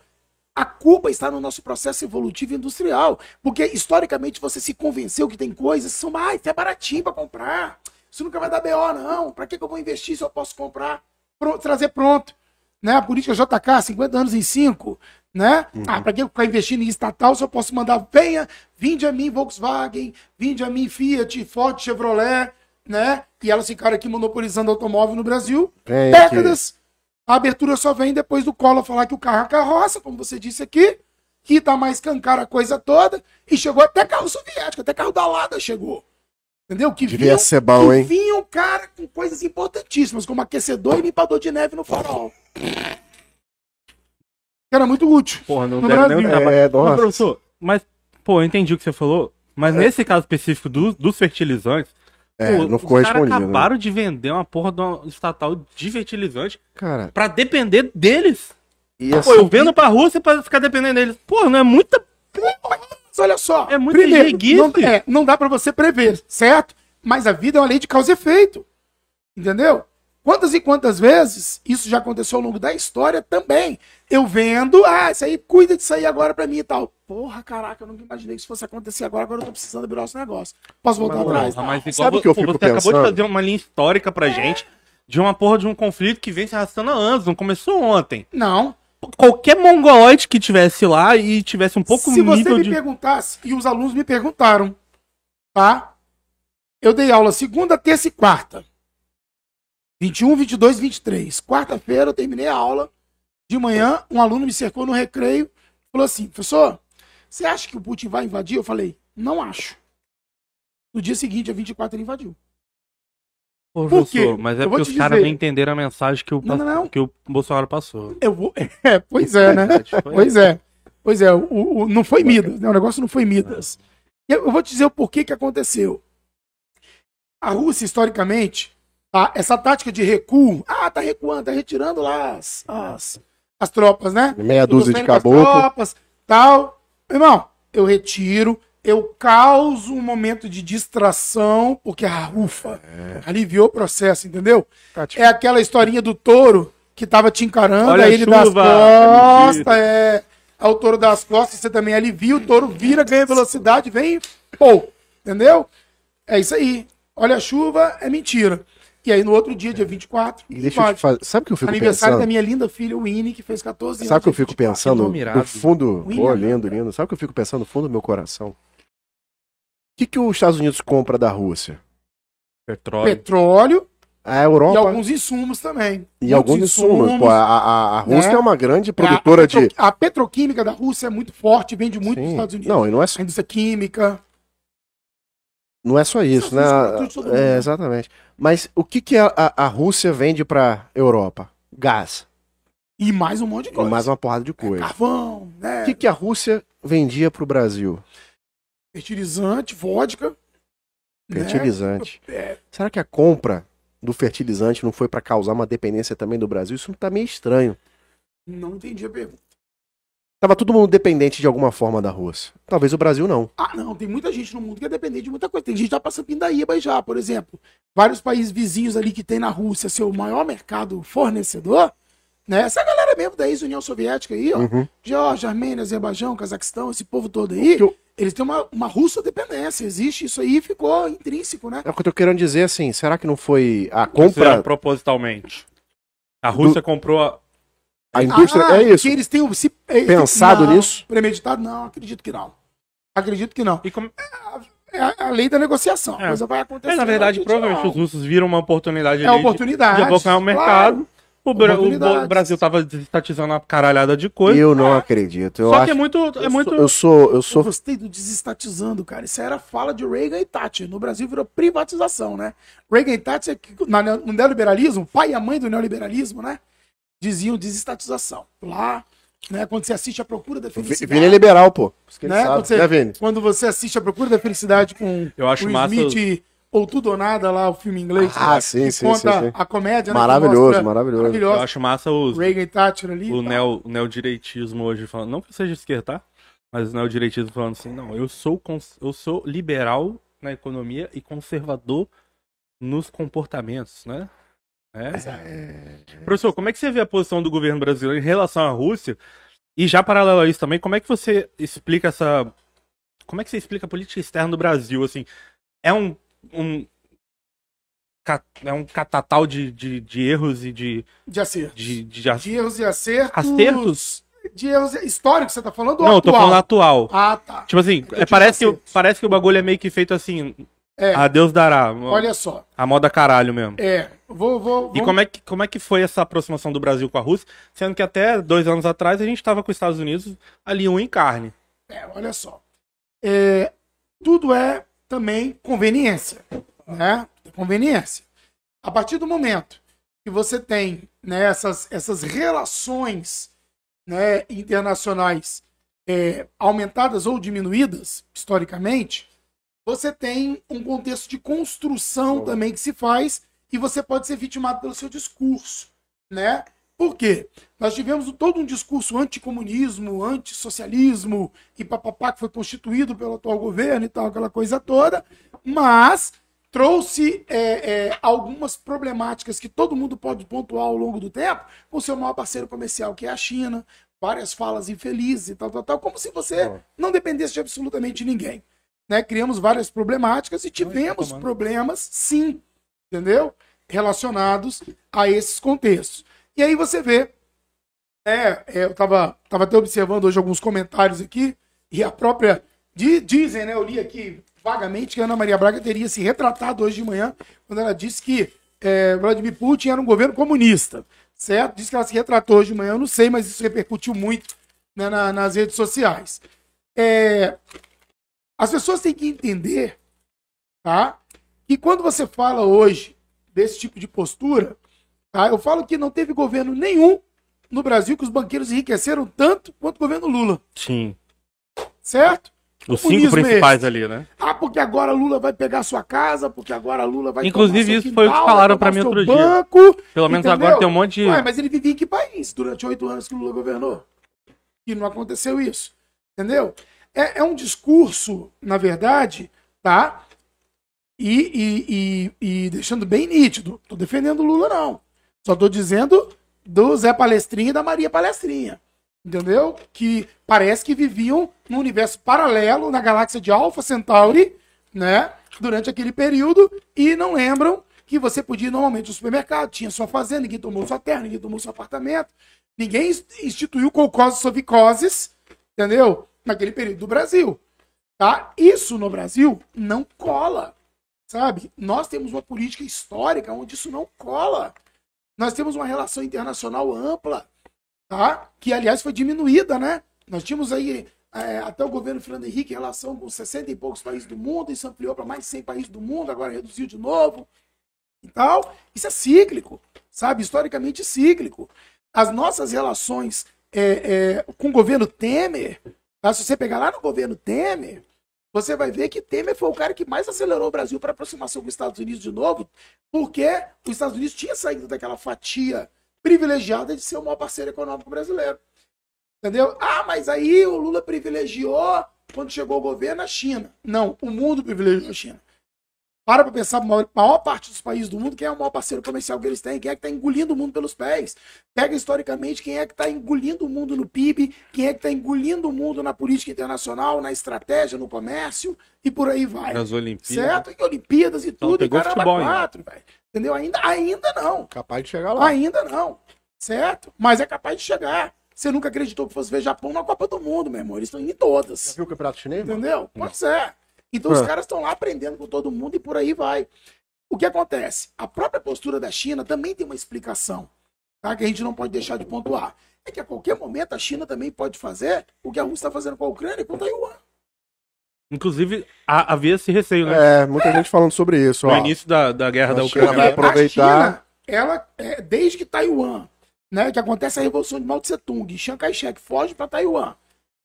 S3: A culpa está no nosso processo evolutivo industrial. Porque, historicamente, você se convenceu que tem coisas que são mais, é baratinho para comprar. Isso nunca vai dar BO, não. Para que, que eu vou investir se eu posso comprar, pro- trazer pronto? Né? A política JK, 50 anos em 5. Né? Ah, para que eu ficar investindo em estatal se eu posso mandar, venha, vinde a mim Volkswagen, vinde a mim Fiat, Ford, Chevrolet, né? E elas ficaram aqui monopolizando automóvel no Brasil
S1: Vem aqui.
S3: décadas. A abertura só vem depois do Collor falar que o carro é carroça, como você disse aqui, que tá mais cancara a coisa toda, e chegou até carro soviético, até carro da Lada chegou. Entendeu? Que
S1: Devia ser bom,
S3: que
S1: hein?
S3: vinha um cara com coisas importantíssimas, como aquecedor e limpador de neve no farol. Que era muito útil.
S2: Porra, não
S3: No
S2: deve nem
S3: Brasil.
S2: trabalhar.
S1: É,
S2: Mas,
S1: nossa.
S2: professor, mas, pô, eu entendi o que você falou. Mas nesse caso específico do- dos fertilizantes,
S1: É,
S2: pô,
S1: não ficou
S2: os caras
S1: respondido. né?
S2: acabaram de vender uma porra de uma estatal de fertilizante
S1: Cara,
S2: pra depender deles.
S1: e
S2: Pô,
S1: assim,
S2: eu vendo pra Rússia pra ficar dependendo deles. Pô, não é muita.
S3: Olha só.
S2: É muito
S3: primeiro, não, é, não dá pra você prever, certo? Mas a vida é uma lei de causa e efeito. Entendeu? Quantas e quantas vezes isso já aconteceu ao longo da história também. Eu vendo, ah, isso aí, cuida disso aí agora pra mim e tal. Porra, caraca, eu nunca imaginei que isso fosse acontecer agora, agora eu tô precisando virar esse negócio. Posso voltar
S1: Mas,
S3: atrás?
S2: Mas igual
S1: Sabe o que eu fico
S2: você acabou de
S1: pensando?
S2: fazer uma linha histórica pra gente de uma porra de um conflito que vem se arrastando há anos, não começou ontem.
S3: Não.
S2: Qualquer mongoloide que tivesse lá e tivesse um pouco
S3: Se você me
S2: de.
S3: perguntasse, e os alunos me perguntaram, tá? Eu dei aula segunda, terça e quarta. 21, 22, 23. Quarta-feira eu terminei a aula. De manhã, um aluno me cercou no recreio e falou assim: professor, você acha que o Putin vai invadir? Eu falei: não acho. No dia seguinte, dia 24, ele invadiu.
S2: Pô,
S3: Por quê?
S2: mas é
S3: Eu
S2: porque os caras
S3: dizer.
S2: não entenderam a mensagem que o,
S3: Não, não, não.
S2: que o Bolsonaro passou.
S3: Eu vou. É, pois é, né? Pois é. Pois é, o, o- não foi Midas, né? O negócio não foi Midas. Eu, eu vou te dizer o porquê que aconteceu. A Rússia, historicamente, tá? essa tática de recuo, ah, tá recuando, tá retirando lá as, as, as tropas, né?
S1: meia dúzia de
S3: com as
S1: caboclo.
S3: tropas, tal. Irmão, eu retiro, eu causo um momento de distração, porque a ufa, aliviou o processo, entendeu?
S1: Tá, tipo,
S3: É aquela historinha do touro que tava te encarando,
S2: Olha
S3: aí
S2: a
S3: ele das
S2: chuva,
S3: costas, é. É o touro das costas, você também alivia, o touro vira, ganha velocidade, vem e pô, entendeu? É isso aí. Olha a chuva, é mentira. E aí no outro dia, dia 24,
S1: E deixa eu te fazer. Sabe o que eu fico
S3: aniversário
S1: pensando?
S3: da minha linda filha Winnie, que fez 14 anos.
S1: Sabe o que eu fico
S3: 24.
S1: pensando no fundo?
S3: William.
S1: Pô, lindo, lindo. Sabe o que eu fico pensando no fundo do meu coração? O que, que os Estados Unidos compra da Rússia?
S2: Petróleo.
S3: Petróleo
S1: A
S3: e
S1: Europa
S3: alguns insumos também.
S1: e
S3: Muitos
S1: alguns insumos. Pô, a, a, a Rússia
S3: né?
S1: é uma grande produtora
S3: a, petro-
S1: de.
S3: a petroquímica da Rússia é muito forte, vende muito para os
S1: Sim.
S3: Estados Unidos.
S1: Não, e não é, só-
S3: A indústria química.
S1: Não é só isso, né? É,
S3: né?
S1: exatamente. Mas o que, que a, a, Rússia vende pra Europa? Gás.
S3: E mais um monte de
S1: E
S3: coisa.
S1: mais uma porrada de coisa.
S3: Carvão, né?
S1: O que, que a Rússia vendia pro Brasil?
S3: Fertilizante, vodka. né?
S1: Fertilizante.
S3: É,
S1: Será que a compra do fertilizante não foi pra causar uma dependência também do Brasil? Isso tá meio estranho.
S3: não entendi a pergunta.
S1: Tava todo mundo dependente de alguma forma da Rússia. Talvez o Brasil não.
S3: Ah, não, tem muita gente no mundo que é dependente de muita coisa. Tem gente que já passa pindaíba já, por exemplo. Vários países vizinhos ali que tem na Rússia seu maior mercado fornecedor, né? Essa galera mesmo da ex-União Soviética aí, ó.
S1: Uhum.
S3: Geórgia, Armênia, Azerbaijão, Cazaquistão, esse povo todo aí,
S1: eu-
S3: eles têm uma, uma russa dependência. Existe isso aí e ficou intrínseco, né?
S1: É o que eu tô querendo dizer assim. Será que não foi a
S2: Fizeram
S1: compra,
S2: propositalmente. A Rússia comprou a.
S1: a indústria?
S3: Ah,
S1: é isso.
S3: Que eles têm se, é,
S1: Pensado
S3: não,
S1: nisso?
S3: Premeditado? Não, acredito que não. Acredito que não.
S2: E como...
S3: É, a, a lei da negociação. A
S2: É.
S3: coisa vai acontecer.
S2: É, na verdade,
S3: a
S2: provavelmente
S3: não.
S2: os russos viram uma oportunidade
S3: É
S2: de-
S3: oportunidade.
S2: de abocanhar o mercado. O, Bra- o. Bo- Brasil tava desestatizando uma caralhada de coisa.
S1: Eu não acredito. Eu
S2: Só
S1: acho,
S2: que é muito. É
S1: eu
S2: muito...
S1: sou- eu sou, eu
S3: Eu
S1: sou
S3: gostei do desestatizando, cara. Isso era fala de Reagan e Thatcher. No Brasil virou privatização, né? Reagan e Thatcher, no neoliberalismo, pai e a mãe do neoliberalismo, né? Diziam desestatização. Lá, né? Quando você assiste A Procura da Felicidade.
S1: Vini é liberal, pô.
S3: Né? Quando, você,
S1: né, Vini?
S3: quando você assiste A Procura da Felicidade com
S2: Eu acho
S3: o
S2: massa
S3: Smith ou Tudo ou Nada lá, o filme inglês.
S1: Ah,
S3: né?
S1: sim,
S3: que
S1: sim,
S3: conta
S1: sim, sim.
S3: a comédia, né?
S1: Maravilhoso,
S3: mostra-
S1: maravilhoso.
S2: Eu
S3: Maravilhoso.
S2: acho massa os,
S3: Reagan e Thatcher ali.
S2: o,
S3: tá?
S2: neo, o neodireitismo hoje falando. Não que eu seja esquerda, tá? Mas o neodireitismo falando assim, não, eu sou, cons- eu sou liberal na economia e conservador nos comportamentos, né? É. Professor, como é que você vê a posição do governo brasileiro em relação à Rússia? E já paralelo a isso também, como é que você explica essa. Como é que você explica a política externa do Brasil? Assim, é um. um é um catatal de, de, de erros e de,
S3: De acertos.
S2: de, de,
S3: De erros e acertos.
S2: Acertos?
S3: De erros históricos, você tá falando?
S2: Não, eu tô
S3: atual?
S2: falando atual.
S3: Ah, tá.
S2: Tipo assim, é, parece, que, parece que o bagulho é meio que feito assim.
S3: É.
S2: A Deus dará.
S3: Olha só.
S2: A moda caralho mesmo.
S3: É, vou. vou
S2: E
S3: vamos-
S2: como é, que, como é que foi essa aproximação do Brasil com a Rússia? Sendo que até dois anos atrás a gente tava com os Estados Unidos ali um em carne.
S3: É, olha só. É, tudo é também conveniência. Né? Conveniência. A partir do momento que você tem né, essas, essas relações né, internacionais é, aumentadas ou diminuídas, historicamente, você tem um contexto de construção também que se faz e você pode ser vitimado pelo seu discurso. Né? Por quê? Nós tivemos todo um discurso anticomunismo, antissocialismo e papapá que foi constituído pelo atual governo e tal, aquela coisa toda, mas trouxe é, é, algumas problemáticas que todo mundo pode pontuar ao longo do tempo com o seu maior parceiro comercial, que é a China, várias falas infelizes e tal, tal, tal, como se você não dependesse de absolutamente ninguém. Né? Criamos várias problemáticas e tivemos problemas, sim, entendeu? Relacionados a esses contextos. E aí você vê, é, é, eu tava, tava até observando hoje alguns comentários aqui, e a própria, di- dizem, né, eu li aqui vagamente que Ana Maria Braga teria se retratado hoje de manhã, quando ela disse que é, Vladimir Putin era um governo comunista, certo? Disse que ela se retratou hoje de manhã, eu não sei, mas isso repercutiu muito né, na- nas redes sociais. É, as pessoas têm que entender, tá? Que quando você fala hoje desse tipo de postura, tá? Eu falo que não teve governo nenhum no Brasil que os banqueiros enriqueceram tanto quanto o governo Lula,
S2: Sim.
S3: certo?
S2: Os cinco principais ali, né?
S3: Ah, porque agora Lula vai pegar sua casa, porque agora Lula vai
S2: Inclusive, isso foi o que falaram
S3: tomar
S2: mim outro dia.
S3: banco.
S2: Pelo menos
S3: Entendeu?
S2: agora tem um monte de.
S3: Ué, mas ele vivia em que país durante oito anos que Lula governou? E não aconteceu isso. Entendeu? É, é um discurso, na verdade, tá? E, e, e, e deixando bem nítido. Tô defendendo o Lula, não. Só tô dizendo do Zé Palestrinha e da Maria Palestrinha. Entendeu? Que parece que viviam num universo paralelo na galáxia de Alpha Centauri, né? Durante aquele período e não lembram que você podia ir normalmente no supermercado, tinha sua fazenda, ninguém tomou sua terra, ninguém tomou seu apartamento, ninguém ins- instituiu colcoses sovicoses, entendeu? Naquele período do Brasil, tá? Isso no Brasil não cola, sabe? Nós temos uma política histórica onde isso não cola. Nós temos uma relação internacional ampla, tá? Que, aliás, foi diminuída, né? Nós tínhamos aí, é, até o governo Fernando Henrique, em relação com 60 e poucos países do mundo, isso ampliou para mais de 100 países do mundo, agora reduziu de novo e tal. Isso é cíclico, sabe? Historicamente cíclico. As nossas relações é, é, com o governo Temer, tá? se você pegar lá no governo Temer, você vai ver que Temer foi o cara que mais acelerou o Brasil para aproximação com os Estados Unidos de novo, porque os Estados Unidos tinha saído daquela fatia privilegiada de ser o maior parceiro econômico brasileiro. Entendeu? Ah, mas aí o Lula privilegiou quando chegou o governo a China. Não, o mundo privilegiou a China. Para pra pensar, a maior, maior parte dos países do mundo, quem é o maior parceiro comercial que eles têm? Quem é que está engolindo o mundo pelos pés? Pega historicamente quem é que está engolindo o mundo no PIB, quem é que está engolindo o mundo na política internacional, na estratégia, no comércio e por aí vai.
S2: Nas Olimpíadas.
S3: Certo? E Olimpíadas e tudo, e caramba,
S2: futebol ainda.
S3: quatro, velho. Entendeu? Ainda, ainda não.
S1: Capaz de chegar lá.
S3: Ainda não. Certo? Mas é capaz de chegar. Você nunca acreditou que fosse ver Japão na Copa do Mundo, meu irmão. Eles estão indo em
S1: Já
S3: todas.
S1: viu o campeonato chinês? mano?
S3: Entendeu? Pois é. Então os
S1: Ah.
S3: caras estão lá aprendendo com todo mundo e por aí vai. O que acontece? A própria postura da China também tem uma explicação, tá? que a gente não pode deixar de pontuar. É que a qualquer momento a China também pode fazer o que a Rússia está fazendo com a Ucrânia e com Taiwan.
S2: Inclusive, há- havia esse receio, né?
S1: É, muita gente falando sobre isso.
S2: No
S1: Ó.
S2: início da, da guerra
S1: A
S2: da
S1: China
S2: Ucrânia.
S1: vai
S3: Porque
S1: aproveitar-
S3: A China, ela, é, desde que Taiwan, né, que acontece a revolução de Mao Tse Tung, Chiang Kai-shek foge para Taiwan,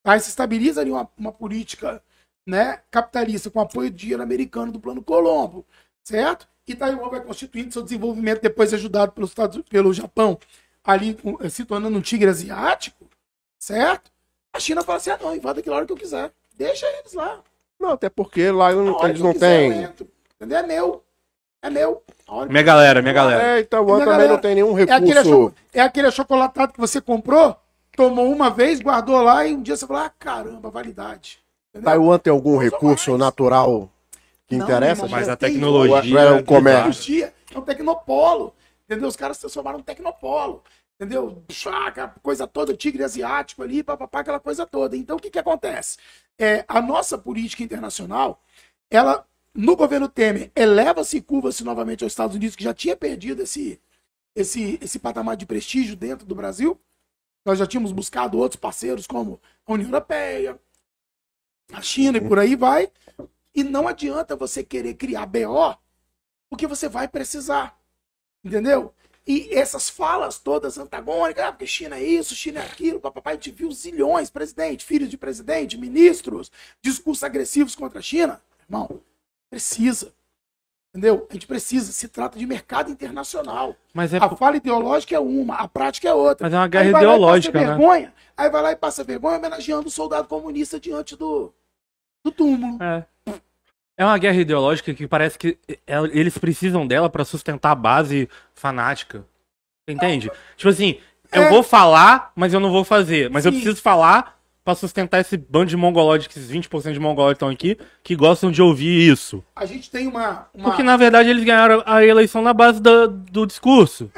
S3: aí se estabiliza ali uma, uma política, né, capitalista com apoio de dinheiro americano do Plano Colombo, certo? E Taiwan vai constituindo seu desenvolvimento depois ajudado pelos Estados, pelo Japão, ali eh, se tornando um tigre asiático, certo? A China fala assim: ah, não, invada aquela hora que eu quiser. Deixa eles lá.
S1: Não, até porque lá não- eles não têm.
S3: Entendeu? É meu. É meu.
S2: Minha galera, minha galera.
S1: É, Taiwan
S3: Minha
S1: também
S3: galera,
S1: não tem nenhum
S3: É aquele,
S1: recurso.
S3: é aquele achocolatado que você comprou, tomou uma vez, guardou lá e um dia você falou: ah, caramba, validade. Entendeu?
S1: Taiwan tem algum recurso
S3: mais.
S1: natural que
S3: Não,
S1: interessa?
S3: irmão,
S2: Mas a tecnologia.
S1: Ou é o comércio?
S3: Tecnologia é um tecnopolo. Entendeu? Os caras se transformaram num tecnopolo. Entendeu? Coisa toda, tigre asiático ali, papapá, aquela coisa toda. Então, o que, que acontece? É, a nossa política internacional, ela, no governo Temer, eleva-se e curva-se novamente aos Estados Unidos, que já tinha perdido esse, esse, esse patamar de prestígio dentro do Brasil. Nós já tínhamos buscado outros parceiros, como a União Europeia, a China e por aí vai. E não adianta você querer criar BO, porque você vai precisar. Entendeu? E essas falas todas antagônicas, ah, porque China é isso, China é aquilo, papai, a gente viu zilhões, presidente, filhos de presidente, ministros, discursos agressivos contra a China. Irmão, precisa. Entendeu? A gente precisa. Se trata de mercado internacional.
S2: Mas é,
S3: A fala ideológica é uma, a prática é outra.
S2: mas é uma guerra
S3: Aí vai lá e
S2: ideológica,
S3: passa
S2: né?
S3: vergonha, Aí vai lá e passa vergonha homenageando o soldado comunista diante do, do túmulo.
S2: É. É uma guerra ideológica que parece que é- eles precisam dela pra sustentar a base fanática. Entende? Tipo assim, eu
S3: É.
S2: vou falar, mas eu não vou fazer. Mas eu
S3: Sim.
S2: preciso falar pra sustentar esse bando de mongolóides, esses 20% de mongolóides estão aqui, que gostam de ouvir isso.
S3: A gente tem uma. uma
S2: Porque na verdade eles ganharam a eleição na base da- do discurso.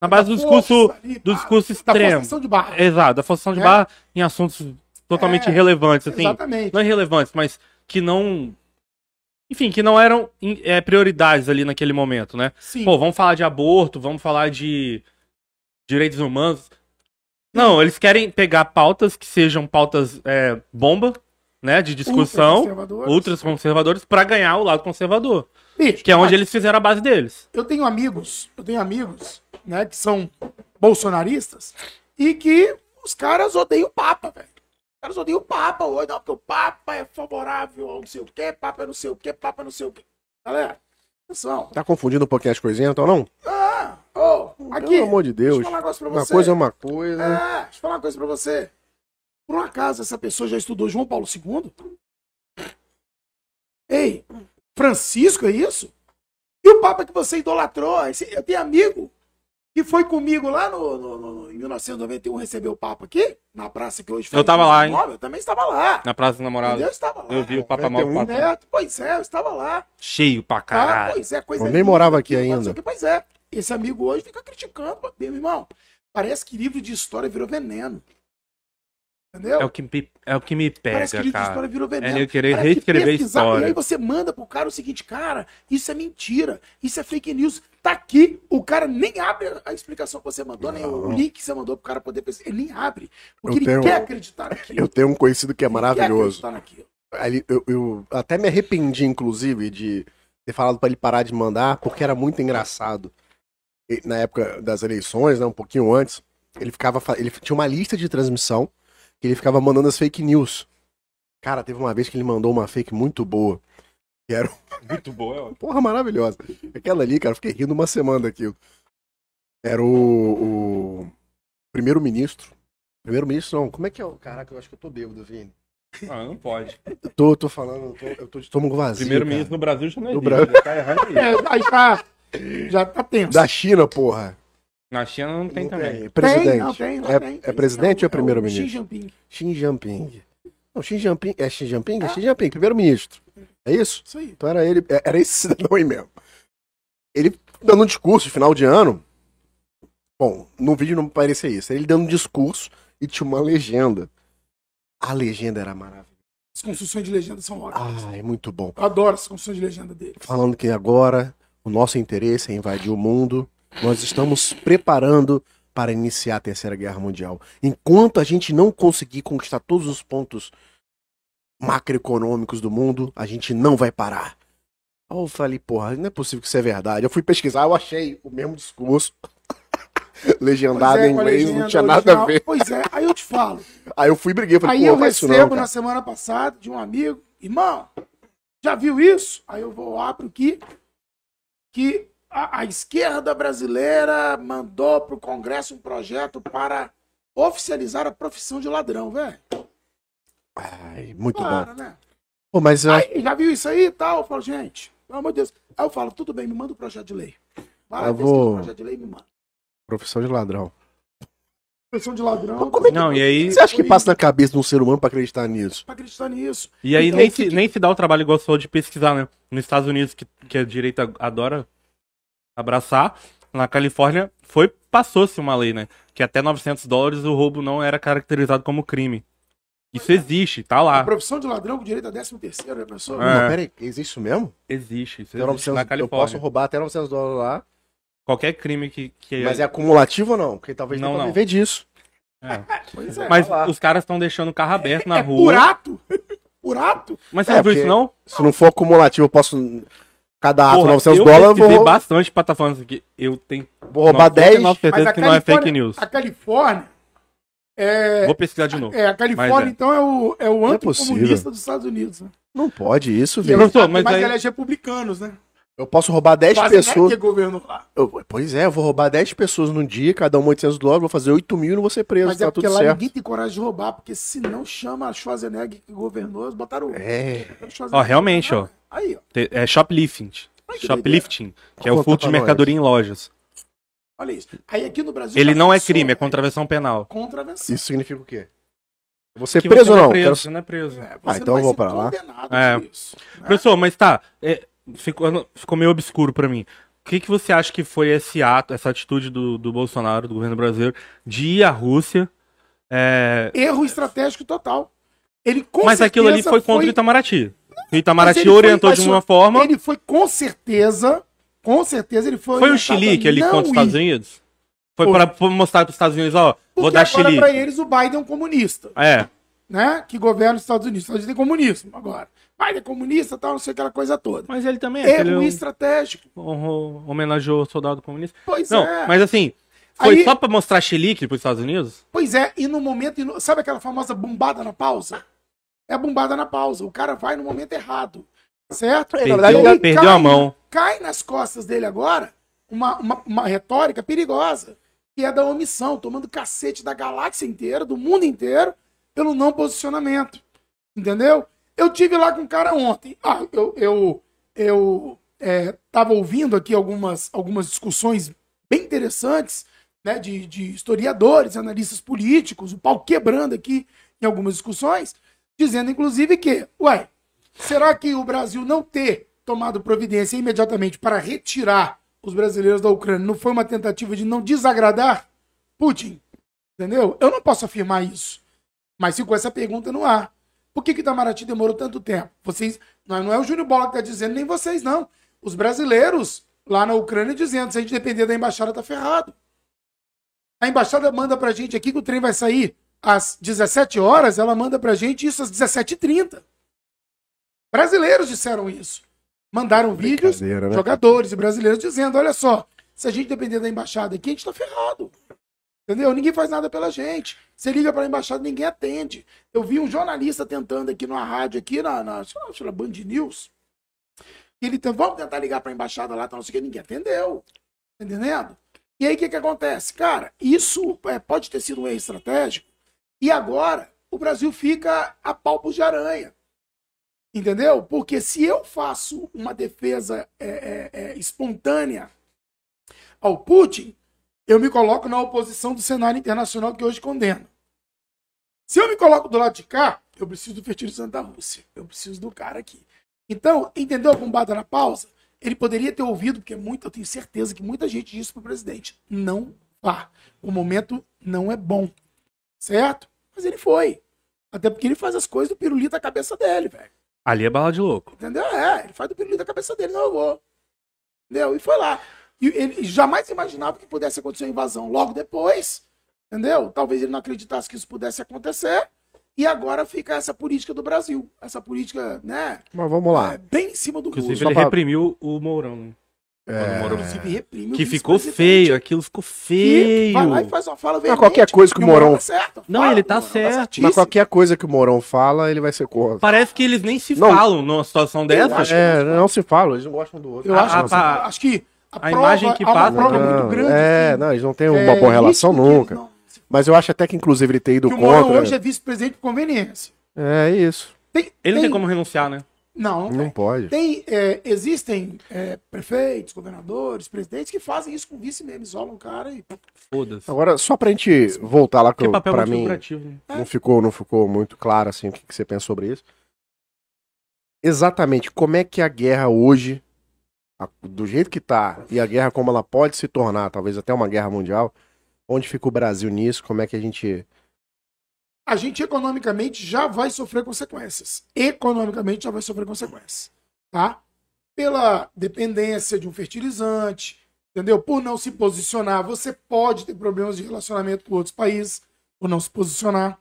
S2: Na base do
S3: É.
S2: discurso,
S3: ali,
S2: do discurso
S3: da
S2: extremo.
S3: forçação de barra.
S2: Exato, da forçação de
S3: É.
S2: barra em assuntos totalmente
S3: É,
S2: irrelevantes, assim.
S3: Exatamente.
S2: Não irrelevantes, mas que não. Enfim, que não eram é, prioridades ali naquele momento, né?
S3: Sim.
S2: Pô, vamos falar de aborto, vamos falar de direitos humanos. Não, eles querem pegar pautas que sejam pautas é, bomba, né? De discussão,
S3: Ultraconservadores.
S2: ultras conservadores, pra ganhar o lado conservador.
S3: Bicho,
S2: Que é onde
S3: mas
S2: eles fizeram a base deles.
S3: Eu tenho amigos, eu tenho amigos, né, que são bolsonaristas e que os caras odeiam o Papa, velho. Os caras odeiam o Papa hoje, não, porque o Papa é favorável ao não sei o quê, Papa é não sei o quê, Papa é não sei o quê. Galera, atenção.
S1: Tá confundindo um pouquinho as coisinhas, então não?
S3: Ah, ô, aqui.
S1: Pelo amor de Deus.
S3: Deixa eu falar um negócio pra
S1: Uma
S3: você.
S1: coisa é uma coisa.
S3: É, deixa eu falar uma coisa pra você. Por um acaso, essa pessoa já estudou João Paulo II? Ei, Francisco é isso? E o Papa que você idolatrou? Esse- eu tenho amigo que foi comigo lá no, no- no- em 1991 receber o Papa aqui, na praça que hoje
S2: Eu tava lá, hein?
S3: Eu também estava lá.
S2: Na Praça dos Namorados.
S3: Eu estava lá.
S2: Eu vi o Papa Mal
S1: 91.
S2: passar.
S3: É, pois é, eu estava lá.
S2: Cheio pra
S3: Ah,
S2: caralho.
S3: pois é, coisa
S1: Eu nem morava aqui ainda.
S3: Pois é, esse amigo hoje fica criticando, meu irmão. Parece que livro de história virou veneno. Entendeu?
S2: É o que me, é o que me
S3: Parece que
S2: pega,
S3: livro de
S2: cara.
S3: história virou veneno.
S2: É eu querer
S3: Parece que
S2: reescrever a
S3: pesquisar, E
S2: história.
S3: aí você manda pro cara o seguinte, cara, isso é mentira, isso é fake news. Tá aqui, o cara nem abre a explicação que você mandou, nem o
S1: Não.
S3: link que você mandou pro cara poder pesquisar. Ele nem abre. Porque
S1: Eu
S3: ele
S1: tenho-
S3: quer acreditar naquilo.
S1: Eu tenho um conhecido que é
S3: Ele quer
S1: maravilhoso.
S3: acreditar naquilo.
S1: Ali, eu, eu até me arrependi, inclusive, de ter falado pra ele parar de mandar, porque era muito engraçado. Na época das eleições, né, um pouquinho antes, ele ficava. Ele tinha uma lista de transmissão que ele ficava mandando as fake news. Cara, teve uma vez que ele mandou uma fake muito boa. Que era
S2: Muito boa.
S1: Porra, maravilhosa. Aquela ali, cara, eu fiquei rindo uma semana daquilo. Era o, o primeiro-ministro. Primeiro-ministro, não. Como é que é o. Caraca, eu acho que eu tô bêbado, Vini.
S2: Ah, não pode.
S1: Eu tô, tô falando, eu tô, eu tô de estômago vazio.
S2: Primeiro-ministro no Brasil já não
S1: No
S2: existe.
S1: Brasil.
S2: Tá errado aí.
S3: É, aí tá, já tá tenso.
S1: Da China, porra.
S2: Na China não tem
S1: Não
S2: também.
S1: Presidente.
S3: Tem, não, tem, não,
S1: é,
S3: tem,
S1: é presidente
S3: É
S1: ou é primeiro-ministro?
S3: Xi Jinping.
S1: Xi Jinping. Não, Xi Jinping. É Xi Jinping? É Xi Jinping, primeiro-ministro. É isso?
S3: Isso aí.
S1: Então era ele, era esse cidadão aí mesmo. Ele dando um discurso de final de ano. Bom, no vídeo não parecia isso. Ele dando um discurso e tinha uma legenda. A legenda era maravilhosa.
S3: As construções de legenda são ótimas.
S1: Ah, é muito bom.
S3: Eu adoro as construções de legenda dele.
S1: Falando que agora o nosso interesse é invadir o mundo, nós estamos preparando para iniciar a Terceira Guerra Mundial. Enquanto a gente não conseguir conquistar todos os pontos macroeconômicos do mundo, a gente não vai parar. Aí eu falei, porra, não é possível que isso é verdade. Eu fui pesquisar, eu achei o mesmo discurso. Legendado
S3: é,
S1: em
S3: a
S1: inglês, não
S3: legenda
S1: tinha nada a
S3: original.
S1: ver.
S3: Pois é, aí eu te falo.
S1: Aí eu fui e briguei, falei,
S3: Aí eu
S1: não
S3: recebo
S1: não,
S3: na semana passada de um amigo, irmão, já viu isso? Aí eu vou abro aqui que a, a esquerda brasileira mandou para o Congresso um projeto para oficializar a profissão de ladrão, velho.
S1: Ai, muito bom.
S3: Para, né?
S1: Pô, mas eu
S3: Aí, já viu isso aí e tal? Eu falo, gente, pelo amor de Deus. Aí eu falo, tudo bem, me manda o projeto de lei. Vai,
S1: Eu vou-
S3: o projeto de lei me manda.
S1: profissão de ladrão.
S3: Profissão de ladrão.
S1: Como é que-
S2: Não, e
S1: O
S2: aí.
S1: que você acha que passa na cabeça de um ser humano pra acreditar nisso?
S3: Pra acreditar nisso.
S2: E aí
S3: Então,
S2: nem, se,
S3: que-
S2: nem se dá o trabalho igual falou de pesquisar, né? Nos Estados Unidos, que, que a direita adora abraçar, na Califórnia foi passou-se uma lei, né? Que até 900 dólares o roubo não era caracterizado como crime. Isso existe, tá
S3: A
S2: lá.
S3: profissão de ladrão com direito a 13 terceiro, já pensou?
S2: É.
S1: Não, pera aí, existe isso mesmo?
S2: Existe, isso existe
S1: 900
S2: na
S1: eu
S2: Califórnia.
S1: posso roubar até 900 dólares lá.
S2: Qualquer crime que... que
S1: Mas é acumulativo ou não? Porque talvez
S2: Não,
S1: não, viver disso.
S2: é.
S3: Pois é.
S2: Mas
S1: tá
S2: os caras estão deixando o carro aberto na
S3: é
S2: rua.
S3: por ato? Por ato?
S2: Mas você
S1: É,
S2: não viu isso, não?
S1: Se não for acumulativo, eu posso. Cada ato
S2: Porra,
S1: 900
S2: eu
S1: dólares, eu vou,
S2: bastante pra estar falando isso aqui. Eu tenho
S1: vou roubar 10.
S2: 99 certeza que não é fake news.
S3: A Califórnia é,
S2: Vou pesquisar de novo.
S3: é a Califórnia,
S2: Mas é.
S3: então é o, é o
S1: é
S3: anticomunista
S1: possível.
S3: dos Estados Unidos. Né?
S1: Não pode isso, velho.
S2: mas
S3: mas elege republicanos, né?
S1: Eu posso roubar 10
S3: Quase
S1: pessoas.
S3: que governo lá.
S1: Eu- pois é, eu vou roubar 10 pessoas num dia, cada um 800 dólares, vou fazer 8 mil e não vou ser preso,
S3: Mas
S1: tá
S3: é porque
S1: tudo
S3: lá
S1: certo.
S3: ninguém tem coragem de roubar, porque se não chama a Schwarzenegger que governou, eles botaram
S1: É.
S3: Schwarzenegger.
S2: Ó, realmente, ó.
S3: Aí, ó.
S2: É shoplifting.
S3: Ai, que
S2: Shoplifting, que é o furto de
S1: pra nós.
S2: mercadoria em lojas.
S3: Olha isso. Aí aqui no Brasil.
S2: Ele não é crime, é contravenção penal.
S3: Contravenção.
S1: Isso significa o quê? Ser
S2: Que
S1: preso
S2: você
S1: ou não?
S2: é preso,
S1: Quero-
S2: você não é preso.
S3: É,
S1: Ah,
S3: você
S1: então
S3: não vai
S1: eu vou
S3: ser
S1: pra lá.
S3: condenado
S2: É.
S3: disso, né?
S2: Professor, mas tá, é, ficou, ficou meio obscuro pra mim. O que, que você acha que foi esse ato, essa atitude do, do Bolsonaro, do governo brasileiro, de ir à Rússia? é,
S3: Erro estratégico total. Ele com
S2: mas aquilo ali foi contra o Itamaraty. O Itamaraty
S3: foi-
S2: orientou
S3: mas
S2: de
S3: foi-
S2: uma forma.
S3: Ele foi com certeza, com certeza ele foi.
S2: Foi o Chile que ele contra os Estados Unidos? Foi
S3: Foi.
S2: para pra mostrar para os Estados Unidos, ó, vou
S3: Porque
S2: dar
S3: agora
S2: Chile.
S3: pra eles o Biden é um comunista,
S2: É,
S3: né? Que governa os Estados Unidos. Os Estados Unidos tem comunismo agora. Biden é comunista, tal, não sei aquela coisa toda.
S2: mas ele também é.
S3: Erro
S2: Ele
S3: estratégico.
S2: honrou- homenageou o soldado comunista.
S3: Pois
S2: Não,
S3: é.
S2: mas assim, foi
S3: Aí-
S2: só pra mostrar chilique pros Estados Unidos?
S3: Pois é, e no momento. Sabe aquela famosa bombada na pausa? É a bombada na pausa. O cara vai no momento errado. Certo?
S1: É,
S2: Perdeu,
S1: verdade,
S3: Ele
S2: perdeu a mão.
S3: Cai nas costas dele agora uma, uma, uma retórica perigosa, que é da omissão, tomando cacete da galáxia inteira, do mundo inteiro, pelo não posicionamento. Entendeu? Eu tive lá com um cara ontem. Ah, eu, eu, eu é, tava ouvindo aqui algumas, algumas discussões bem interessantes, né, de, de historiadores, analistas políticos, o pau quebrando aqui em algumas discussões, dizendo inclusive que, ué, será que o Brasil não ter tomado providência imediatamente para retirar os brasileiros da Ucrânia não foi uma tentativa de não desagradar Putin? Entendeu? Eu não posso afirmar isso. Mas ficou essa pergunta no ar. Por que que Itamaraty demorou tanto tempo? Vocês, não, não é o Júnior Bola que está dizendo, nem vocês não. Os brasileiros lá na Ucrânia dizendo, se a gente depender da embaixada, tá ferrado. A embaixada manda pra gente aqui que o trem vai sair às 17 horas, ela manda pra gente isso às 17h30. Brasileiros disseram isso. Mandaram vídeos,
S1: né?
S3: jogadores e brasileiros dizendo: olha só, se a gente depender da embaixada aqui, a gente tá ferrado. Entendeu? Ninguém faz nada pela gente. Você liga para a embaixada, ninguém atende. Eu vi um jornalista tentando aqui numa rádio, aqui na, na lá, Band News. Ele tentou, vamos tentar ligar para a embaixada lá, tá, não sei o que, ninguém atendeu. Tá entendendo? E aí o que, que acontece? Cara, isso é, pode ter sido um erro estratégico. E agora o Brasil fica a palpos de aranha. Entendeu? Porque se eu faço uma defesa é, é, é, espontânea ao Putin, eu me coloco na oposição do cenário internacional que hoje condena. Se eu me coloco do lado de cá, eu preciso do fertilizante da Rússia. Eu preciso do cara aqui. Então, entendeu a bombada na pausa? Ele poderia ter ouvido, porque muito, eu tenho certeza que muita gente disse para o presidente: não vá. O momento não é bom. Certo? Mas ele foi. Até porque ele faz as coisas do pirulito da cabeça dele, velho.
S2: Ali é bala de louco.
S3: Entendeu? É, ele faz do pirulito da cabeça dele, não eu vou. Entendeu? E foi lá. E ele jamais imaginava que pudesse acontecer uma invasão logo depois. Entendeu? Talvez ele não acreditasse que isso pudesse acontecer. E agora fica essa política do Brasil. Essa política, né?
S1: Mas vamos lá.
S3: é, bem em cima do.
S2: Inclusive, ele
S1: pra-
S2: reprimiu o Mourão. né? Quando o Mourão-
S3: Inclusive, reprime o
S2: Que ficou feio, aquilo ficou feio.
S3: vai lá e faz uma fala veemente,
S1: qualquer coisa que
S3: e
S1: o Mourão-
S3: tá certo.
S2: Não,
S3: Fala
S2: ele tá
S3: Mourão
S2: certo.
S1: Mas qualquer coisa que o Mourão fala, ele vai ser contra.
S2: Parece que eles nem se
S1: Não.
S2: falam numa situação dessa.
S3: acho-
S1: É, não se fala, eles não gostam do outro.
S3: Eu acho,
S2: A-
S3: que-
S2: a-
S3: acho que a,
S2: a
S3: prova,
S2: imagem que
S3: uma
S2: passa-
S3: prova
S1: Não,
S3: muito grande.
S1: é,
S3: que-
S1: não, eles não têm uma
S3: é
S1: boa relação
S3: que
S1: nunca.
S3: não-
S1: Mas eu acho até que, inclusive, ele ter ido
S3: Que o Mourão
S1: contra.
S3: hoje é vice-presidente por conveniência.
S1: É isso.
S3: Tem,
S2: Ele não tem como renunciar, né?
S3: Não, não
S1: Não
S3: tem.
S1: pode.
S3: Tem, é, existem é, prefeitos, governadores, presidentes que fazem isso com vice mesmo. Isolam o cara e.
S2: Foda-se.
S1: Agora, só pra gente voltar lá, que eu,
S2: papel
S1: pra mim
S2: né?
S1: não ficou, não ficou muito claro assim, o que, que você pensa sobre isso. Exatamente, como é que a guerra hoje, a- do jeito que tá, e a guerra como ela pode se tornar, talvez até uma guerra mundial, onde fica o Brasil nisso, como é que a gente...
S3: A gente economicamente já vai sofrer consequências. Economicamente já vai sofrer consequências. Tá? Pela dependência de um fertilizante, entendeu? Por não se posicionar, você pode ter problemas de relacionamento com outros países, por não se posicionar,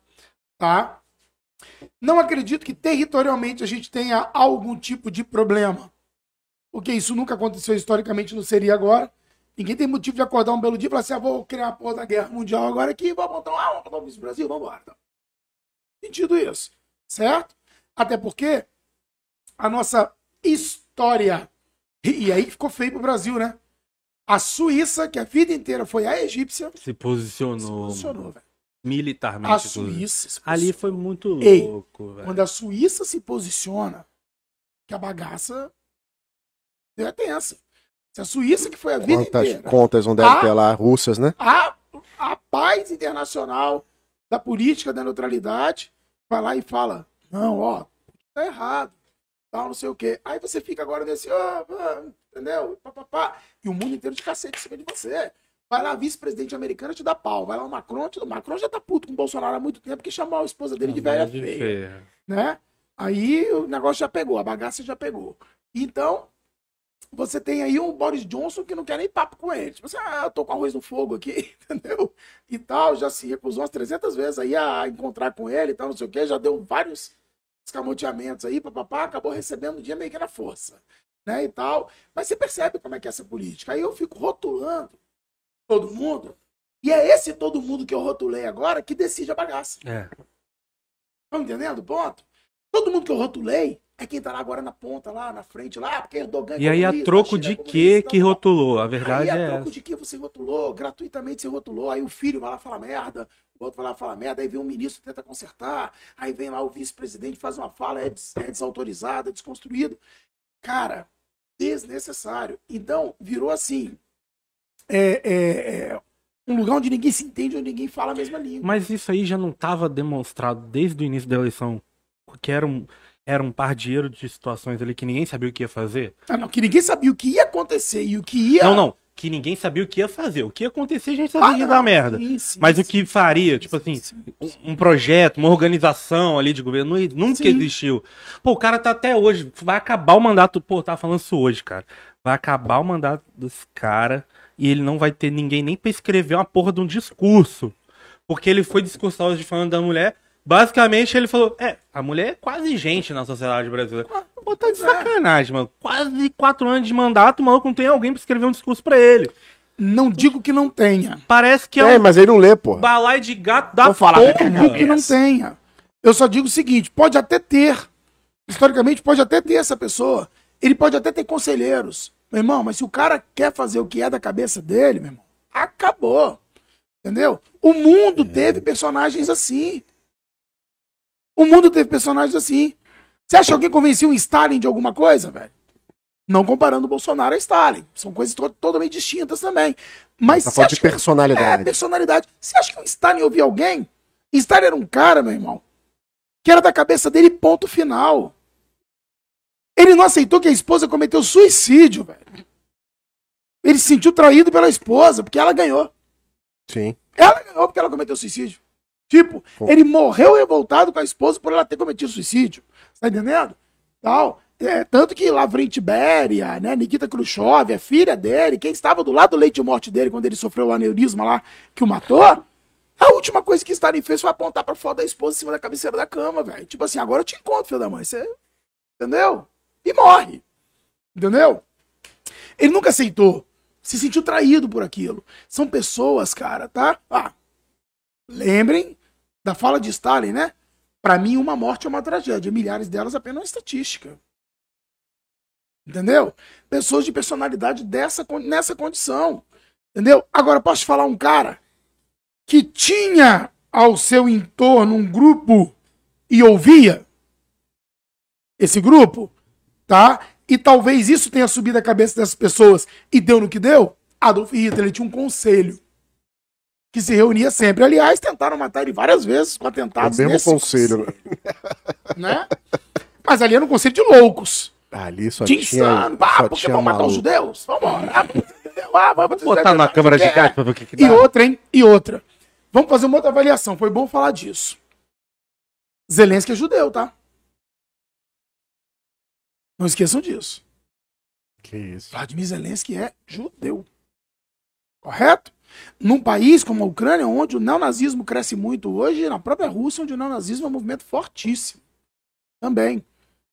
S3: tá? Não acredito que territorialmente a gente tenha algum tipo de problema. Porque isso nunca aconteceu historicamente, não seria agora. Ninguém tem motivo de acordar um belo dia e falar assim: ah, vou criar a porra da guerra mundial agora aqui, vou montar um, ah, vamos um Brasil, vamos embora. Não. Sentido isso, certo? Até porque a nossa história. E, aí ficou feio pro Brasil, né? A Suíça, que a vida inteira foi a egípcia,
S2: Se
S3: se
S2: posicionou
S3: posicionou, velho.
S2: militarmente.
S3: A. Suíça. se
S2: Ali
S3: posicionou.
S2: foi muito
S3: Ei,
S2: louco, velho.
S3: Quando a Suíça se posiciona, que a bagaça é tensa. Se a Suíça, que foi a vida
S1: Quantas
S3: inteira,
S1: contas não deve
S3: Ah.
S1: ter lá, russas, né?
S3: a, a paz internacional da política da neutralidade vai lá e fala: não, ó, tá errado, tal, não sei o quê. Aí você fica agora nesse, ó, ó, entendeu? Pá, pá, pá. E o mundo inteiro de cacete em cima de você. Vai lá, vice-presidente americano te dá pau. Vai lá o Macron, te... o Macron já tá puto com o Bolsonaro há muito tempo que chamou a esposa dele de velha
S2: De
S3: feia
S2: feia.
S3: né? Aí o negócio já pegou, a bagaça já pegou. Então, você tem aí um Boris Johnson que não quer nem papo com ele. Tipo assim, ah, eu tô com arroz no fogo aqui, entendeu? E tal, já se recusou umas 300 vezes aí a encontrar com ele e tal, não sei o quê, já deu vários escamoteamentos aí, papapá, acabou recebendo o dia meio que na força, né, e tal. Mas você percebe como é que é essa política. Aí eu fico rotulando todo mundo, e é esse todo mundo que eu rotulei agora que decide a bagaça.
S2: É.
S3: Estão entendendo o ponto? Todo mundo que eu rotulei é quem tá lá agora na ponta, lá na frente, lá, porque Erdogan é
S2: E aí, a troco de
S3: é
S2: que que rotulou? A verdade
S3: aí, a
S2: é
S3: troco
S2: essa.
S3: de que você rotulou, gratuitamente você rotulou, aí o filho vai lá falar merda, o outro vai lá falar merda, aí vem um ministro tenta consertar, aí vem lá o vice-presidente faz uma fala, é, des- é desautorizado, é desconstruído. Cara, desnecessário. Então, virou assim, é, é, é, um lugar onde ninguém se entende, onde ninguém fala a mesma língua.
S2: Mas isso aí já não estava demonstrado desde o início da eleição que era um, era um par de situações ali que ninguém sabia o que ia fazer?
S3: Ah, não, que ninguém sabia o que ia acontecer e o que ia...
S2: Não, não. Que ninguém sabia o que ia fazer. O que ia acontecer a gente sabia
S3: Ah,
S2: que ia dar merda.
S3: sim, sim,
S2: Mas o
S3: sim.
S2: que faria, tipo assim,
S3: Sim,
S2: um- projeto, uma organização ali de governo, nu- nunca existiu. Pô, o cara tá até hoje, vai acabar o mandato, pô, tá falando isso hoje, cara. Vai acabar o mandato desse cara e ele não vai ter ninguém nem pra escrever uma porra de um discurso. Porque ele foi discursar hoje falando da mulher. Basicamente, ele falou: É, a mulher é quase gente na sociedade brasileira. Pô, tá de sacanagem, mano. Quase quatro anos de mandato, o maluco não tem alguém pra escrever um discurso pra ele.
S3: Não digo que não tenha.
S2: Parece que
S1: É,
S2: é um
S1: mas ele não lê, porra.
S2: balai de gato da
S1: Vou falar,
S2: porra.
S3: Não digo que não tenha. Eu só digo o seguinte: pode até ter. Historicamente, pode até ter essa pessoa. Ele pode até ter conselheiros. Meu irmão, mas se o cara quer fazer o que é da cabeça dele, meu irmão, acabou. Entendeu? O mundo teve personagens assim. O mundo teve personagens assim. Você acha que alguém convencia um Stalin de alguma coisa, velho? Não comparando o Bolsonaro a Stalin. São coisas to totalmente distintas também. Mas
S1: Tá falando de
S3: que-
S1: personalidade.
S3: é, personalidade. Você acha que o Stalin ouvia alguém? Stalin era um cara, meu irmão, que era da cabeça dele, ponto final. Ele não aceitou que a esposa cometeu suicídio, velho. Ele se sentiu traído pela esposa, porque ela ganhou.
S1: Sim.
S3: Ela ganhou porque ela cometeu suicídio. Tipo,
S1: Pô.
S3: ele morreu revoltado com a esposa por ela ter cometido suicídio. Tá entendendo? Tal. É, tanto que Lavrent Beria, né, Nikita Khrushchev, a filha dele, quem estava do lado do leite de morte dele quando ele sofreu o aneurisma lá que o matou, a última coisa que Stalin fez foi apontar pra foto da esposa em cima da cabeceira da cama, velho. Tipo assim, agora eu te encontro, filho da mãe. Você... Entendeu? E morre. Entendeu? Ele nunca aceitou. Se sentiu traído por aquilo. São pessoas, cara, tá? Ah, lembrem da fala de Stalin, né? Pra mim, uma morte é uma tragédia. Milhares delas apenas uma estatística. Entendeu? Pessoas de personalidade dessa, nessa condição. Entendeu? Agora, posso te falar um cara que tinha ao seu entorno um grupo e ouvia esse grupo, tá? E talvez isso tenha subido a cabeça dessas pessoas e deu no que deu. Adolf Hitler ele tinha um conselho que se reunia sempre. Aliás, tentaram matar ele várias vezes com
S1: É o
S3: atentados
S1: mesmo
S3: nesse
S1: conselho. né?
S3: né? Mas ali era um conselho de loucos.
S1: Ali só
S3: De
S1: tinha,
S3: insano. Ah,
S1: só
S3: porque vão matar os judeus? Vambora. Ah? Ah, vamos
S2: Botar na câmara de gás pra ver o que, que
S3: E
S2: dá.
S3: outra, hein? E outra. Vamos fazer uma outra avaliação. Foi bom falar disso. Zelensky é judeu, tá? Não esqueçam disso.
S1: Que isso.
S3: Vladimir Zelensky é judeu. Correto? Num país como a Ucrânia, onde o neonazismo cresce muito hoje, na própria Rússia, onde o neonazismo é um movimento fortíssimo. Também.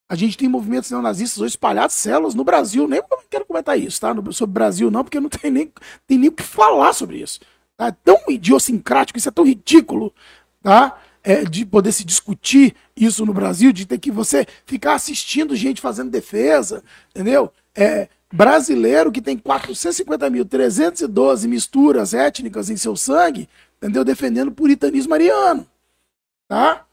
S3: A gente tem movimentos neonazistas hoje espalhados, células no Brasil. Nem quero comentar isso, tá? Sobre o Brasil, não, porque não tem nem, tem nem o que falar sobre isso. Tá? É tão idiosincrático, isso é tão ridículo, tá? É, de poder se discutir isso no Brasil, de ter que você ficar assistindo gente fazendo defesa, entendeu? É, brasileiro que tem 450.312 misturas étnicas em seu sangue, entendeu? Defendendo o puritanismo ariano, tá?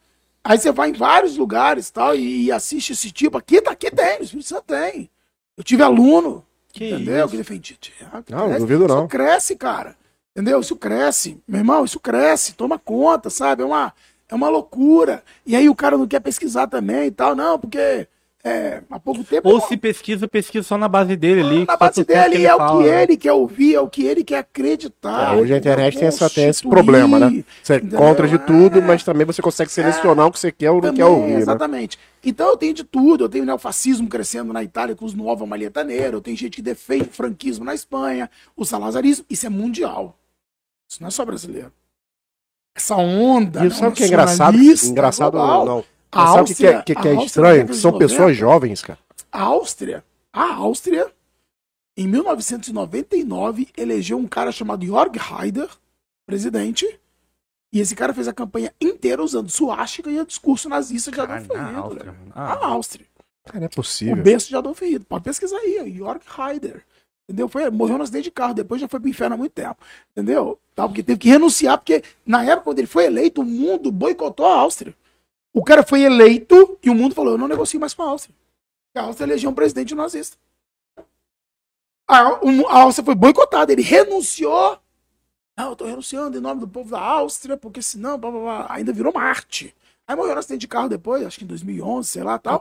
S3: Aí você vai em vários lugares tal, e, e assiste esse tipo. Aqui, tá, aqui tem, no Espírito Santo tem. Eu tive aluno,
S2: Que
S3: entendeu?
S2: isso?
S3: Que defendia. Tiago,
S1: Não,
S3: cresce.
S1: duvido não.
S3: Isso cresce, cara. Entendeu? Isso cresce. Meu irmão, isso cresce. Toma conta, sabe? É uma, é uma loucura. E aí o cara não quer pesquisar também e tal. Não, porque é, há pouco tempo...
S2: Ou se pesquisa, pesquisa só na base dele ali.
S3: na base dele
S2: que
S3: é o que
S2: né?
S3: ele quer ouvir, é o que ele quer acreditar.
S1: É, hoje a internet tem, essa, tem esse problema, né? Você é contra de tudo,
S3: É.
S1: mas também você consegue selecionar o que você quer ou não
S3: Também,
S1: quer ouvir, né?
S3: Exatamente. Então eu tenho de tudo. Eu tenho neofascismo crescendo na Itália com os Nova Maleta Negra. Eu tenho gente que defende o franquismo na Espanha, o salazarismo. Isso é mundial. Isso não é só brasileiro. Essa onda.
S1: E sabe o que é engraçado? Engraçado
S3: global.
S1: não.
S3: A
S1: Mas sabe o que, que é,
S3: Áustria-
S1: que, que é
S3: a Áustria
S1: estranho? Que são
S3: 90.
S1: pessoas jovens, cara.
S3: A Áustria, a Áustria, em 1999, elegeu um cara chamado Jörg Haider, presidente, e esse cara fez a campanha inteira usando suástica e o discurso nazista de Adolf
S2: na
S3: Hitler.
S2: Áustria.
S3: A
S2: Ah,
S3: Áustria.
S1: Cara, não é
S3: O
S1: possível.
S3: berço de Adolf Hitler. Pode pesquisar aí, Jörg Haider. Entendeu? Foi, morreu no acidente de carro, depois já foi pro inferno há muito tempo. Entendeu? Tá, porque teve que renunciar, porque na época, quando ele foi eleito, o mundo boicotou a Áustria. O cara foi eleito e o mundo falou: eu não negocio mais com a Áustria. A Áustria elegeu um presidente nazista. A, a Áustria foi boicotada, ele renunciou. Não, eu tô renunciando em nome do povo da Áustria, porque senão, blá, blá, blá. ainda virou Marte. Aí morreu no acidente de carro depois, acho que em 2011, sei lá, tal.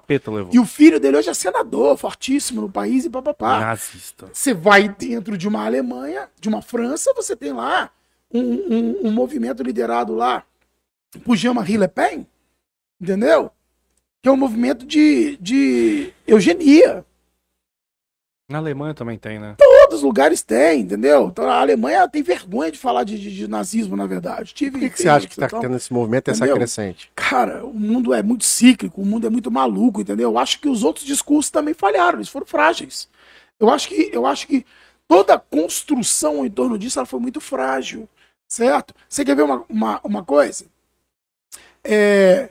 S3: E o filho dele hoje é senador, fortíssimo no país e papapá.
S2: Nazista.
S3: Você vai dentro de uma Alemanha, de uma França, você tem lá um, um- um movimento liderado lá por Jean-Marie Le Pen, entendeu? Que é um movimento de, de eugenia.
S2: Na Alemanha também tem, né?
S3: Todos os lugares tem, entendeu? Então a Alemanha tem vergonha de falar de, de- de nazismo, na verdade. Tive
S1: Por que, que você acha que está
S3: então,
S1: tendo esse movimento, essa
S3: Entendeu?
S1: crescente?
S3: Cara, o mundo é muito cíclico, o mundo é muito maluco, entendeu? Eu acho que os outros discursos também falharam, eles foram frágeis. Eu acho que, eu acho que toda a construção em torno disso ela foi muito frágil, certo? Você quer ver uma, uma, uma coisa? É,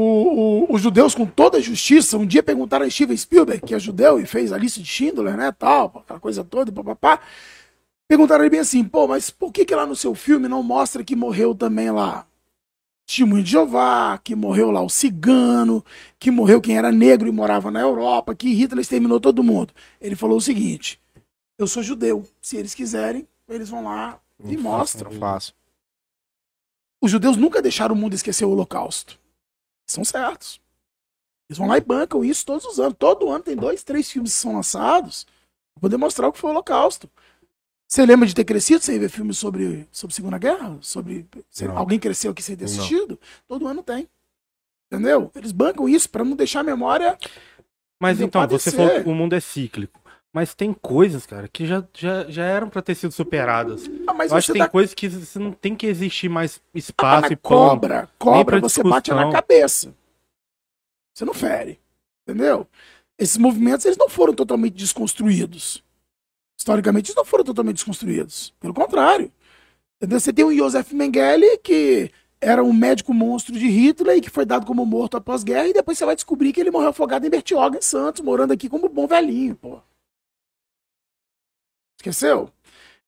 S3: o- o- os judeus, com toda a justiça, um dia perguntaram a Steven Spielberg, que é judeu e fez a lista de Schindler, né, tal, aquela coisa toda, papapá. Perguntaram ele bem assim, pô, mas por que que lá no seu filme não mostra que morreu também lá Testemunho de Jeová, que morreu lá o cigano, que morreu quem era negro e morava na Europa, que Hitler exterminou todo mundo. Ele falou o seguinte: eu sou judeu. Se eles quiserem, eles vão lá e mostram.
S1: Não faço.
S3: Os judeus nunca deixaram o mundo esquecer o Holocausto. São certos. Eles vão lá e bancam isso todos os anos. Todo ano tem dois, três filmes que são lançados para poder mostrar o que foi o Holocausto. Você lembra de ter crescido sem ver filmes sobre, sobre Segunda Guerra? Sobre.
S1: Não.
S3: alguém cresceu aqui sem ter
S1: Não.
S3: assistido? Todo ano tem. Entendeu? Eles bancam isso pra não deixar a memória.
S2: Mas
S3: Não
S2: então,
S3: pode
S2: você falou que o mundo é cíclico. Mas tem coisas, cara, que já, já, já eram pra ter sido superadas.
S3: Ah, mas
S2: Eu acho que tem
S3: dá
S2: coisas que você não tem que existir mais
S3: Ah,
S2: espaço
S3: mas
S2: e
S3: cobra, cobra, você bate na cabeça. Você não fere. Entendeu? Esses movimentos, eles não foram totalmente desconstruídos. Historicamente, eles não foram totalmente desconstruídos. Pelo contrário. Entendeu? Você tem o Josef Mengele, que era um médico monstro de Hitler e que foi dado como morto após guerra, e depois você vai descobrir que ele morreu afogado em Bertioga, em Santos, morando aqui como bom velhinho, pô. Esqueceu?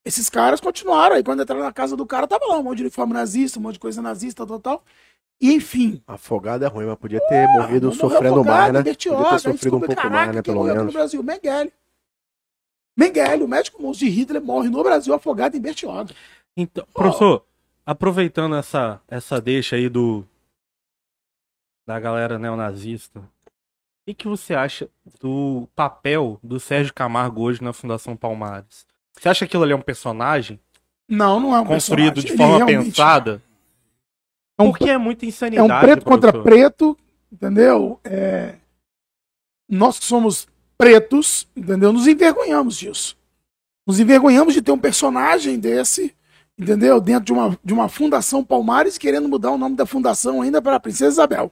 S3: Esses caras continuaram. Aí quando entraram na casa do cara, tava lá um monte de uniforme nazista, um monte de coisa nazista, tal, tal. E enfim,
S1: Afogado é ruim, mas podia ter morrido
S3: Morreu
S1: sofrendo
S3: afogado
S1: mais, né? Podia ter sofrido um pouco
S3: caraca,
S1: mais, né? Pelo
S3: morreu aqui
S1: menos.
S3: no Brasil, Mengele. Mengele, o médico monstro de Hitler, morre no Brasil afogado em Bertioga.
S2: Então, professor, aproveitando essa, essa deixa aí do da galera neonazista, o que, que você acha do papel do Sérgio Camargo hoje na Fundação Palmares? Você acha que aquilo ali é um personagem
S3: Não, não é um
S2: construído
S3: personagem.
S2: de forma
S3: realmente
S2: pensada?
S3: É um,
S2: Porque é muita
S3: é
S2: insanidade.
S3: um preto contra
S2: professor.
S3: preto, entendeu? É, Nós que somos pretos, entendeu? Nos envergonhamos disso. Nos envergonhamos de ter um personagem desse, entendeu? Dentro de uma, de uma fundação Palmares, querendo mudar o nome da fundação ainda para a Princesa Isabel.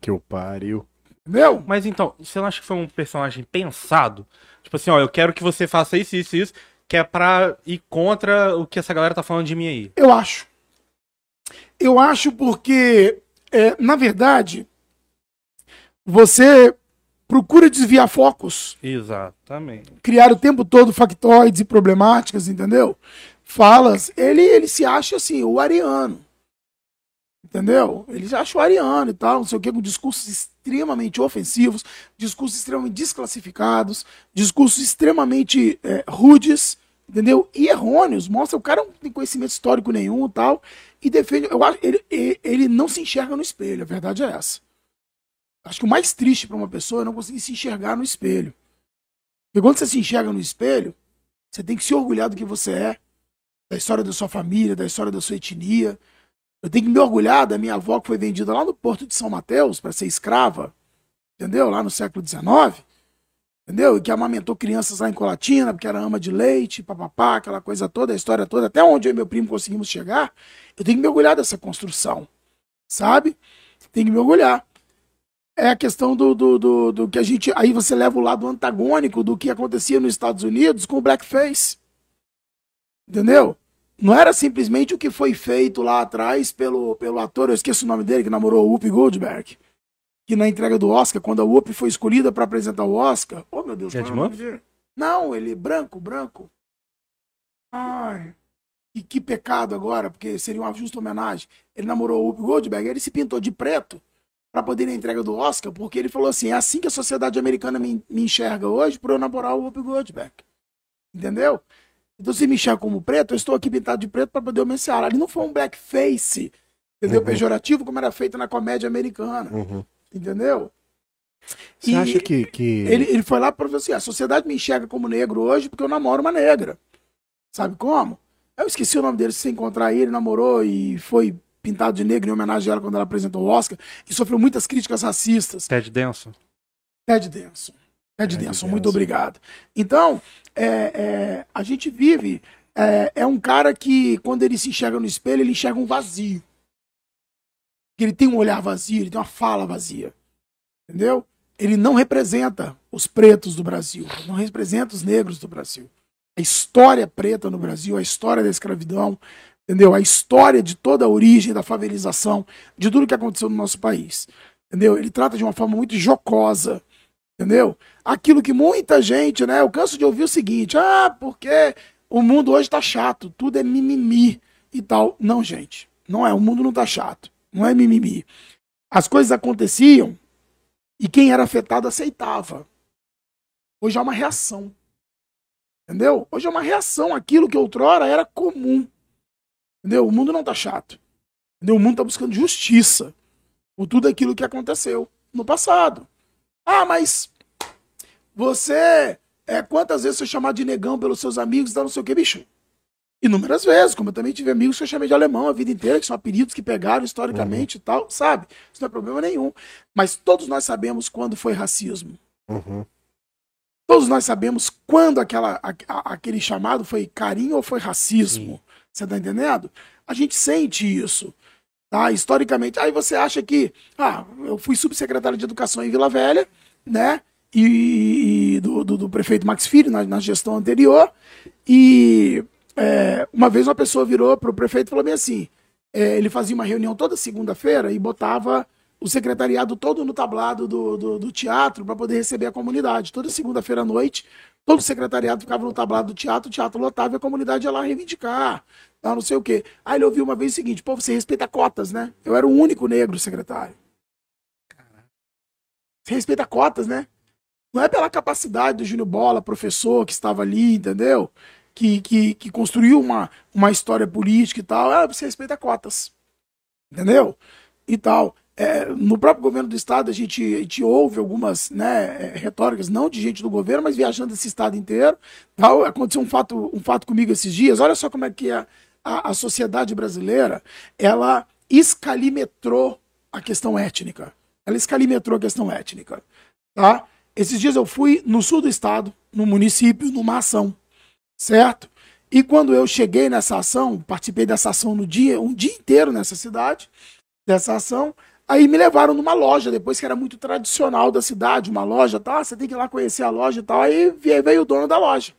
S1: Que o pariu.
S3: Entendeu?
S2: Mas então, você não acha que foi um personagem pensado? Tipo assim, ó, eu quero que você faça isso, isso, isso, que é pra ir contra o que essa galera tá falando de mim aí.
S3: Eu acho. Eu acho porque, é, na verdade, você procura desviar focos,
S2: Exatamente.
S3: criar o tempo todo factoides e problemáticas, entendeu? Falas. Ele, ele se acha assim, o ariano. Entendeu? Ele acha o ariano e tal, não sei o que, com discursos extremamente ofensivos, discursos extremamente desclassificados, discursos extremamente é, rudes, entendeu? E errôneos. Mostra o cara não tem conhecimento histórico nenhum e tal. E defende. Eu acho ele, ele não se enxerga no espelho, a verdade é essa. Acho que o mais triste para uma pessoa é não conseguir se enxergar no espelho. Porque quando você se enxerga no espelho, você tem que se orgulhar do que você é, da história da sua família, da história da sua etnia. Eu tenho que me orgulhar da minha avó que foi vendida lá no Porto de São Mateus para ser escrava, entendeu? Lá no século XIX, entendeu? E que amamentou crianças lá em Colatina, porque era ama de leite, papapá, aquela coisa toda, a história toda, até onde eu e meu primo conseguimos chegar. Eu tenho que me orgulhar dessa construção, sabe? Tem que me orgulhar. É a questão do, do, do, do que a gente. Aí você leva o lado antagônico do que acontecia nos Estados Unidos com o blackface. Entendeu? Não era simplesmente o que foi feito lá atrás pelo, pelo ator, eu esqueço o nome dele, que namorou o Whoopi Goldberg. Que na entrega do Oscar, quando a Whoopi foi escolhida para apresentar o Oscar. Oh, meu Deus, qual é
S2: Murphy?
S3: dele? Não, ele branco, branco. Ai. E que pecado agora, porque seria uma justa homenagem. Ele namorou o Whoopi Goldberg, ele se pintou de preto para poder ir na entrega do Oscar, porque ele falou assim: é assim que a sociedade americana me, me enxerga hoje por eu namorar o Whoopi Goldberg. Entendeu? Então, se me enxerga como preto, eu estou aqui pintado de preto para poder homenagear. Ali não foi um blackface, entendeu?
S1: Uhum.
S3: Pejorativo, como era feito na comédia americana,
S1: Uhum.
S3: entendeu?
S1: Você
S3: E
S1: acha que. que...
S3: Ele, ele foi lá para falar assim: a sociedade me enxerga como negro hoje porque eu namoro uma negra. Sabe como? Eu esqueci o nome dele, se você encontrar ele namorou e foi pintado de negro em homenagem a ela quando ela apresentou o Oscar e sofreu muitas críticas racistas.
S2: Ted Denson.
S3: Ted Denson. Ted,
S1: Ted
S3: Denson, muito obrigado. Então, é, é, a gente vive. É, é um cara que, quando ele se enxerga no espelho, ele enxerga um vazio. Ele tem um olhar vazio, ele tem uma fala vazia. Entendeu? Ele não representa os pretos do Brasil, não representa os negros do Brasil. A história preta no Brasil, a história da escravidão, entendeu? A história de toda a origem da favelização, de tudo que aconteceu no nosso país. Entendeu? Ele trata de uma forma muito jocosa, entendeu? Aquilo que muita gente, né? Eu canso de ouvir o seguinte: ah, porque o mundo hoje tá chato, tudo é mimimi e tal. Não, gente, não é. O mundo não tá chato, não é mimimi. As coisas aconteciam e quem era afetado aceitava. Hoje há uma reação. Entendeu? Hoje é uma reação àquilo que outrora era comum. Entendeu? O mundo não tá chato. Entendeu? O mundo tá buscando justiça por tudo aquilo que aconteceu no passado. Ah, mas você É, quantas vezes você chamar de negão pelos seus amigos e tal, não sei o que, bicho? Inúmeras vezes, como eu também tive amigos que eu chamei de alemão a vida inteira, que são apelidos que pegaram historicamente e tal, sabe? Isso não é problema nenhum. Mas todos nós sabemos quando foi racismo.
S1: Uhum.
S3: Todos nós sabemos quando aquela, a- a- aquele chamado foi carinho ou foi racismo. Você tá entendendo? A gente sente isso. Tá? Historicamente. Aí você acha que. Ah, eu fui subsecretário de Educação em Vila Velha, né? E, e do, do- do prefeito Max Filho, na, na gestão anterior. E é, uma vez uma pessoa virou para o prefeito e falou bem assim: é, ele fazia uma reunião toda segunda-feira e botava o secretariado todo no tablado do, do, do teatro para poder receber a comunidade. Toda segunda-feira à noite, todo o secretariado ficava no tablado do teatro, o teatro lotava e a comunidade ia lá reivindicar, não sei o quê. Aí ele ouviu uma vez o seguinte: pô, você respeita cotas, né? Eu era o único negro secretário. Você respeita cotas, né? Não é pela capacidade do Júnior Bola, professor que estava ali, entendeu? Que, que, que construiu uma, uma história política e tal. Ah, você respeita cotas. Entendeu? E tal. É, no próprio governo do estado, a gente, a gente ouve algumas né, é, retóricas, não de gente do governo, mas viajando esse estado inteiro. Tal. Aconteceu um fato, um fato comigo esses dias. Olha só como é que a, a, a sociedade brasileira ela escalimetrou a questão étnica. Ela escalimetrou a questão étnica. Tá? Esses dias eu fui no sul do estado, no município, numa ação, certo? E quando eu cheguei nessa ação, participei dessa ação no dia, um dia inteiro nessa cidade, dessa ação, aí me levaram numa loja, depois que era muito tradicional da cidade, uma loja, tá? Você tem que ir lá conhecer a loja e tal. Aí veio o dono da loja.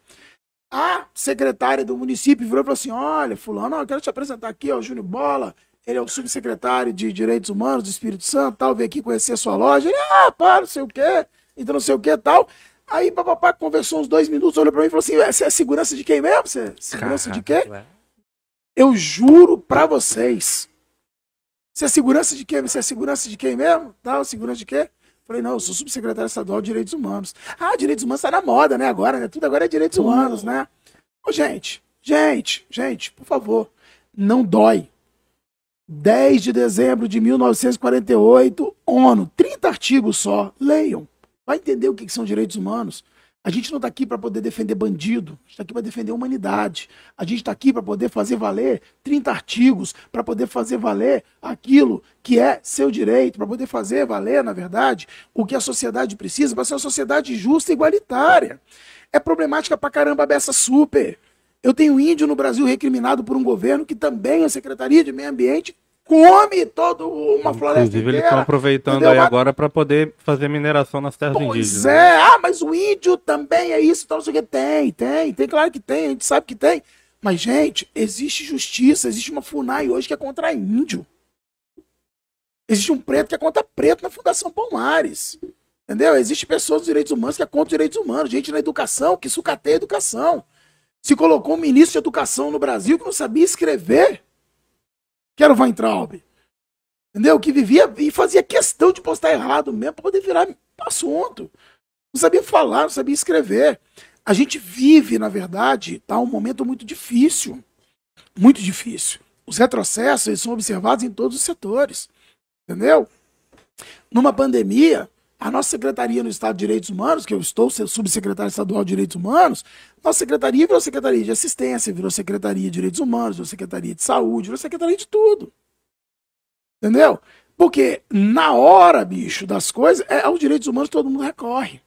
S3: A secretária do município virou e falou assim: Olha, Fulano, eu quero te apresentar aqui, ó, o Júnior Bola. Ele é o subsecretário de Direitos Humanos do Espírito Santo, tal, veio aqui conhecer a sua loja. Ele, ah, pá, não sei o quê, então não sei o quê tal. Aí, papapá, conversou uns dois minutos, olhou pra mim e falou assim: Você é segurança de quem mesmo? Você é segurança de quê? Eu juro pra vocês. Você é segurança de quê? Você é segurança de quem mesmo? Tal, segurança de quê? Falei, não, eu sou subsecretário estadual de Direitos Humanos. Ah, Direitos Humanos tá na moda, né? Agora, né? Tudo agora é Direitos Humanos, né? Ô, gente, gente, gente, por favor, não dói. 10 de dezembro de 1948, ONU, 30 artigos só. Leiam. Vai entender o que que são direitos humanos. A gente não está aqui para poder defender bandido, a gente está aqui para defender a humanidade. A gente está aqui para poder fazer valer 30 artigos, para poder fazer valer aquilo que é seu direito, para poder fazer valer, na verdade, o que a sociedade precisa para ser uma sociedade justa e igualitária. É problemática pra caramba a beça super. Eu tenho índio no Brasil recriminado por um governo que também a Secretaria de Meio Ambiente come toda uma floresta
S2: Inclusive, eles
S3: inteira.
S2: estão aproveitando
S3: entendeu?
S2: aí agora para poder fazer mineração nas terras
S3: Pois
S2: indígenas.
S3: é, ah, mas o índio também é isso, então não sei o que. Tem, tem, tem, claro que tem, a gente sabe que tem. Mas, gente, existe justiça, existe uma FUNAI hoje que é contra índio. Existe um preto que é contra preto na Fundação Palmares. Entendeu? Existe pessoas dos direitos humanos que é contra os direitos humanos, gente na educação que sucateia a educação. Se colocou um ministro de educação no Brasil que não sabia escrever, que era o Weintraub. Entendeu? Que vivia e fazia questão de postar errado mesmo para poder virar assunto. Não sabia falar, não sabia escrever. A gente vive, na verdade, tá, um momento muito difícil. Muito difícil. Os retrocessos eles são observados em todos os setores. Entendeu? Numa pandemia, a nossa secretaria no Estado de Direitos Humanos, que eu estou subsecretário estadual de Direitos Humanos, nossa secretaria virou secretaria de assistência, virou secretaria de Direitos Humanos, virou secretaria de saúde, virou secretaria de tudo. Entendeu? Porque na hora, bicho, das coisas, é aos direitos humanos todo mundo recorre.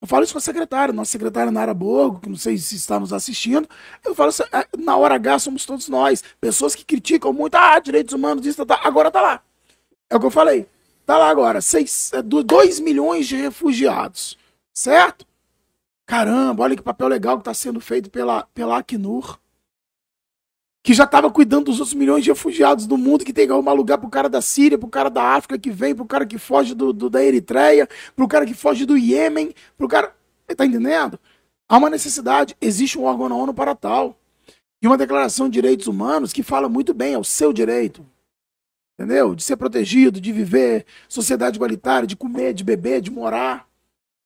S3: Eu falo isso com a secretária, nossa secretária Nara Borgo, que não sei se está nos assistindo. Eu falo assim, é, na hora H somos todos nós. Pessoas que criticam muito, ah, direitos humanos, isso, tá, tá. agora tá lá. É o que eu falei. Tá lá agora, 2 milhões de refugiados. Certo? Caramba, olha que papel legal que está sendo feito pela, pela Acnur. Que já estava cuidando dos outros milhões de refugiados do mundo, que tem que arrumar lugar pro cara da Síria, pro cara da África que vem, pro cara que foge do, do- da Eritreia, pro cara que foge do Iêmen, pro cara. Tá entendendo? Há uma necessidade, existe um órgão na ONU para tal. E uma declaração de direitos humanos que fala muito bem, é o seu direito entendeu? De ser protegido, de viver sociedade igualitária, de comer, de beber, de morar,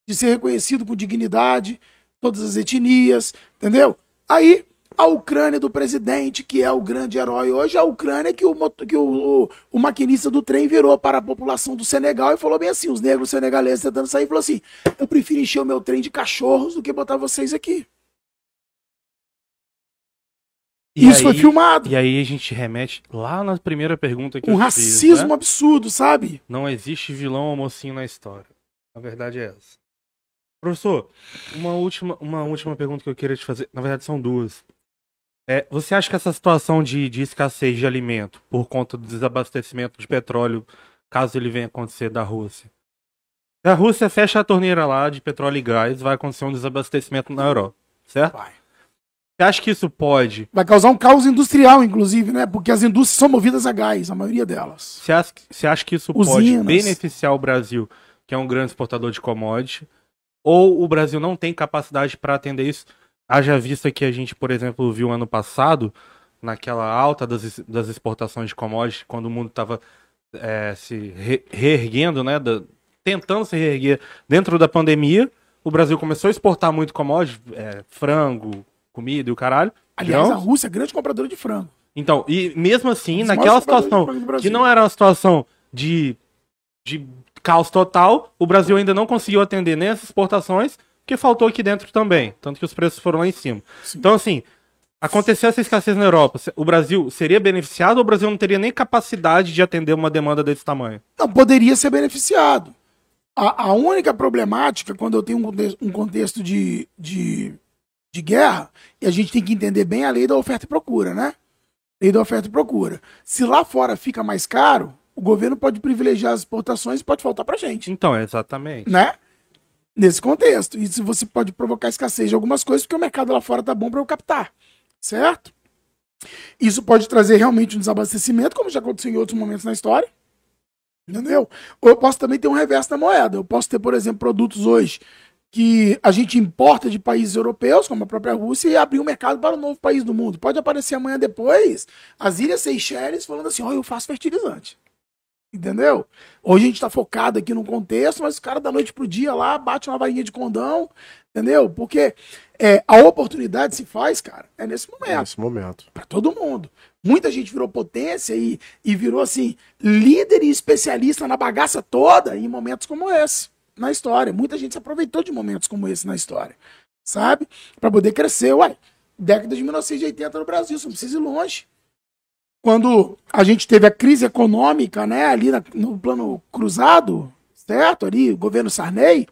S3: de ser reconhecido com dignidade, todas as etnias, entendeu? Aí A Ucrânia do presidente, que é o grande herói hoje, a Ucrânia que, o, que o, o, o maquinista do trem virou para a população do Senegal e falou bem assim: os negros senegaleses tentando sair, falou assim: eu prefiro encher o meu trem de cachorros do que botar vocês aqui.
S2: E
S3: Isso
S2: aí-
S3: foi filmado.
S2: E aí a gente remete lá na primeira pergunta que
S3: Um
S2: eu fiz,
S3: racismo
S2: né?
S3: absurdo, sabe?
S2: Não existe vilão ou mocinho na história. A verdade é essa. Professor, uma última, uma última pergunta que eu queria te fazer. Na verdade, são duas. É, você acha que essa situação de, de escassez de alimento por conta do desabastecimento de petróleo, caso ele venha acontecer da Rússia? Se a Rússia fecha a torneira lá de petróleo e gás, vai acontecer um desabastecimento na Europa, certo?
S3: Vai.
S2: Você acha que isso pode
S3: Vai causar um caos industrial, inclusive, né? Porque as indústrias são movidas a gás, a maioria delas.
S2: Você acha, você acha que isso
S3: Usinas.
S2: pode beneficiar o Brasil, que é um grande exportador de commodity, ou o Brasil não tem capacidade para atender isso? Haja vista que a gente, por exemplo, viu ano passado, naquela alta das, das exportações de commodity, quando o mundo estava se re- reerguendo, né, da- tentando se reerguer dentro da pandemia, o Brasil começou a exportar muito commodity, é, frango, comida e o caralho.
S3: Aliás, a Rússia é grande compradora de frango.
S2: Então, e mesmo assim,
S3: dos
S2: naquela situação que não era uma situação de, de caos total, o Brasil ainda não conseguiu atender nem essas exportações, porque faltou aqui dentro também, tanto que os preços foram lá em cima.
S3: Sim.
S2: Então, assim, aconteceu essa escassez na Europa, o Brasil seria beneficiado ou o Brasil não teria nem capacidade de atender uma demanda desse tamanho?
S3: Não, poderia ser beneficiado. A, a única problemática, quando eu tenho um um contexto de, de, de guerra, e a gente tem que entender bem a lei da oferta e procura, né? Lei da oferta e procura. Se lá fora fica mais caro, o governo pode privilegiar as exportações e pode faltar pra gente,
S2: Então, exatamente.
S3: né? Nesse contexto. E se você pode provocar escassez de algumas coisas, porque o mercado lá fora tá bom para eu captar. Certo? Isso pode trazer realmente um desabastecimento, como já aconteceu em outros momentos na história. Entendeu? Ou eu posso também ter um reverso da moeda. Eu posso ter, por exemplo, produtos hoje que a gente importa de países europeus, como a própria Rússia, e abrir um mercado para um novo país do mundo. Pode aparecer amanhã depois as Ilhas Seychelles falando assim: ó, eu faço fertilizante. Entendeu? Hoje a gente está focado aqui no contexto, mas o cara da noite pro dia lá bate uma varinha de condão, entendeu? Porque é, a oportunidade se faz, cara, é nesse momento
S1: Nesse momento.
S3: para todo mundo. Muita gente virou potência e, e virou assim líder e especialista na bagaça toda em momentos como esse na história. Muita gente se aproveitou de momentos como esse na história, sabe? Para poder crescer. Ué, década de 1980 no Brasil, você não precisa ir longe. Quando a gente teve a crise econômica, né, ali na- no plano cruzado, certo? Ali, o governo Sarney,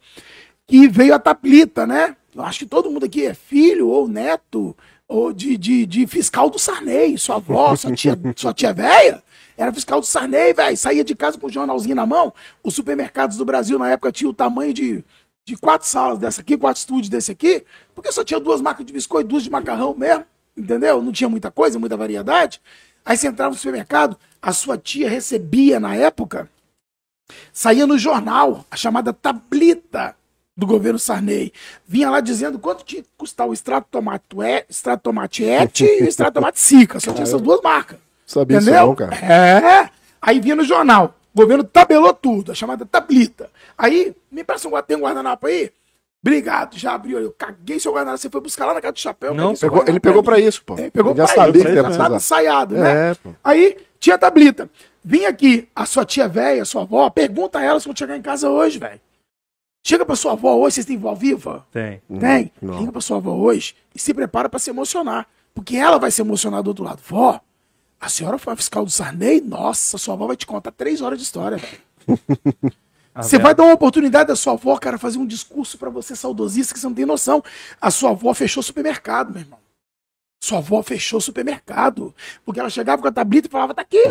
S3: que veio a Taplita, né? Eu acho que todo mundo aqui é filho ou neto ou de, de, de fiscal do Sarney. Sua avó, sua tia, sua tia velha era fiscal do Sarney, velho. Saía de casa com o jornalzinho na mão. Os supermercados do Brasil na época tinham o tamanho de, de quatro salas dessa aqui, quatro estúdios desse aqui, porque só tinha duas marcas de biscoito, duas de macarrão mesmo, entendeu? Não tinha muita coisa, muita variedade. Aí você entrava no supermercado, a sua tia recebia na época saía no jornal, a chamada tablita do governo Sarney. Vinha lá dizendo quanto tinha que custar o extrato tomate, extrato tomate et e o extrato tomate sica. Só tinha essas duas marcas.
S1: Sabia isso
S3: Entendeu?
S1: não, cara.
S3: É. Aí vinha no jornal. O governo tabelou tudo, a chamada tablita. Aí, me empresta um, tem um guardanapo aí? Obrigado, já abriu. Eu caguei seu guardanapo. Você foi buscar lá na casa do chapéu.
S2: Não,
S1: Pegou- ele pegou
S3: pra
S1: isso, pô.
S3: É, pegou
S1: Ele já
S3: pra
S1: sabia
S3: isso,
S1: que
S3: tava
S1: precisar.
S3: ensaiado, né?
S1: É, pô.
S3: Aí tinha a tablita. Vinha aqui a sua tia velha, sua avó, pergunta a ela se vão chegar em casa hoje, velho. Chega pra sua avó hoje, vocês têm vó viva?
S2: Tem.
S3: Tem?
S1: não.
S3: Liga pra sua avó hoje e se prepara pra se emocionar. Porque ela vai se emocionar do outro lado. Vó, a senhora foi a fiscal do Sarney? Nossa, sua avó vai te contar três horas de história, velho. Você vai dar uma oportunidade da sua avó, cara, fazer um discurso pra você saudosista que você não tem noção. A sua avó fechou o supermercado, meu irmão. Sua avó fechou o supermercado. Porque ela chegava com a tablita e falava: tá aqui,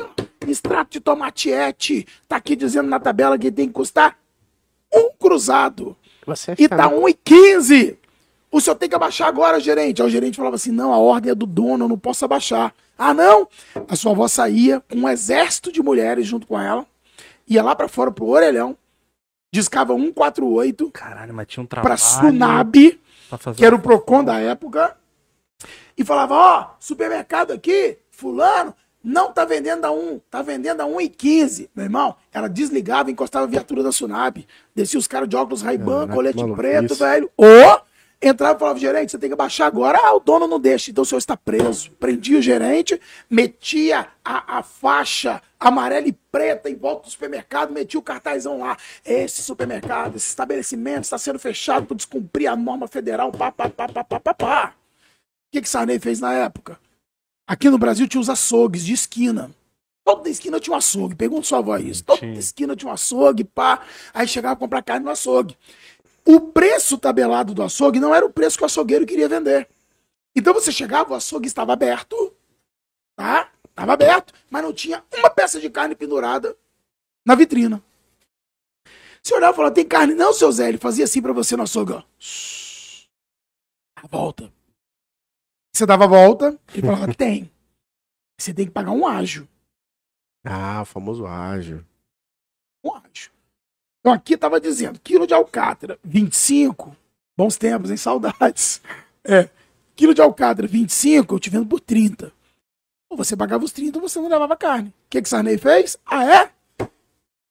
S3: extrato de tomatiete. Tá aqui dizendo na tabela que tem que custar um cruzado.
S1: Você
S3: E tá 1,15. O senhor tem que abaixar agora, gerente. Aí o gerente falava assim: não, a ordem é do dono, eu não posso abaixar. Ah, não? A sua avó saía com um exército de mulheres junto com ela, ia lá pra fora pro orelhão, discava 148
S2: Caralho, mas tinha um trabalho
S3: pra Sunab,
S2: pra
S3: que era o Procon da época, e falava: ó, supermercado aqui, fulano, não tá vendendo a 1, tá vendendo a 1,15. Meu irmão, ela desligava e encostava a viatura da Sunab. Descia os caras de óculos Ray-Ban,
S1: Caraca,
S3: colete preto, velho. Ou Entrava e falava, gerente, você tem que baixar agora. Ah, o dono não deixa, então o senhor está preso. Prendia o gerente, metia a, a faixa amarela e preta em volta do supermercado, metia o cartazão lá. Esse supermercado, esse estabelecimento está sendo fechado por descumprir a norma federal, pá, pá, pá, pá, pá, pá, pá. O que, que Sarney fez na época? Aqui no Brasil tinha os açougues de esquina. Toda esquina tinha um açougue. Pergunta sua avó isso. Toda esquina tinha um açougue, pá. Aí chegava a comprar carne no açougue. O preço tabelado do açougue não era o preço que o açougueiro queria vender. Então você chegava, o açougue estava aberto, tá? Estava aberto, mas não tinha uma peça de carne pendurada na vitrina. Você olhava e falava, tem carne? Não, seu Zé. Ele fazia assim pra você no açougue, ó. A volta. Você dava a volta, ele falava, tem. Você tem que pagar um ágio.
S1: Ah, o famoso ágio.
S3: Então aqui tava dizendo, quilo de alcatra, 25. Bons tempos, hein? Saudades. É. Quilo de alcatra, 25, eu te vendo por 30. Ou você pagava os 30 ou você não levava carne. O que que Sarney fez? Ah, é?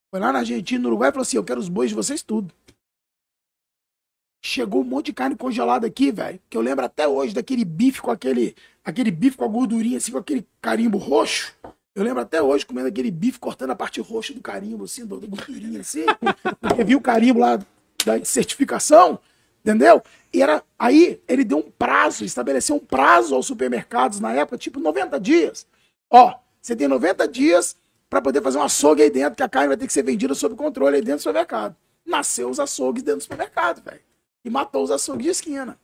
S3: Foi lá na Argentina, no Uruguai, falou assim, eu quero os bois de vocês tudo. Chegou um monte de carne congelada aqui, velho. Que eu lembro até hoje daquele bife com aquele, aquele bife com a gordurinha, assim, com aquele carimbo roxo. Eu lembro até hoje comendo aquele bife, cortando a parte roxa do carimbo, assim, da gordurinha, assim. Porque viu o carimbo lá da certificação, entendeu? E era, aí ele deu um prazo, estabeleceu um prazo aos supermercados na época, tipo 90 dias. Ó, você tem 90 dias para poder fazer um açougue aí dentro, que a carne vai ter que ser vendida sob controle aí dentro do supermercado. Nasceu os açougues dentro do supermercado, velho. E matou os açougues de esquina.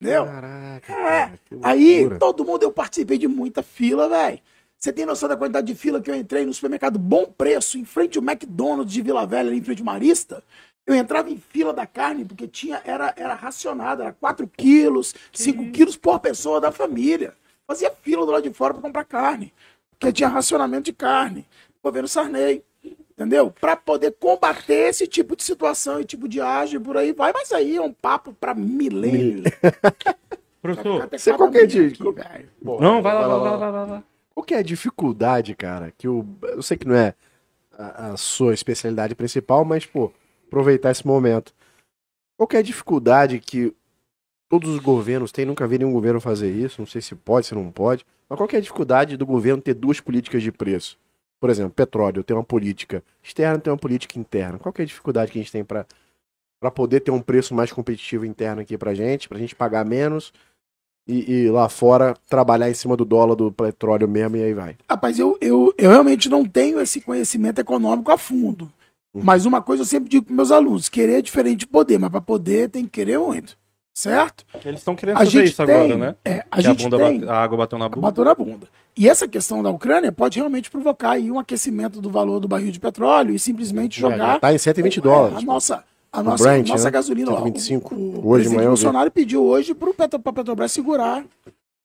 S3: Entendeu?
S1: Caraca.
S3: É.
S1: cara,
S3: Aí, todo mundo, eu participei de muita fila, velho. Você tem noção da quantidade de fila que eu entrei no supermercado Bom Preço, em frente ao McDonald's de Vila Velha, ali em frente ao Marista? Eu entrava em fila da carne, porque tinha, era, era racionado, era 4 quilos, 5 quilos por pessoa da família. Fazia fila do lado de fora para comprar carne, porque tinha racionamento de carne. Governo Sarney, entendeu? Para poder combater esse tipo de situação e tipo de ágio por aí vai, mas aí é um papo para milênio.
S2: Professor,
S1: Você qualquer dia-
S2: não, vai lá, vai lá, vai lá, vai lá.
S1: Qual que é a dificuldade, cara? Que o, eu sei que não é a, a sua especialidade principal, mas, pô, aproveitar esse momento. Qual que é a dificuldade que todos os governos têm? Nunca vi nenhum governo fazer isso. Não sei se pode, se não pode. Mas qual que é a dificuldade do governo ter duas políticas de preço? Por exemplo, petróleo tem uma política externa, tem uma política interna. Qual que é a dificuldade que a gente tem para para poder ter um preço mais competitivo interno aqui pra gente, pra gente pagar menos e, e lá fora trabalhar em cima do dólar do petróleo mesmo e aí vai.
S3: Rapaz, eu, eu, eu realmente não tenho esse conhecimento econômico a fundo.
S1: Uhum.
S3: Mas uma coisa eu sempre digo para meus alunos: querer é diferente de poder, mas para poder tem que querer muito. Certo?
S2: Eles estão querendo
S3: A
S2: fazer
S3: gente
S2: isso
S3: tem,
S2: agora, né?
S3: é, a
S2: que
S3: gente
S2: a, bunda
S3: tem
S2: bate- a água bateu na bunda.
S3: bateu na bunda. E essa questão da Ucrânia pode realmente provocar aí um aquecimento do valor do barril de petróleo e simplesmente jogar
S1: tá em 120
S3: é,
S1: dólares.
S3: a nossa, a nossa,
S1: Brent,
S3: nossa
S1: né?
S3: gasolina. ó,
S1: 125.
S3: O, o
S1: Hoje manhã.
S3: Bolsonaro pediu hoje para Petro, a Petrobras segurar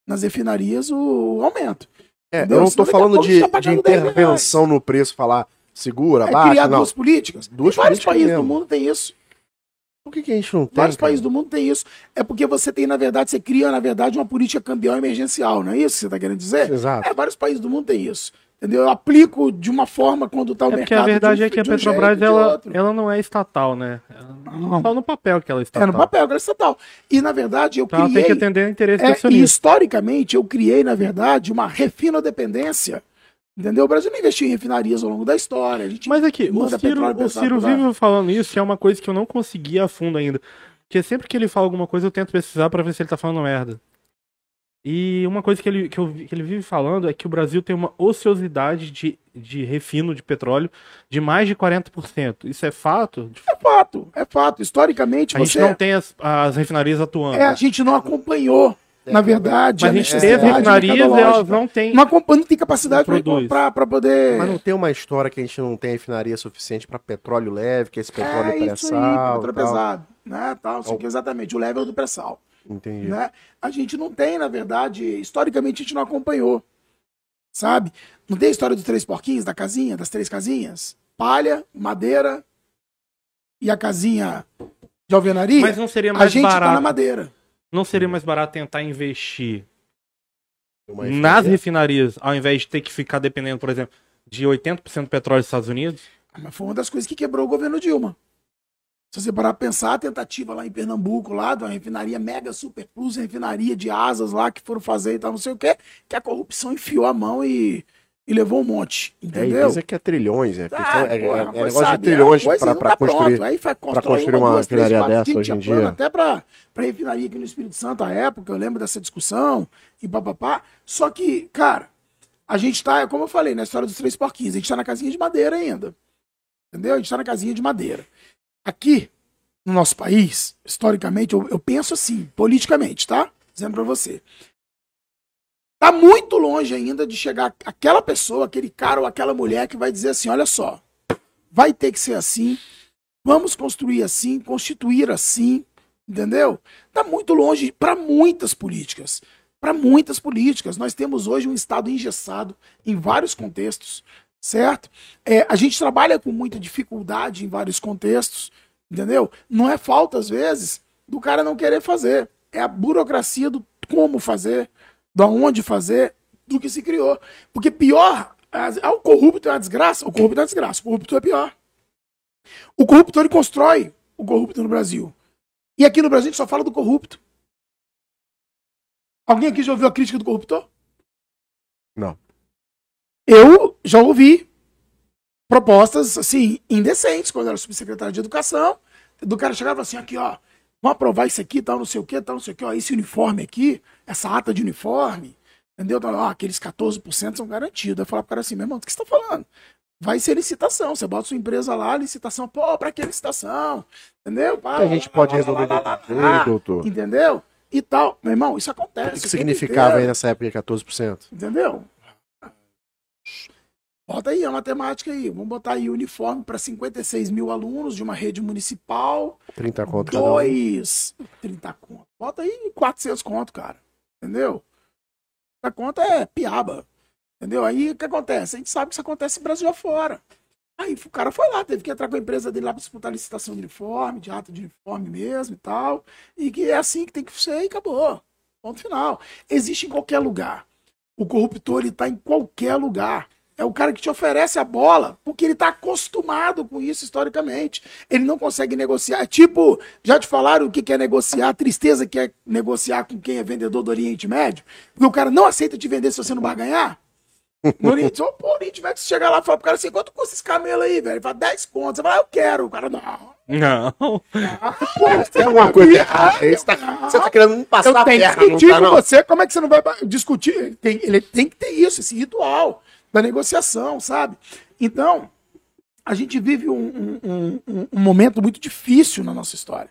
S3: nas refinarias o, aumento.
S1: É, eu não
S3: a
S1: falando de,
S3: tá
S1: de
S3: pagando 10 reais.
S1: intervenção no preço, falar segura,
S3: É
S1: baixa,
S3: criar
S1: não.
S3: duas políticas.
S1: Duas
S3: vários
S1: políticas
S3: países
S1: mesmo.
S3: do mundo tem isso.
S1: Por que, que a gente não tem?
S3: Vários
S1: cara?
S3: países do mundo tem isso. É porque você tem, na verdade, você cria, na verdade, uma política cambial emergencial, não é isso que você está querendo dizer?
S1: Exato.
S3: É, vários países do mundo tem isso. Entendeu? Eu aplico de uma forma quando está o
S2: É
S3: mercado.
S2: porque a verdade
S3: de um-
S2: é que a
S3: um
S2: Petrobras ela, ela não é estatal, né?
S3: Não.
S2: Só no papel que ela é
S3: É
S2: estatal.
S3: no papel, ela é estatal. E, na verdade, eu
S2: Então ela tem
S3: criei.
S2: que atender a interesse
S3: É,
S2: do
S3: e historicamente, eu criei, na verdade, uma refinodependência. Entendeu? O Brasil não investiu em refinarias ao longo da história. A gente
S2: Mas aqui, o Ciro, o Ciro vive falando isso, que é uma coisa que eu não consegui a fundo ainda. Porque sempre que ele fala alguma coisa, eu tento pesquisar pra ver se ele tá falando merda. E uma coisa que ele, que, eu, que ele vive falando é que o Brasil tem uma ociosidade de, de refino de petróleo de mais de 40%. Isso é fato?
S3: É fato, é fato. Historicamente,
S2: A gente
S3: você.
S2: não tem as, as refinarias atuando.
S3: É, a gente não acompanhou, na verdade,
S2: Mas a gente teve refinarias e elas não têm.
S3: Não, acompanha, não tem capacidade para poder.
S1: Mas não tem uma história que a gente não tem refinaria suficiente para petróleo leve, que é esse petróleo
S3: é isso aí,
S1: pré-sal.
S3: petróleo pesado. Né, tal, aqui, exatamente, o level do pré-sal.
S1: Entendi.
S3: Né? A gente não tem, na verdade, historicamente a gente não acompanhou. Sabe? Não tem a história dos três porquinhos, da casinha, das três casinhas? Palha, madeira e a casinha de alvenaria.
S2: Mas não seria
S3: a
S2: mais
S3: gente tá na
S2: barato.
S3: madeira.
S2: Não seria mais barato tentar investir nas
S1: refinaria.
S2: refinarias, ao invés de ter que ficar dependendo, por exemplo, de 80% do petróleo dos Estados Unidos?
S3: Mas foi uma das coisas que quebrou o governo Dilma. Se você parar pra pensar, a tentativa lá em Pernambuco, lá, de uma refinaria mega super plus, refinaria de asas lá que foram fazer e tal, não sei o quê, que a corrupção enfiou a mão e, e levou um monte.
S1: É,
S3: Entendeu?
S1: dizem que é trilhões, é,
S3: Ah,
S1: é, é-
S3: porra,
S1: é negócio
S3: sabe,
S1: de trilhões
S3: é
S1: pra
S3: tá
S1: construir.
S3: Aí vai
S1: pra
S3: constrói
S1: construir
S3: uma,
S1: uma refinaria dessa hoje em dia.
S3: Até pra refinaria aqui no Espírito Santo à época, eu lembro dessa discussão e papapá. Só que, cara, a gente tá, como eu falei, na história dos três porquinhos, a gente tá na casinha de madeira ainda. Entendeu? A gente tá na casinha de madeira. Aqui, no nosso país, historicamente, eu, eu penso assim, politicamente, tá? Dizendo pra você. Tá muito longe ainda de chegar aquela pessoa, aquele cara ou aquela mulher que vai dizer assim: olha só, vai ter que ser assim, vamos construir assim, constituir assim, entendeu? Tá muito longe para muitas políticas. Para muitas políticas. Nós temos hoje um Estado engessado em vários contextos, certo? É, a gente trabalha com muita dificuldade em vários contextos, entendeu? Não é falta, às vezes, do cara não querer fazer. É a burocracia do como fazer, da onde fazer, do que se criou. Porque pior, ah, o corrupto é uma desgraça, o corrupto é uma desgraça, o corrupto é pior. O corrupto ele constrói o corrupto no Brasil. E aqui no Brasil a gente só fala do corrupto. Alguém aqui já ouviu a crítica do corruptor?
S1: Não.
S3: Eu já ouvi propostas, assim, indecentes, quando eu era subsecretário de Educação, do cara chegar falar assim, aqui, ó, vamos aprovar isso aqui, tal, não sei o quê, tal, não sei o quê, ó, esse uniforme aqui, essa ata de uniforme, entendeu? Ó, aqueles 14% são garantidos. Eu falar pro cara assim, meu irmão, o que você tá falando? Vai ser licitação, você bota sua empresa lá, licitação, pô, pra que licitação? Entendeu? Pá,
S1: A gente pode resolver de outro jeito, doutor.
S3: Entendeu? E tal. Meu irmão, isso acontece.
S1: O que, que significava aí nessa época 14%?
S3: Entendeu? Bota aí a matemática aí. Vamos botar aí uniforme para 56 mil alunos de uma rede municipal.
S1: 30 conto cada um.
S3: Dois. 30 conto. Bota aí 400 conto, cara. Entendeu? 30 conto é piaba. Entendeu? Aí o que acontece? A gente sabe que isso acontece no Brasil afora. Aí o cara foi lá, teve que entrar com a empresa dele lá para disputar licitação de uniforme, de ato de uniforme mesmo e tal. E que é assim que tem que ser e acabou. Ponto final. Existe em qualquer lugar. O corruptor ele está em qualquer lugar. É o cara que te oferece a bola, porque ele está acostumado com isso historicamente. Ele não consegue negociar. Tipo, já te falaram o que é negociar, a tristeza que é negociar com quem é vendedor do Oriente Médio? Porque o cara não aceita te vender se você não vai ganhar. No Oriente, só o Oriente Médio, se chegar lá e falar pro cara assim, quanto custa esse camelo aí, velho? Ele fala 10 contos. Você fala, ah, eu quero. O cara, não.
S2: Não.
S1: Tem alguma coisa errada. Você tá, você tá querendo me passar
S3: Eu
S1: a
S3: que
S1: perna, não
S3: discutir
S1: tá,
S3: com você. Como é que você não vai discutir? Tem- ele tem que ter isso, esse ritual da negociação, sabe? Então, a gente vive um, um- um- um- um momento muito difícil na nossa história.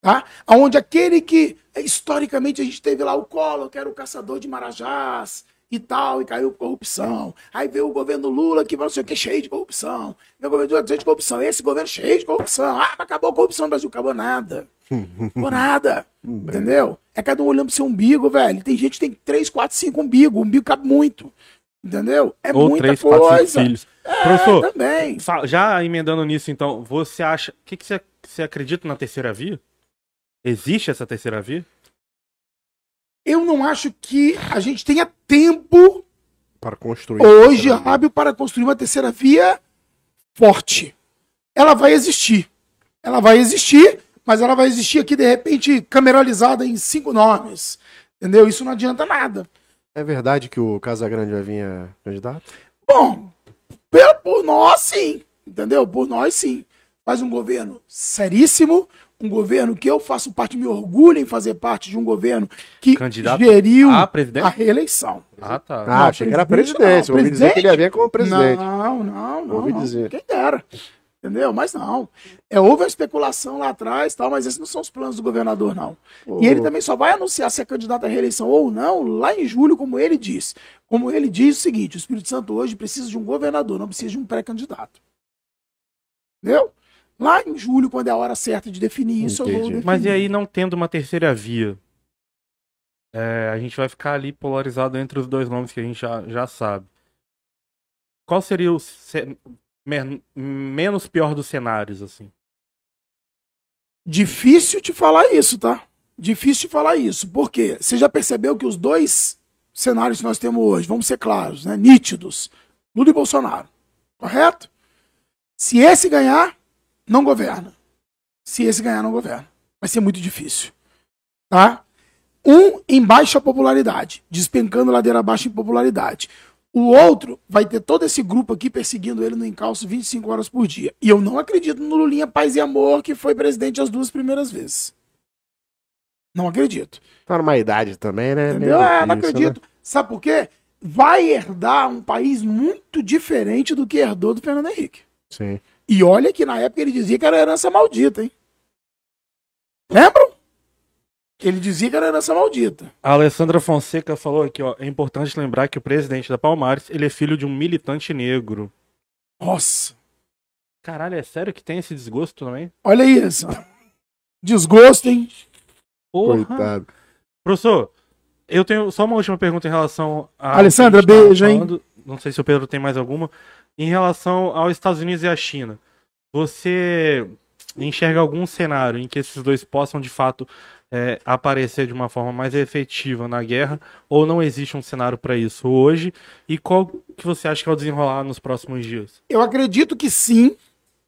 S3: Tá? Onde aquele que, historicamente, a gente teve lá o Collor, que era o caçador de Marajás e tal, e caiu por corrupção. Aí veio o governo Lula, que não sei o que, cheio de corrupção. O governo Lula cheio de corrupção. Esse governo cheio de corrupção. Ah, mas acabou a corrupção no Brasil. Acabou nada. Acabou nada. Entendeu? É cada um olhando pro seu umbigo, velho. Tem gente que tem 3, 4, 5 umbigo. O umbigo cabe muito. Entendeu? É
S2: Ou
S3: muita
S2: três, quatro, cinco
S3: coisa.
S2: filhos.
S3: É,
S2: Professor,
S3: também.
S2: Já emendando nisso, então, você acha. O que, que você, você acredita na terceira via? Existe essa terceira via?
S3: Eu não acho que a gente tenha tempo
S1: Para construir.
S3: hoje hábil para construir uma terceira via forte. Ela vai existir. Ela vai existir, mas ela vai existir aqui, de repente, cameralizada em cinco nomes. Entendeu? Isso não adianta nada.
S1: É verdade que o Casagrande vai vir a candidato?
S3: Bom, por nós, sim. Entendeu? Por nós, sim. Faz um governo seríssimo, um governo que eu faço parte, me orgulho em fazer parte de um governo que
S2: Candidato
S3: geriu
S2: a presidente?
S3: a reeleição.
S2: Ah, tá.
S1: Ah, achei que era
S3: presidente
S1: presidente.
S3: não.
S1: Eu ouvi dizer que ele ia vir como presidente.
S3: Não, não, não.
S1: Ouvi
S3: não.
S1: dizer.
S3: Quem dera. Entendeu? Mas não. É, houve uma especulação lá atrás, tal, mas esses não são os planos do governador, não. E ele também só vai anunciar se é candidato à reeleição ou não lá em julho, como ele disse. Como ele diz o seguinte: o Espírito Santo hoje precisa de um governador, não precisa de um pré-candidato. Entendeu? Lá em julho, quando é a hora certa de definir isso, eu vou
S1: Entendi.
S3: definir.
S2: Mas e aí, não tendo uma terceira via? É, a gente vai ficar ali polarizado entre os dois nomes que a gente já, já sabe. Qual seria o ce- men- menos pior dos cenários, assim?
S3: Difícil te falar isso, tá? Difícil te falar isso. Por quê? Você já percebeu que os dois cenários que nós temos hoje, vamos ser claros, né? Nítidos. Lula e Bolsonaro. Correto? Se esse ganhar, não governa. se esse ganhar no governo. Vai ser muito difícil. Tá? Um em baixa popularidade, despencando ladeira abaixo em popularidade. O outro vai ter todo esse grupo aqui perseguindo ele no encalço 25 horas por dia. E eu não acredito no Lulinha Paz e Amor, que foi presidente as duas primeiras vezes. Não acredito.
S1: Tá numa idade também, né?
S3: Entendeu? É, não
S1: difícil,
S3: acredito. Sabe por quê? Vai herdar um país muito diferente do que herdou do Fernando Henrique.
S1: Né? Sim.
S3: E olha que na época ele dizia que era herança maldita, hein? Lembram? Ele dizia que era herança maldita.
S2: A Alessandra Fonseca falou aqui, ó. É importante lembrar que o presidente da Palmares, ele é filho de um militante negro.
S3: Nossa,
S2: Caralho, é sério que tem esse desgosto também?
S3: olha isso. Desgosto, hein?
S2: Porra.
S1: Coitado.
S2: Professor, eu tenho só uma última pergunta em relação a.
S3: Alessandra, beijo, hein?
S2: Não sei se o Pedro tem mais alguma. Em relação aos Estados Unidos e à China, você enxerga algum cenário em que esses dois possam de fato é, aparecer de uma forma mais efetiva na guerra? Ou não existe um cenário para isso hoje? E qual que você acha que vai desenrolar nos próximos dias?
S3: Eu acredito que sim,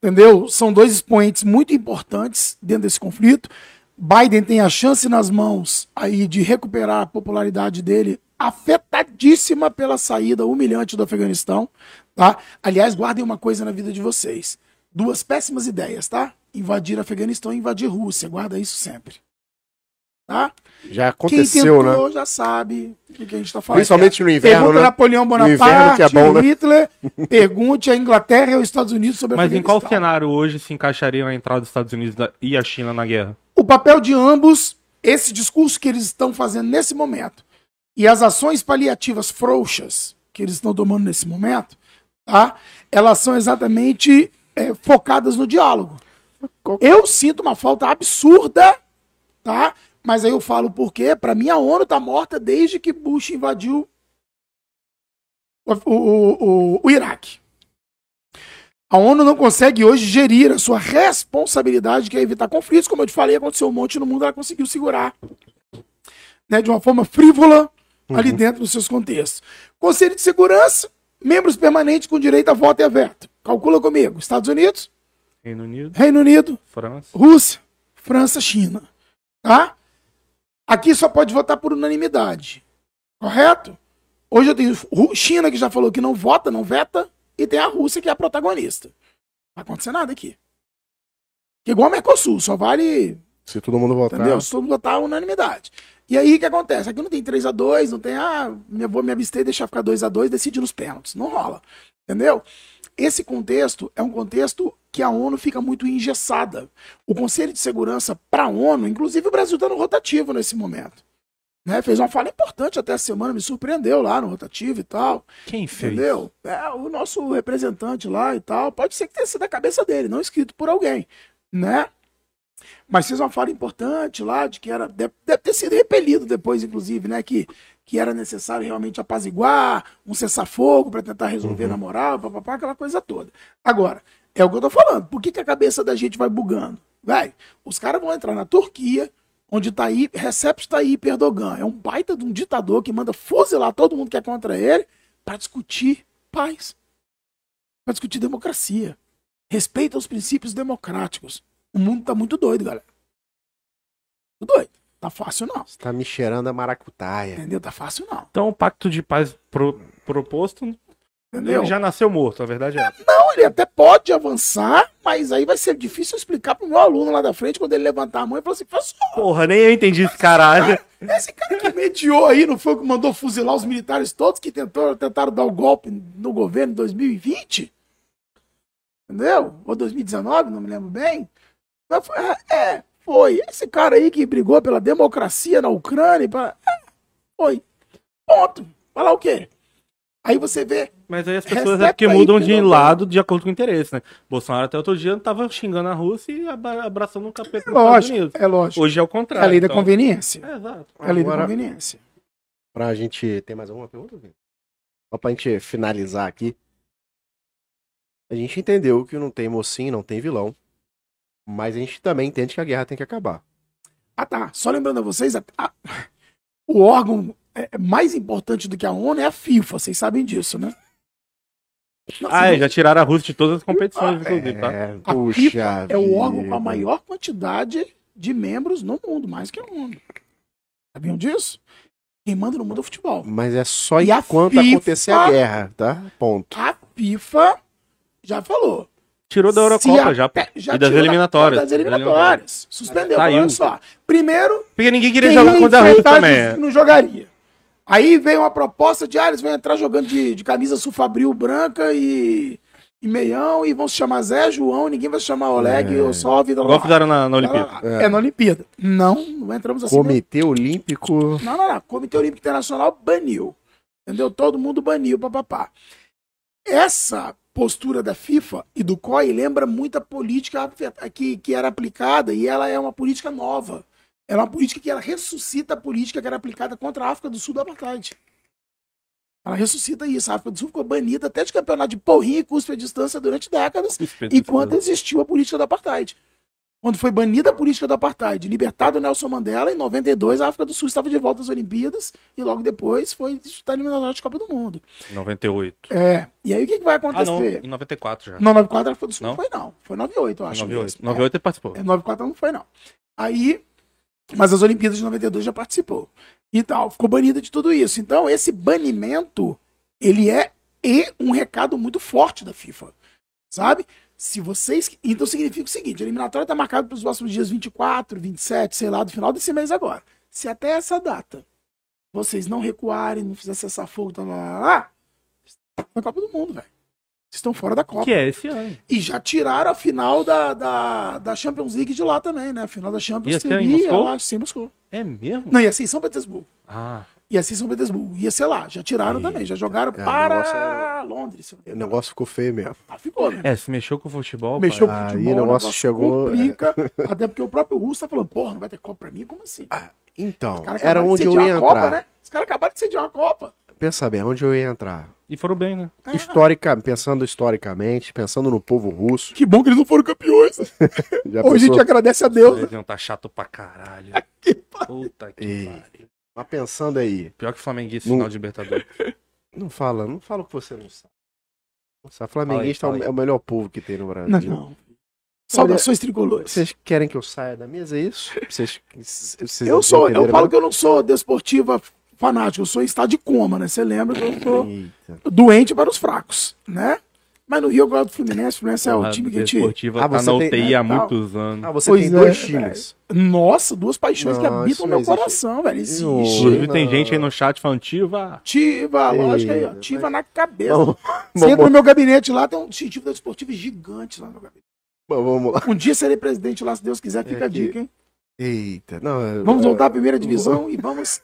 S3: entendeu? São dois expoentes muito importantes dentro desse conflito. Biden tem a chance nas mãos aí de recuperar a popularidade dele, afetadíssima pela saída humilhante do Afeganistão, tá? Aliás, guardem uma coisa na vida de vocês. Duas péssimas ideias, tá? Invadir Afeganistão e invadir Rússia. Guarda isso sempre. Tá?
S1: Já
S3: Quem
S1: aconteceu, né?
S3: tentou já sabe do que a gente tá falando.
S1: Principalmente no inverno,
S3: Pergunta
S1: né?
S3: Napoleão Bonaparte,
S1: que é bom, né?
S3: Hitler, pergunte a Inglaterra e os Estados Unidos sobre
S2: Mas em qual cenário hoje se encaixaria a entrada dos Estados Unidos e a China na guerra?
S3: O papel de ambos, esse discurso que eles estão fazendo nesse momento, e as ações paliativas frouxas que eles estão tomando nesse momento, tá? Elas são exatamente é, focadas no diálogo. Eu sinto uma falta absurda, tá? Mas aí eu falo por quê? Pra mim a ONU tá morta desde que Bush invadiu o, o, o, o Iraque. A ONU não consegue hoje gerir a sua responsabilidade, que é evitar conflitos. Como eu te falei, aconteceu um monte no mundo, ela conseguiu segurar né, de uma forma frívola ali dentro dos seus contextos. Conselho de Segurança, membros permanentes com direito a voto e a veto. Calcula comigo: Estados Unidos,
S2: Reino Unido,
S3: Reino Unido,
S2: França.
S3: Rússia, França, China. Tá? Aqui só pode votar por unanimidade. Correto? Hoje eu tenho China que já falou que não vota, não veta, e tem a Rússia que é a protagonista. Não vai acontecer nada aqui. Que igual o Mercosul, só vale
S1: Se todo mundo votar.
S3: Entendeu? Se todo mundo votar, unanimidade. E aí o que acontece? Aqui não tem 3 a 2 não tem, ah, eu vou me abster e deixar ficar 2 a 2 decide nos pênaltis. Não rola. Entendeu? Esse contexto é um contexto que a ONU fica muito engessada. O Conselho de Segurança para a ONU, inclusive o Brasil está no rotativo nesse momento. Né? Fez uma fala importante até a semana, me surpreendeu lá no rotativo e tal.
S2: Quem fez?
S3: Entendeu? É, o nosso representante lá e tal. Pode ser que tenha sido da cabeça dele, não escrito por alguém. Né? Mas fez uma fala importante lá de que era. Deve, deve ter sido repelido depois, inclusive, né? Que, que era necessário realmente apaziguar, um cessar-fogo para tentar resolver na moral, papapá, aquela coisa toda. Agora, é o que eu tô falando. Por que, que a cabeça da gente vai bugando? Vai, os caras vão entrar na Turquia, onde tá aí, Recep Tayyip Erdogan. É um baita de um ditador que manda fuzilar todo mundo que é contra ele para discutir paz, para discutir democracia. Respeito aos princípios democráticos. O mundo tá muito doido, galera. Muito doido. Tá fácil não.
S1: Você tá me cheirando a maracutaia.
S3: Entendeu? Tá fácil não.
S2: Então o pacto de paz pro- proposto
S3: Entendeu?
S2: ele já nasceu morto, a verdade é.
S3: Não, ele até pode avançar, mas aí vai ser difícil explicar pro meu aluno lá da frente quando ele levantar a mão e falar assim: professor,
S2: Porra, nem eu entendi esse caralho.
S3: esse cara que mediou aí, não foi o que mandou fuzilar os militares todos que tentou, tentaram dar o golpe no governo em 2020? Entendeu? Ou 2019, não me lembro bem. Foi- é, é, foi. Esse cara aí que brigou pela democracia na Ucrânia. Pra, é, foi. Ponto. Falar o quê? Aí você vê.
S2: Mas aí as pessoas é porque
S3: aí,
S2: mudam de
S3: entendeu?
S2: lado de acordo com o interesse, né? Bolsonaro até outro dia tava xingando a Rússia e abra- abraçando um capeta Estados
S3: Lógico, é lógico.
S2: Hoje é o
S3: É
S2: contrário.
S3: a lei da
S2: então.
S3: conveniência.
S2: É, exato.
S3: É a lei da
S1: Agora-
S3: conveniência.
S1: Pra gente. Tem mais alguma pergunta? Vitor? Só pra gente finalizar aqui. A gente entendeu que não tem mocinho, não tem vilão. Mas a gente também entende que a guerra tem que acabar.
S3: Ah, tá. Só lembrando a vocês, a- a- o órgão é, mais importante do que a ONU é a FIFA. Vocês sabem disso, né? Não,
S2: Ah,
S3: se
S2: é,
S3: não-
S2: já tiraram a Rússia de todas as competições, inclusive, tá?
S1: É,
S3: A
S1: puxa
S3: FIFA é o órgão com a
S1: vida.
S3: maior quantidade de membros no mundo, mais que o mundo. Sabiam disso? Quem manda no mundo é o futebol.
S1: Mas é só
S3: E a
S1: enquanto
S3: FIFA-
S1: acontecer a guerra, tá? Ponto.
S3: A FIFA já falou.
S2: Tirou da Eurocopa já,
S3: já
S2: e das eliminatórias.
S3: Das eliminatórias. Suspendeu. Olha só. Primeiro,
S2: Porque ninguém queria jogar contra a Rússia também.
S3: não jogaria. Aí veio uma proposta de, ah, eles vão entrar jogando de, de camisa sulfabril branca e, e meião e vão se chamar Zé, João, ninguém vai se chamar Oleg
S1: É.
S3: ou só Vitor
S2: Igual fizeram na, na Olimpíada.
S3: É. na Olimpíada. Não, não entramos assim.
S1: Comitê Olímpico.
S3: Não, não, não. Comitê Olímpico Internacional baniu. Entendeu? Todo mundo baniu, papapá. Essa postura da FIFA e do COI lembra muito a política que, que era aplicada e ela é uma política nova. Ela é uma política que ela ressuscita a política que era aplicada contra a África do Sul do Apartheid. Ela ressuscita isso. A África do Sul ficou banida até de campeonato de porrinho e cuspe à distância durante décadas, enquanto existiu a política do Apartheid. Quando foi banida a política do Apartheid, libertado Nelson Mandela, em 92 a África do Sul estava de volta às Olimpíadas e logo depois foi disputar a eliminatória de Copa do Mundo.
S2: 98.
S3: É. E aí o que, que vai
S2: Ah, não.
S3: acontecer?
S2: Em 94 já.
S3: não, 94 a África do Sul não,
S2: Não?
S3: foi, não. Foi 98, eu acho.
S2: 98.
S3: mesmo.
S2: 98 ele participou.
S3: É, 94 não foi, não. Aí, mas as Olimpíadas de 92 já participou. E tal, ficou banida de tudo isso. Então, esse banimento, ele é e um recado muito forte da FIFA. Sabe? Se vocês. Então significa o seguinte: a eliminatória está marcada para os próximos dias 24, 27, sei lá, do final desse mês agora. Se até essa data vocês não recuarem, não fizerem cessar fogo, tá lá, lá, lá, na Copa do Mundo, velho. Vocês estão fora da Copa.
S2: Que é esse ano.
S3: E já tiraram a final da, da, da Champions League de lá também, né? A final da Champions
S2: ser em Moscou?
S3: eu acho, sim, Moscou.
S2: É mesmo?
S3: Não, ia ser em São Petersburgo.
S2: Ah.
S3: Ia ser em São Petersburgo. Ia ser lá. Já tiraram
S1: Eita.
S3: também. Já jogaram para
S1: é-
S3: Londres.
S1: O negócio ficou feio mesmo.
S3: Ah, ficou, né?
S2: É, se mexeu com o futebol.
S3: Mexeu
S2: pai.
S3: com o
S1: Aí
S3: futebol,
S1: o negócio chegou-
S3: Complica, até porque o próprio Russo tá falando, porra, não vai ter Copa pra mim? Como assim?
S1: Então,
S3: Os caras
S1: era onde eu ia
S3: a Copa,
S1: entrar.
S3: né? Os caras acabaram de sediar uma Copa.
S1: Pensa bem, onde eu ia entrar.
S2: E foram bem, né?
S3: É.
S1: Histórica, pensando historicamente, pensando no povo russo.
S3: Que bom que eles não foram campeões. Hoje a gente agradece a Deus.
S2: Eles iam tá chato pra caralho. Puta que pariu.
S1: Mas pensando aí,
S2: Pior que Flamenguista,
S1: Não-
S2: final de Libertadores.
S1: Não fala, não fala o que você não sabe. Nossa, flamenguista
S2: Fala aí,
S1: é o- é o melhor povo que tem no Brasil.
S3: Não, não. Saudações tricolores.
S1: Vocês querem que eu saia da mesa, é isso? Vocês, vocês
S3: Eu sou, eu
S1: entenderam
S3: falo que eu não sou desportiva fanático, eu sou em estado de coma, né? Você lembra que eu sou
S1: Eita.
S3: doente para os fracos, né? Mas no Rio eu gosto do Fluminense, o Fluminense é o
S2: A
S3: time que a gente...
S2: Desportiva
S1: Ah,
S2: tá
S1: você
S2: na
S1: tem-
S2: UTI há
S3: é, tal.
S2: muitos anos.
S1: Ah, você
S3: Pois
S1: tem
S3: é,
S1: dois
S3: velho.
S1: times.
S3: Nossa, duas paixões que
S1: Não,
S3: habitam
S1: isso
S3: meu
S1: existe.
S3: coração, velho.
S1: Isso.
S3: Existe.
S2: Inclusive
S1: Não.
S2: tem gente aí no chat falando, Tiva.
S3: Tiva, lógico aí, ó.
S1: Ei,
S3: Tiva na cabeça.
S1: Vamos,
S3: Você entra no meu gabinete lá, tem um distintivo da Desportiva gigante lá no meu gabinete.
S1: vamos lá.
S3: Um dia serei presidente lá, se Deus quiser, fica a
S1: É que-
S3: dica, hein?
S1: Eita, não. é-
S3: Vamos voltar à primeira divisão e vamos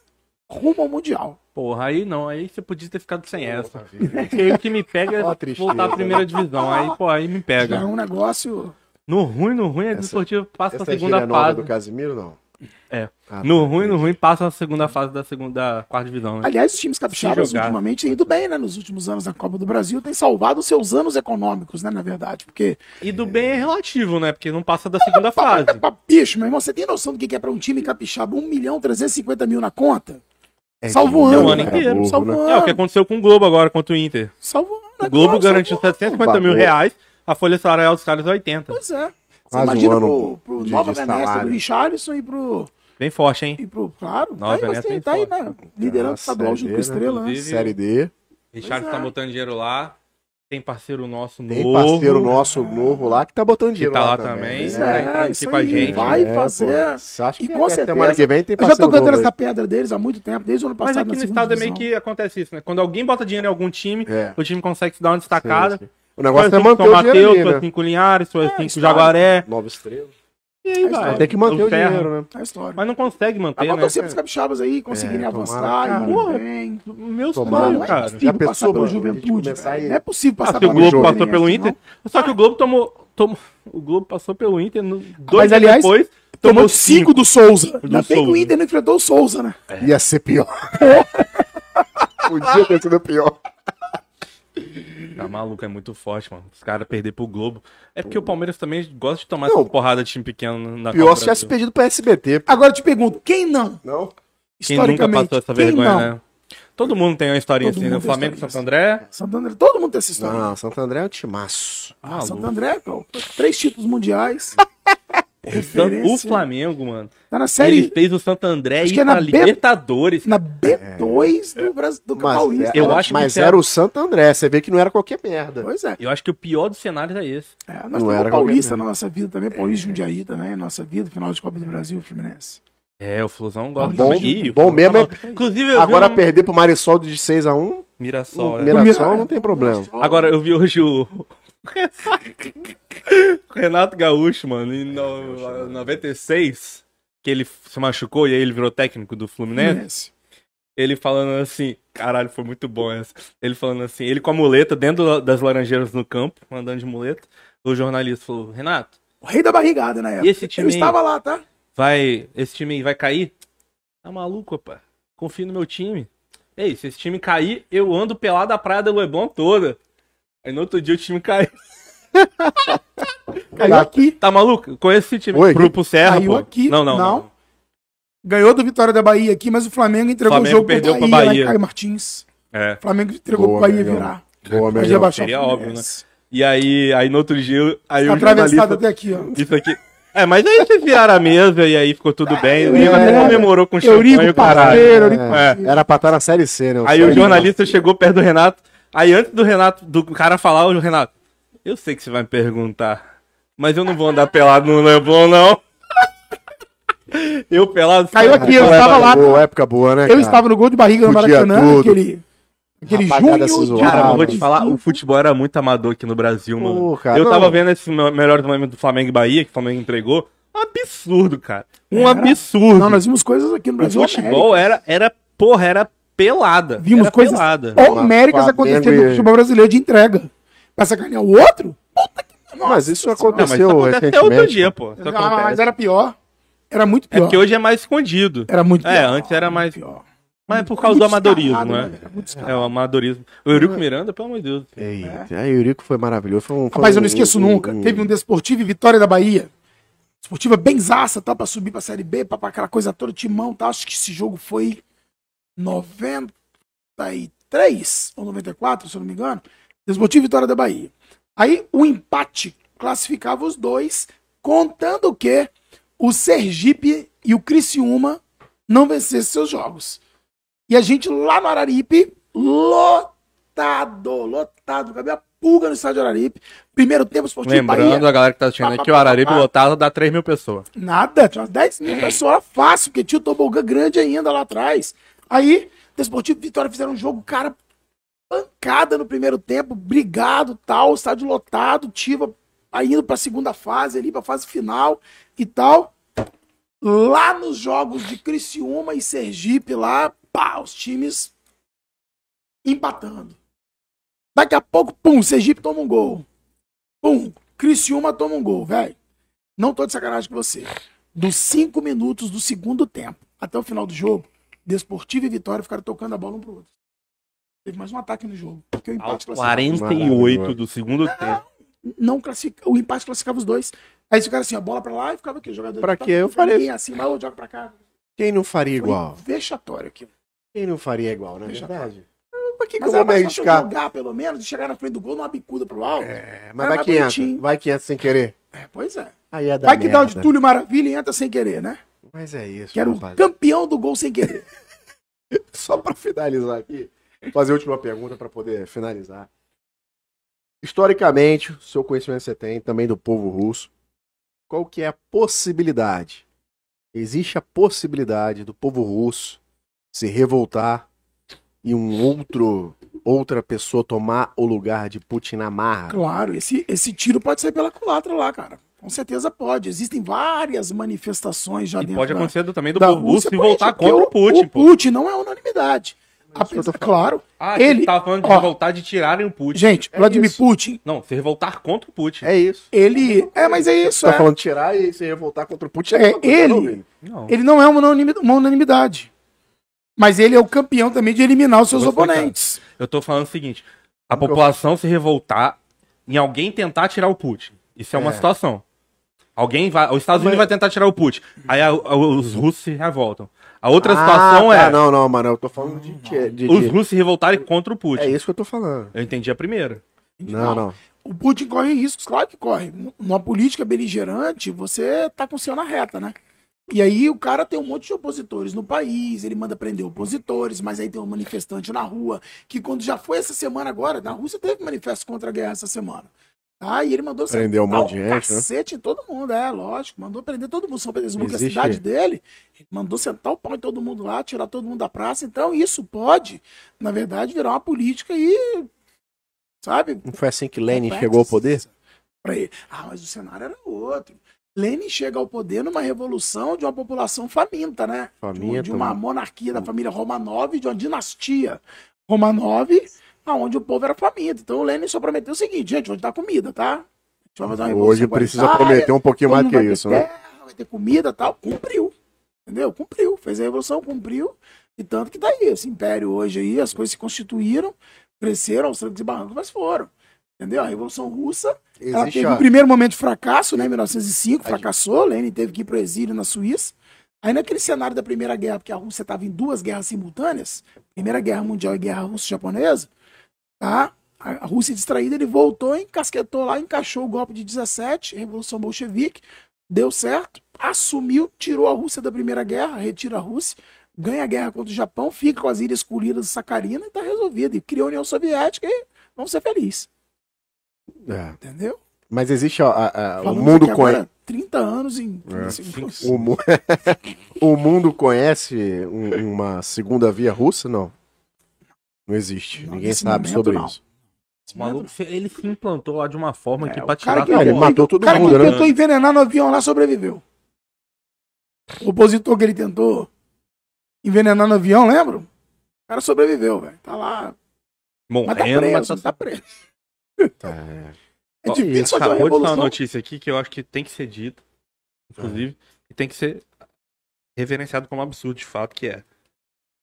S3: rumo ao Mundial.
S2: Porra, aí não, aí você podia ter ficado sem essa. Porque aí o que me pega é
S1: a tristeza.
S2: voltar à primeira divisão. Aí, pô, aí me
S3: Já é
S2: pega.
S3: um negócio.
S2: No ruim, no ruim, a
S1: Essa-
S2: Desportiva passa
S1: Essa
S2: na
S1: é
S2: segunda
S1: nova
S2: fase.
S1: do Casimiro, não?
S2: É.
S1: Ah,
S2: No
S1: tá,
S2: ruim, no ruim, passa na segunda fase da segunda, da quarta divisão, né?
S3: Aliás, os times capixabas ultimamente têm ido bem, né? Nos últimos anos da Copa do Brasil, tem salvado os seus anos econômicos, né? Na verdade, porque.
S2: E do bem é relativo, né? Porque não passa da segunda fase.
S3: Pa- Bicho, meu irmão, você tem noção do que que é pra um time capixaba? 1 milhão 350 mil na conta?
S1: É
S3: Salvo
S1: que-
S3: ano,
S2: o ano
S1: é
S2: inteiro,
S3: salvo
S1: né?
S3: ano.
S2: É o que aconteceu com o Globo agora contra o Inter.
S3: Salvo ano.
S2: O Globo garantiu
S3: salvo ano.
S2: 750 mil reais, a folha salarial dos caras é 80.
S3: Pois é. Você
S1: Quase um
S3: imagina
S1: ano
S3: pro, pro
S1: de-
S3: Nova Venécia, pro Richarlison e pro.
S2: Bem forte, hein?
S3: E pro claro,
S2: Nova
S3: tá aí, você tá aí,
S2: forte.
S3: né? Liderando o estadual junto com a Estrela, né?
S1: Série D.
S2: Richard tá
S3: é.
S2: botando dinheiro lá. Tem parceiro nosso
S1: Tem
S2: novo.
S1: parceiro nosso novo lá que tá botando
S2: Que
S1: dinheiro
S2: tá
S1: lá
S2: lá
S1: também.
S2: também.
S3: Pois
S2: né?
S3: é,
S2: Tá aqui a gente.
S3: vai
S1: É,
S3: fazer. E
S1: que
S3: com
S1: é,
S3: certeza,
S1: semana que vem tem
S3: Eu já tô cantando essa pedra deles há muito tempo, desde o ano
S2: Mas
S3: passado.
S2: aqui
S3: na
S2: no estado é meio que acontece isso, né? Quando alguém bota dinheiro em algum time,
S1: É.
S2: o time consegue se dar uma destacada.
S1: Sim, sim. O negócio é
S2: Foi assim
S1: manter
S2: com
S1: o dinheiro
S2: Mateus,
S1: ali, né?
S2: assim com o Linhares,
S3: É,
S2: assim com o
S3: história.
S2: Jaguaré.
S1: Nova estrela.
S2: E aí,
S3: É
S2: vai.
S1: Tem que manter o
S2: ferra.
S1: dinheiro, né?
S3: É a história.
S2: Mas não consegue manter,
S3: vamos
S2: né?
S3: torcer pros capixabas aí conseguirem
S1: É,
S3: avançar,
S2: Porra.
S3: bem.
S2: Meu sonho,
S3: é
S2: cara.
S3: possível
S1: Já
S3: passar
S1: pensou, gente
S3: juventude,
S1: aí-
S3: Não é possível
S2: Ah,
S3: passar
S2: se o
S3: pela
S2: Globo
S1: jogo,
S2: passou pelo Inter. Só que o Globo tomou. tomou o Globo passou pelo Inter no, dois
S3: Mas, aliás,
S2: depois.
S3: Tomou cinco
S2: cinco.
S3: do Souza. Ainda bem que o. Inter não enfrentou o Souza, né?
S1: Ia ser pior. Podia ter sido pior.
S2: Tá maluco, é muito forte, mano. Os caras perder pro Globo. É porque o Palmeiras também gosta de tomar
S1: Não.
S2: essa porrada de time pequeno na
S1: Pior
S2: Copa
S1: se tivesse pedido pra SBT.
S3: Agora eu te pergunto, quem não?
S1: Não?
S2: Quem nunca passou essa vergonha,
S3: não?
S2: né? Todo mundo tem uma historinha
S3: Todo
S2: assim, né?
S3: tem
S2: Flamengo e Santo André.
S3: Santo André, todo mundo tem essa história.
S1: Não, Santo André é um timaço.
S3: Ah,
S2: Maluco.
S3: Santo André, cara, três títulos mundiais.
S2: O
S3: Referência.
S2: Flamengo, mano.
S3: Tá na
S2: Ele
S3: série
S2: fez o Santo André
S3: Acho
S2: e
S3: que é na B-
S2: Libertadores.
S3: na B2 do Brasil do
S1: Mas,
S3: Paulista.
S2: Eu
S1: era,
S2: acho que
S1: mas
S2: você-
S1: era o Santo André. Você vê que não era qualquer merda.
S3: Pois é.
S2: Eu acho que o pior dos cenários é esse.
S3: é nós
S1: Não
S3: temos
S1: era
S3: o Paulista na nossa vida também, Paulista e Jundiaí também, na nossa vida, final de Copa do Brasil, Fluminense.
S2: É, o Flusão gosta
S1: Bom-
S2: Ih, o
S1: bom mesmo é-
S2: não. Inclusive,
S1: Agora
S2: um...
S1: perder pro Marisol de 6x1,
S2: Mirassol,
S1: o
S2: é.
S1: Mirassol não tem problema.
S2: Agora, eu vi hoje o... Renato Gaúcho, mano, em no... 96, que ele se machucou e aí ele virou técnico do Fluminense. Ele falando assim, caralho, foi muito bom essa. Ele falando assim, ele com a muleta dentro das laranjeiras no campo, andando de muleta. O jornalista falou, Renato,
S3: O rei da barrigada na época.
S2: E esse time
S3: Eu estava lá, tá?
S2: vai, esse time aí vai cair? Tá maluco, rapaz? Confio no meu time. Ei, se esse time cair, eu ando pelado a praia do Leblon toda. Aí no outro dia o time caiu.
S3: Caiu aqui.
S2: Tá maluco? Conheço esse time.
S1: Oi,
S2: Grupo Serra,
S3: Caiu
S2: pô.
S3: aqui.
S2: Não, não,
S3: Não.
S2: não.
S3: Ganhou do Vitória da Bahia aqui, mas o Flamengo entregou
S2: Flamengo
S3: o jogo
S2: perdeu
S3: pro
S2: pra
S3: Bahia, em
S2: Bahia.
S3: Caio Martins.
S2: É.
S3: O Flamengo entregou
S1: Boa,
S3: pro Bahia
S1: Mengão.
S3: virar.
S1: Boa,
S3: baixar o
S2: Seria óbvio, né? E aí, aí no outro dia, aí
S3: Tá
S2: o
S3: atravessado
S2: jornalista...
S3: até aqui, ó.
S2: Isso aqui... É, mas aí vocês viraram a mesa e aí ficou tudo bem. O Lima
S3: é.
S2: até comemorou com champanhe, o caralho.
S3: parceiro,
S1: É. Era pra estar na Série C, né?
S2: Aí o jornalista chegou perto do Renato. Aí antes do Renato, do cara falar, o Renato, eu sei que você vai me perguntar, mas eu não vou andar pelado no Leblon, não. Eu pelado.
S3: Caiu aqui, eu estava lá.
S1: boa, época boa, né?
S3: Eu
S1: cara?
S3: estava no gol de barriga no Maracanã,
S1: tudo.
S3: aquele, aquele
S1: Rapaziada se
S3: junho.
S2: Cara, eu vou te falar, o futebol era muito amador aqui no Brasil, mano.
S1: Pô, cara,
S2: eu
S1: não.
S2: tava vendo esse me- melhor momento do Flamengo e Bahia, que o Flamengo entregou. Um absurdo, cara. Um
S3: Era.
S2: absurdo.
S3: Não, nós vimos coisas aqui no
S2: O
S3: Brasil.
S2: futebol era, era, porra, era pelada.
S3: Vimos
S2: era
S3: coisas
S2: pelada.
S3: homéricas acontecendo no futebol brasileiro de entrega. Pra sacanear o outro? Puta que...
S1: Mas isso
S3: Nossa
S2: Não, mas
S1: aconteceu
S2: isso acontece até outro dia, pô. Isso
S3: Ah, mas era pior. Era muito
S2: É
S3: pior.
S2: porque hoje é mais escondido.
S3: Era muito pior.
S2: É, antes era mais-
S3: pior.
S2: Mas é por causa do amadorismo, né?
S3: Muito
S2: É o amadorismo. O Eurico Miranda, pelo amor de Deus.
S1: Eita, aí o Eurico foi maravilhoso. Foi um, foi
S3: Rapaz, eu não esqueço
S1: um-
S3: nunca.
S1: um-
S3: Teve um Desportivo e Vitória da Bahia. Desportiva benzaça, tal, pra subir pra Série B, pra, pra aquela coisa toda, timão, tal. Acho que esse jogo foi 93 ou 94, se eu não me engano. Desportivo e Vitória da Bahia. Aí o empate classificava os dois, contando que o Sergipe e o Criciúma não vencessem seus jogos. E a gente lá no Araripe, lotado, lotado, cabia pulga no estádio Araripe. Primeiro tempo, Esportivo
S2: Lembrando
S3: Bahia,
S2: a galera que tá assistindo aqui, o Araripe lotado dá 3 mil pessoas.
S3: nada, tinha umas 10 mil pessoas fácil, porque tinha o tobogã grande ainda lá atrás. Aí, Desportivo e Vitória fizeram um jogo, cara, pancada no primeiro tempo, brigado, tal, estádio lotado, Tiva indo pra segunda fase ali, pra fase final e tal. Lá nos jogos de Criciúma e Sergipe, lá, pá, os times empatando. Daqui a pouco, pum, Sergipe toma um gol. Pum, Criciúma toma um gol, velho. Não tô de sacanagem com você. Dos cinco minutos do segundo tempo até o final do jogo, Desportivo e Vitória ficaram tocando a bola um pro outro. Teve mais um ataque no jogo. Porque o empate classificava-
S2: 48 do segundo tempo.
S3: não classifica, o empate classificava os dois. Aí ficaram assim, a bola pra lá e ficava aqui, o jogador.
S1: Pra
S3: tá-
S1: quê? Eu falei-
S3: ninguém assim, mas eu jogo pra cá.
S1: Quem não faria
S3: Foi
S1: igual?
S3: vexatório aqui.
S1: Quem não faria igual, é
S3: Deixa
S1: verdade? Pra que, que eu
S3: Mas
S1: vou
S3: era
S1: me
S3: eu
S1: arriscar?
S3: jogar, pelo menos, e chegar na frente do gol numa bicuda pro alto. É,
S1: É, mas vai que entra. Vai que entra sem querer.
S3: pois é.
S1: Aí é da
S3: Vai que dá o de. Túlio Maravilha e entra sem querer, né?
S1: Mas é isso,
S3: Que era o
S1: rapaz.
S3: campeão do gol sem querer.
S1: Só pra finalizar aqui, fazer a última pergunta pra poder finalizar. Historicamente, o seu conhecimento você tem também do povo russo. Qual que é a possibilidade? Existe a possibilidade do povo russo se revoltar e um outro outra pessoa tomar o lugar de Putin na marra?
S3: Claro, esse, esse tiro pode sair pela culatra lá, cara. Com certeza pode. Existem várias manifestações já
S2: E
S3: dentro
S2: pode
S3: da-
S2: acontecer também do
S3: da
S2: povo russo e voltar contra o Putin,
S3: O
S2: pô.
S3: Putin não é unanimidade. Apesar, claro.
S2: Ah,
S3: Ele-
S2: ele tava falando de
S3: ó,
S2: revoltar de tirarem o Putin.
S3: Gente,
S1: É
S3: Vladimir
S1: isso.
S3: Putin,
S2: Não, se revoltar contra o Putin.
S1: É isso.
S3: ele. É, mas é isso.
S1: Você tá
S3: é.
S1: falando tirar e se revoltar contra o Putin?
S3: É,
S1: uma coisa,
S3: ele-
S1: não, Vini?
S2: Não.
S3: Ele não é uma unanimi- uma unanimidade. Mas ele é o campeão também de eliminar os seus oponentes.
S2: Eu tô falando o seguinte: a população se revoltar em alguém tentar tirar o Putin. Isso é uma
S1: É.
S2: situação. Alguém vai. Os Estados Unidos
S1: Mas-
S2: vai tentar tirar o Putin. Aí a- a- os russos se revoltam. A outra
S1: Ah,
S2: situação
S1: tá,
S2: é.
S1: Não, não, mano, eu tô falando de. de, de-
S2: Os russos se revoltarem contra o Putin.
S1: É isso que eu tô falando.
S2: Eu entendi a primeira.
S1: Não, não.
S3: O Putin corre riscos, claro que corre. Numa política beligerante, você tá com o seu na reta, né? E aí o cara tem um monte de opositores no país, ele manda prender opositores, mas aí tem um manifestante na rua, que quando já foi essa semana agora, na Rússia teve manifesto contra a guerra essa semana. Tá? E ele mandou
S1: Prendeu um monte de gente, né?
S3: cacete em todo mundo, é, lógico. Mandou prender todo mundo. São Petersburgo, a cidade dele, ele mandou sentar o pau em todo mundo lá, tirar todo mundo da praça. Então isso pode, na verdade, virar uma política e, sabe,
S1: Não foi assim que Lenin chegou ao poder?
S3: pra ele. Ah, mas o cenário era outro. Lenin chega ao poder numa revolução de uma população faminta, né?
S1: Faminta,
S3: de, de uma
S1: mano.
S3: monarquia da família Romanov, de uma dinastia Romanov, aonde o povo era faminto. Então o Lenin só prometeu o seguinte, gente, te dar comida, tá?
S1: Hoje precisa prometer um pouquinho mais que isso, né?
S3: terra, Vai ter comida e tal. Cumpriu. Entendeu? Cumpriu. Fez a revolução, cumpriu. E tanto que tá aí. Esse império hoje aí, as coisas se constituíram, cresceram aos trancos e barrancos, mas foram. Entendeu? A Revolução Russa ela teve
S1: ó,
S3: um primeiro momento de fracasso, né? Em 1905, fracassou, Lenin teve que ir para o exílio na Suíça. Aí naquele cenário da Primeira Guerra, porque a Rússia estava em duas guerras simultâneas, Primeira Guerra Mundial e Guerra Russo-Japonesa, tá? A Rússia distraída, ele voltou, encasquetou lá, encaixou o golpe de 17, Revolução Bolchevique, deu certo, assumiu, tirou a Rússia da Primeira Guerra, retira a Rússia, ganha a guerra contra o Japão, fica com as ilhas escolhidas de Sacarina e tá resolvido. E criou a União Soviética e vamos ser felizes,
S1: é.
S3: entendeu?
S1: Mas existe, ó, a- a- o mundo conhece.
S3: agora 30 anos em.
S1: É. O, mu- o mundo conhece um- uma segunda via russa? Não. Não existe.
S3: Não,
S1: Ninguém sabe
S3: momento,
S1: sobre
S3: não.
S1: isso.
S2: O maluco, ele se implantou lá de uma forma
S3: É,
S2: que
S3: o
S2: pra
S3: cara
S2: tirar
S3: que-
S1: ele matou todo
S3: O cara
S1: mundo,
S3: que
S1: né?
S3: tentou envenenar no avião lá sobreviveu. O opositor que ele tentou envenenar no avião, lembra? O cara sobreviveu, velho. Tá lá. Mas tá
S2: morrendo, mas
S3: preso,
S2: tá
S3: tá preso.
S1: Tá.
S3: É
S2: Ó,
S3: difícil fazer uma
S2: Acabou de falar uma notícia aqui que eu acho que tem que ser dita, inclusive, e tem que ser reverenciado como absurdo de fato, que é.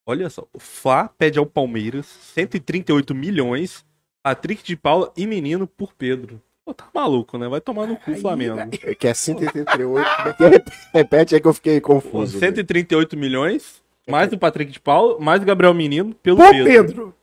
S2: Olha só, o Fla pede ao Palmeiras 138 milhões, Patrick de Paula e menino por Pedro. Pô, tá maluco, né? Vai tomar no cu o Flamengo.
S1: É que é 188. Repete aí que eu fiquei confuso.
S2: 138 milhões, mais o Patrick de Paula, mais o Gabriel Menino pelo
S3: Pô,
S2: Pedro.
S3: Pedro.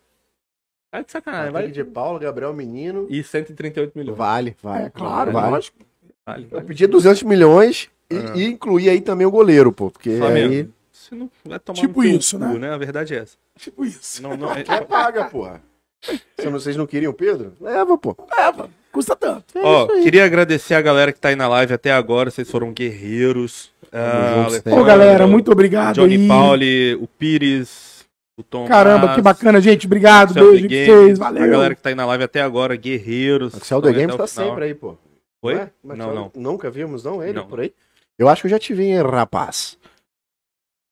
S2: Tá de sacanagem, vai.
S1: Patrick de Paulo, Gabriel Menino.
S2: E 138 milhões.
S1: Vale, vale.
S3: É claro,
S1: vale.
S3: lógico.
S2: Vale.
S1: Eu pedi 200 milhões e,
S2: É.
S1: e incluir aí também o goleiro, pô. Porque
S2: Flamengo.
S1: aí.
S2: Você não vai tomar
S3: Tipo
S2: no
S3: isso,
S2: cu,
S3: né?
S2: A verdade é essa.
S3: Tipo isso.
S2: Não, não, é-
S1: Quer paga, porra. Se não- vocês não queriam o Pedro? Leva, pô.
S3: Leva. Custa tanto.
S2: Ó, queria agradecer a galera que tá aí na live até agora. Vocês foram guerreiros. Ah,
S3: galera, muito obrigado
S2: Johnny
S3: aí.
S2: Pauli, o Pires, o Tom.
S3: Caramba,
S2: Haas,
S3: que bacana, gente. Obrigado.
S2: Axel
S3: Beijo
S2: Games,
S3: vocês. Valeu.
S2: A galera que tá aí na live até agora, guerreiros.
S1: O Céu The
S2: aí
S1: Games tá sempre aí, pô.
S2: Foi?
S1: Ué? Mas
S2: Não, não.
S1: Nunca vimos, não, ele
S2: Não.
S1: por aí? Eu acho que eu já te vi, hein, rapaz.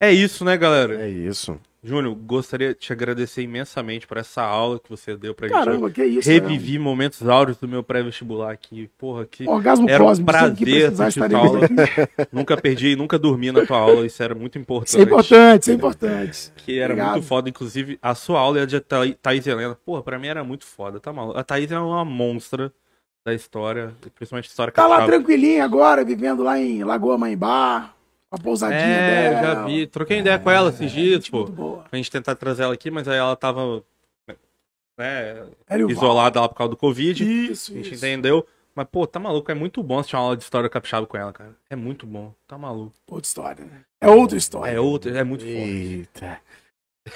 S2: É isso, né, galera?
S1: É isso.
S2: Júnior, gostaria de te agradecer imensamente por essa aula que você deu pra gente.
S3: Caramba, que isso.
S2: Revivi momentos áureos do meu pré-vestibular aqui. Porra, que?
S3: Orgasmo
S2: Era um prazer assistir tua aula. nunca perdi e nunca dormi na tua aula. Isso era muito importante.
S3: Isso é importante, isso é importante.
S2: Que era
S3: Obrigado.
S2: muito foda, inclusive a sua aula e a de Tha- Thaís Helena. Porra, pra mim era muito foda, tá maluco. A Thaís é uma monstra da história, principalmente história
S3: Tá lá
S2: capixaba.
S3: tranquilinho agora, vivendo lá em Lagoa Mãembá, a pousadinha
S2: É, eu
S3: dela.
S2: já vi. Troquei ideia com ela esses dias,
S3: Gente
S2: pô. Pra gente tentar trazer ela aqui, mas aí ela tava né, isolada lá por causa do Covid.
S3: Isso,
S2: A gente
S3: isso.
S2: entendeu. Mas, pô, tá maluco. É muito bom assistir uma aula de história capixaba com ela, cara. É muito bom. Tá maluco.
S3: Outra história, né? É outra história.
S2: É outro, é muito foda.
S1: Eita.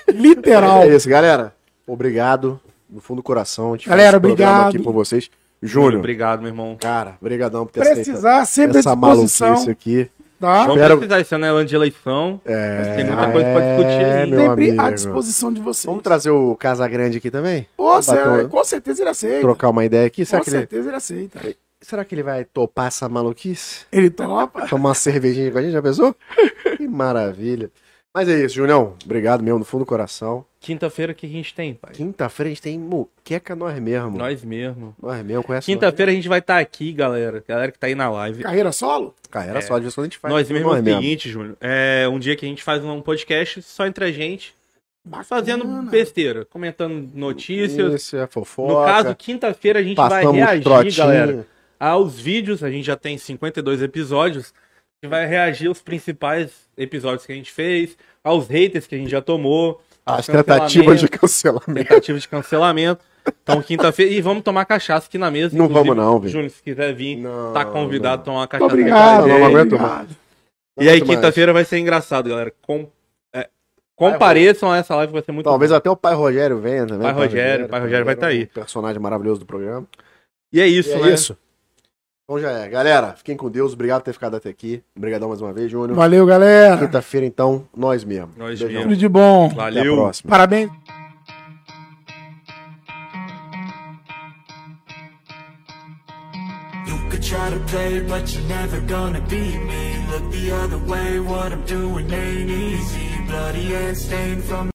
S3: Literal.
S1: É isso, galera. Obrigado. Do fundo do coração. A gente
S3: Galera, obrigado.
S1: aqui por vocês.
S2: Júnior, obrigado, meu irmão.
S1: cara, brigadão por ter aceito
S3: Precisar, sempre
S1: essa maluquice aqui.
S3: Tá?
S2: Vamos
S1: Espero-
S2: precisar, esse ano é ano de eleição.
S1: É,
S2: Tem muita coisa pra discutir
S1: é,
S2: aí.
S1: meu
S3: Sempre à disposição de vocês.
S1: Vamos trazer o Casagrande aqui também?
S3: Ô, cê-
S1: Batom-
S3: com certeza ele aceita.
S1: Trocar uma ideia aqui. Será
S3: com
S1: que, ele,
S3: certeza ele aceita.
S1: será que ele vai topar essa maluquice?
S3: Ele topa.
S1: Tomar uma cervejinha com a gente, já pensou? Que maravilha. Mas é isso, Julião. Obrigado mesmo, do fundo do coração.
S2: Quinta-feira que a gente tem, pai.
S1: Quinta-feira a gente tem moqueca nós mesmo.
S2: Nós mesmo.
S1: Nós mesmo, conhece
S2: Quinta-feira a gente vai estar aqui, galera. Galera que tá aí na live.
S3: Carreira solo?
S1: nós. Carreira
S2: É.
S1: só, de vez em quando a gente faz.
S2: Nós mesmo é o
S1: mesmo.
S2: seguinte, Júnior. É um dia que a gente faz um podcast só entre a gente,
S3: Bacana.
S2: fazendo besteira, comentando notícias.
S1: Isso, é fofoca.
S2: No caso, quinta-feira a gente vai reagir,
S1: trotinho.
S2: galera, aos vídeos. A gente já tem 52 episódios. A gente vai reagir aos principais episódios que a gente fez, aos haters que a gente já tomou. aos
S1: As tentativas de cancelamento.
S2: tentativas de cancelamento. Então, quinta-feira. E vamos tomar cachaça aqui na mesa.
S1: Não
S2: inclusive,
S1: vamos não, velho.
S2: Júnior, se quiser vir,
S1: Não,
S2: tá convidado
S1: não.
S2: a tomar cachaça.
S3: Obrigado.
S1: Não, aguento
S3: obrigado.
S2: E aí,
S1: mais.
S2: quinta-feira vai ser engraçado, galera. Com... é, compareçam a essa live, vai ser muito
S1: Talvez
S2: bom.
S1: até o pai Rogério venha também.
S2: Pai Rogério, pai Rogério vai tá aí.
S1: um personagem maravilhoso do programa.
S2: E é isso,
S1: E é
S2: né?
S1: isso. Então já é. Galera, fiquem com Deus. Obrigado por ter ficado até aqui. Obrigadão mais uma vez, Júnior.
S3: Valeu, galera.
S1: Quinta-feira, então, nós mesmo.
S2: Nós
S1: Beijão.
S2: mesmo.
S3: Tudo de bom.
S1: Até a
S2: Valeu.
S1: próxima.
S3: Parabéns.
S4: Try to play, but you're never gonna beat me. Look the other way, what I'm doing ain't easy. Bloody and stained from